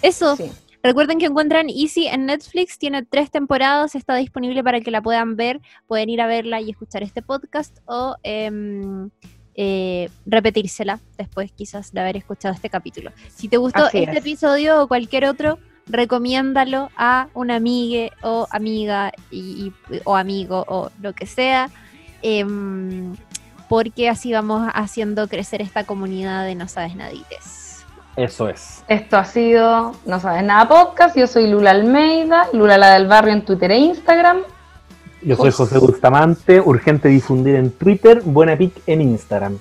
Eso, Sí. Recuerden que encuentran Easy en Netflix, tiene tres temporadas, está disponible para que la puedan ver, pueden ir a verla y escuchar este podcast o em, eh, repetírsela después quizás de haber escuchado este capítulo. Si te gustó Así este es. episodio o cualquier otro, recomiéndalo a una amiga o amiga y, y- o amigo o lo que sea, em, porque así vamos haciendo crecer esta comunidad de No Sabes Nadites. Eso es. Esto ha sido No Sabes Nada Podcast. Yo soy Lula Almeida, Lula la del barrio en Twitter e Instagram. Yo soy José Bustamante, urgente difundir en Twitter, buena pic en Instagram.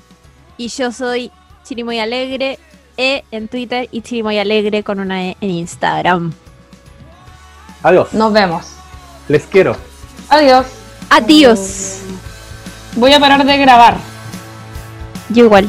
Y yo soy Chirimoy Alegre, E en Twitter y Chirimoy Alegre con una E en Instagram. Adiós. Nos vemos. Les quiero. Adiós. Adiós. Voy a parar de grabar. Yo igual.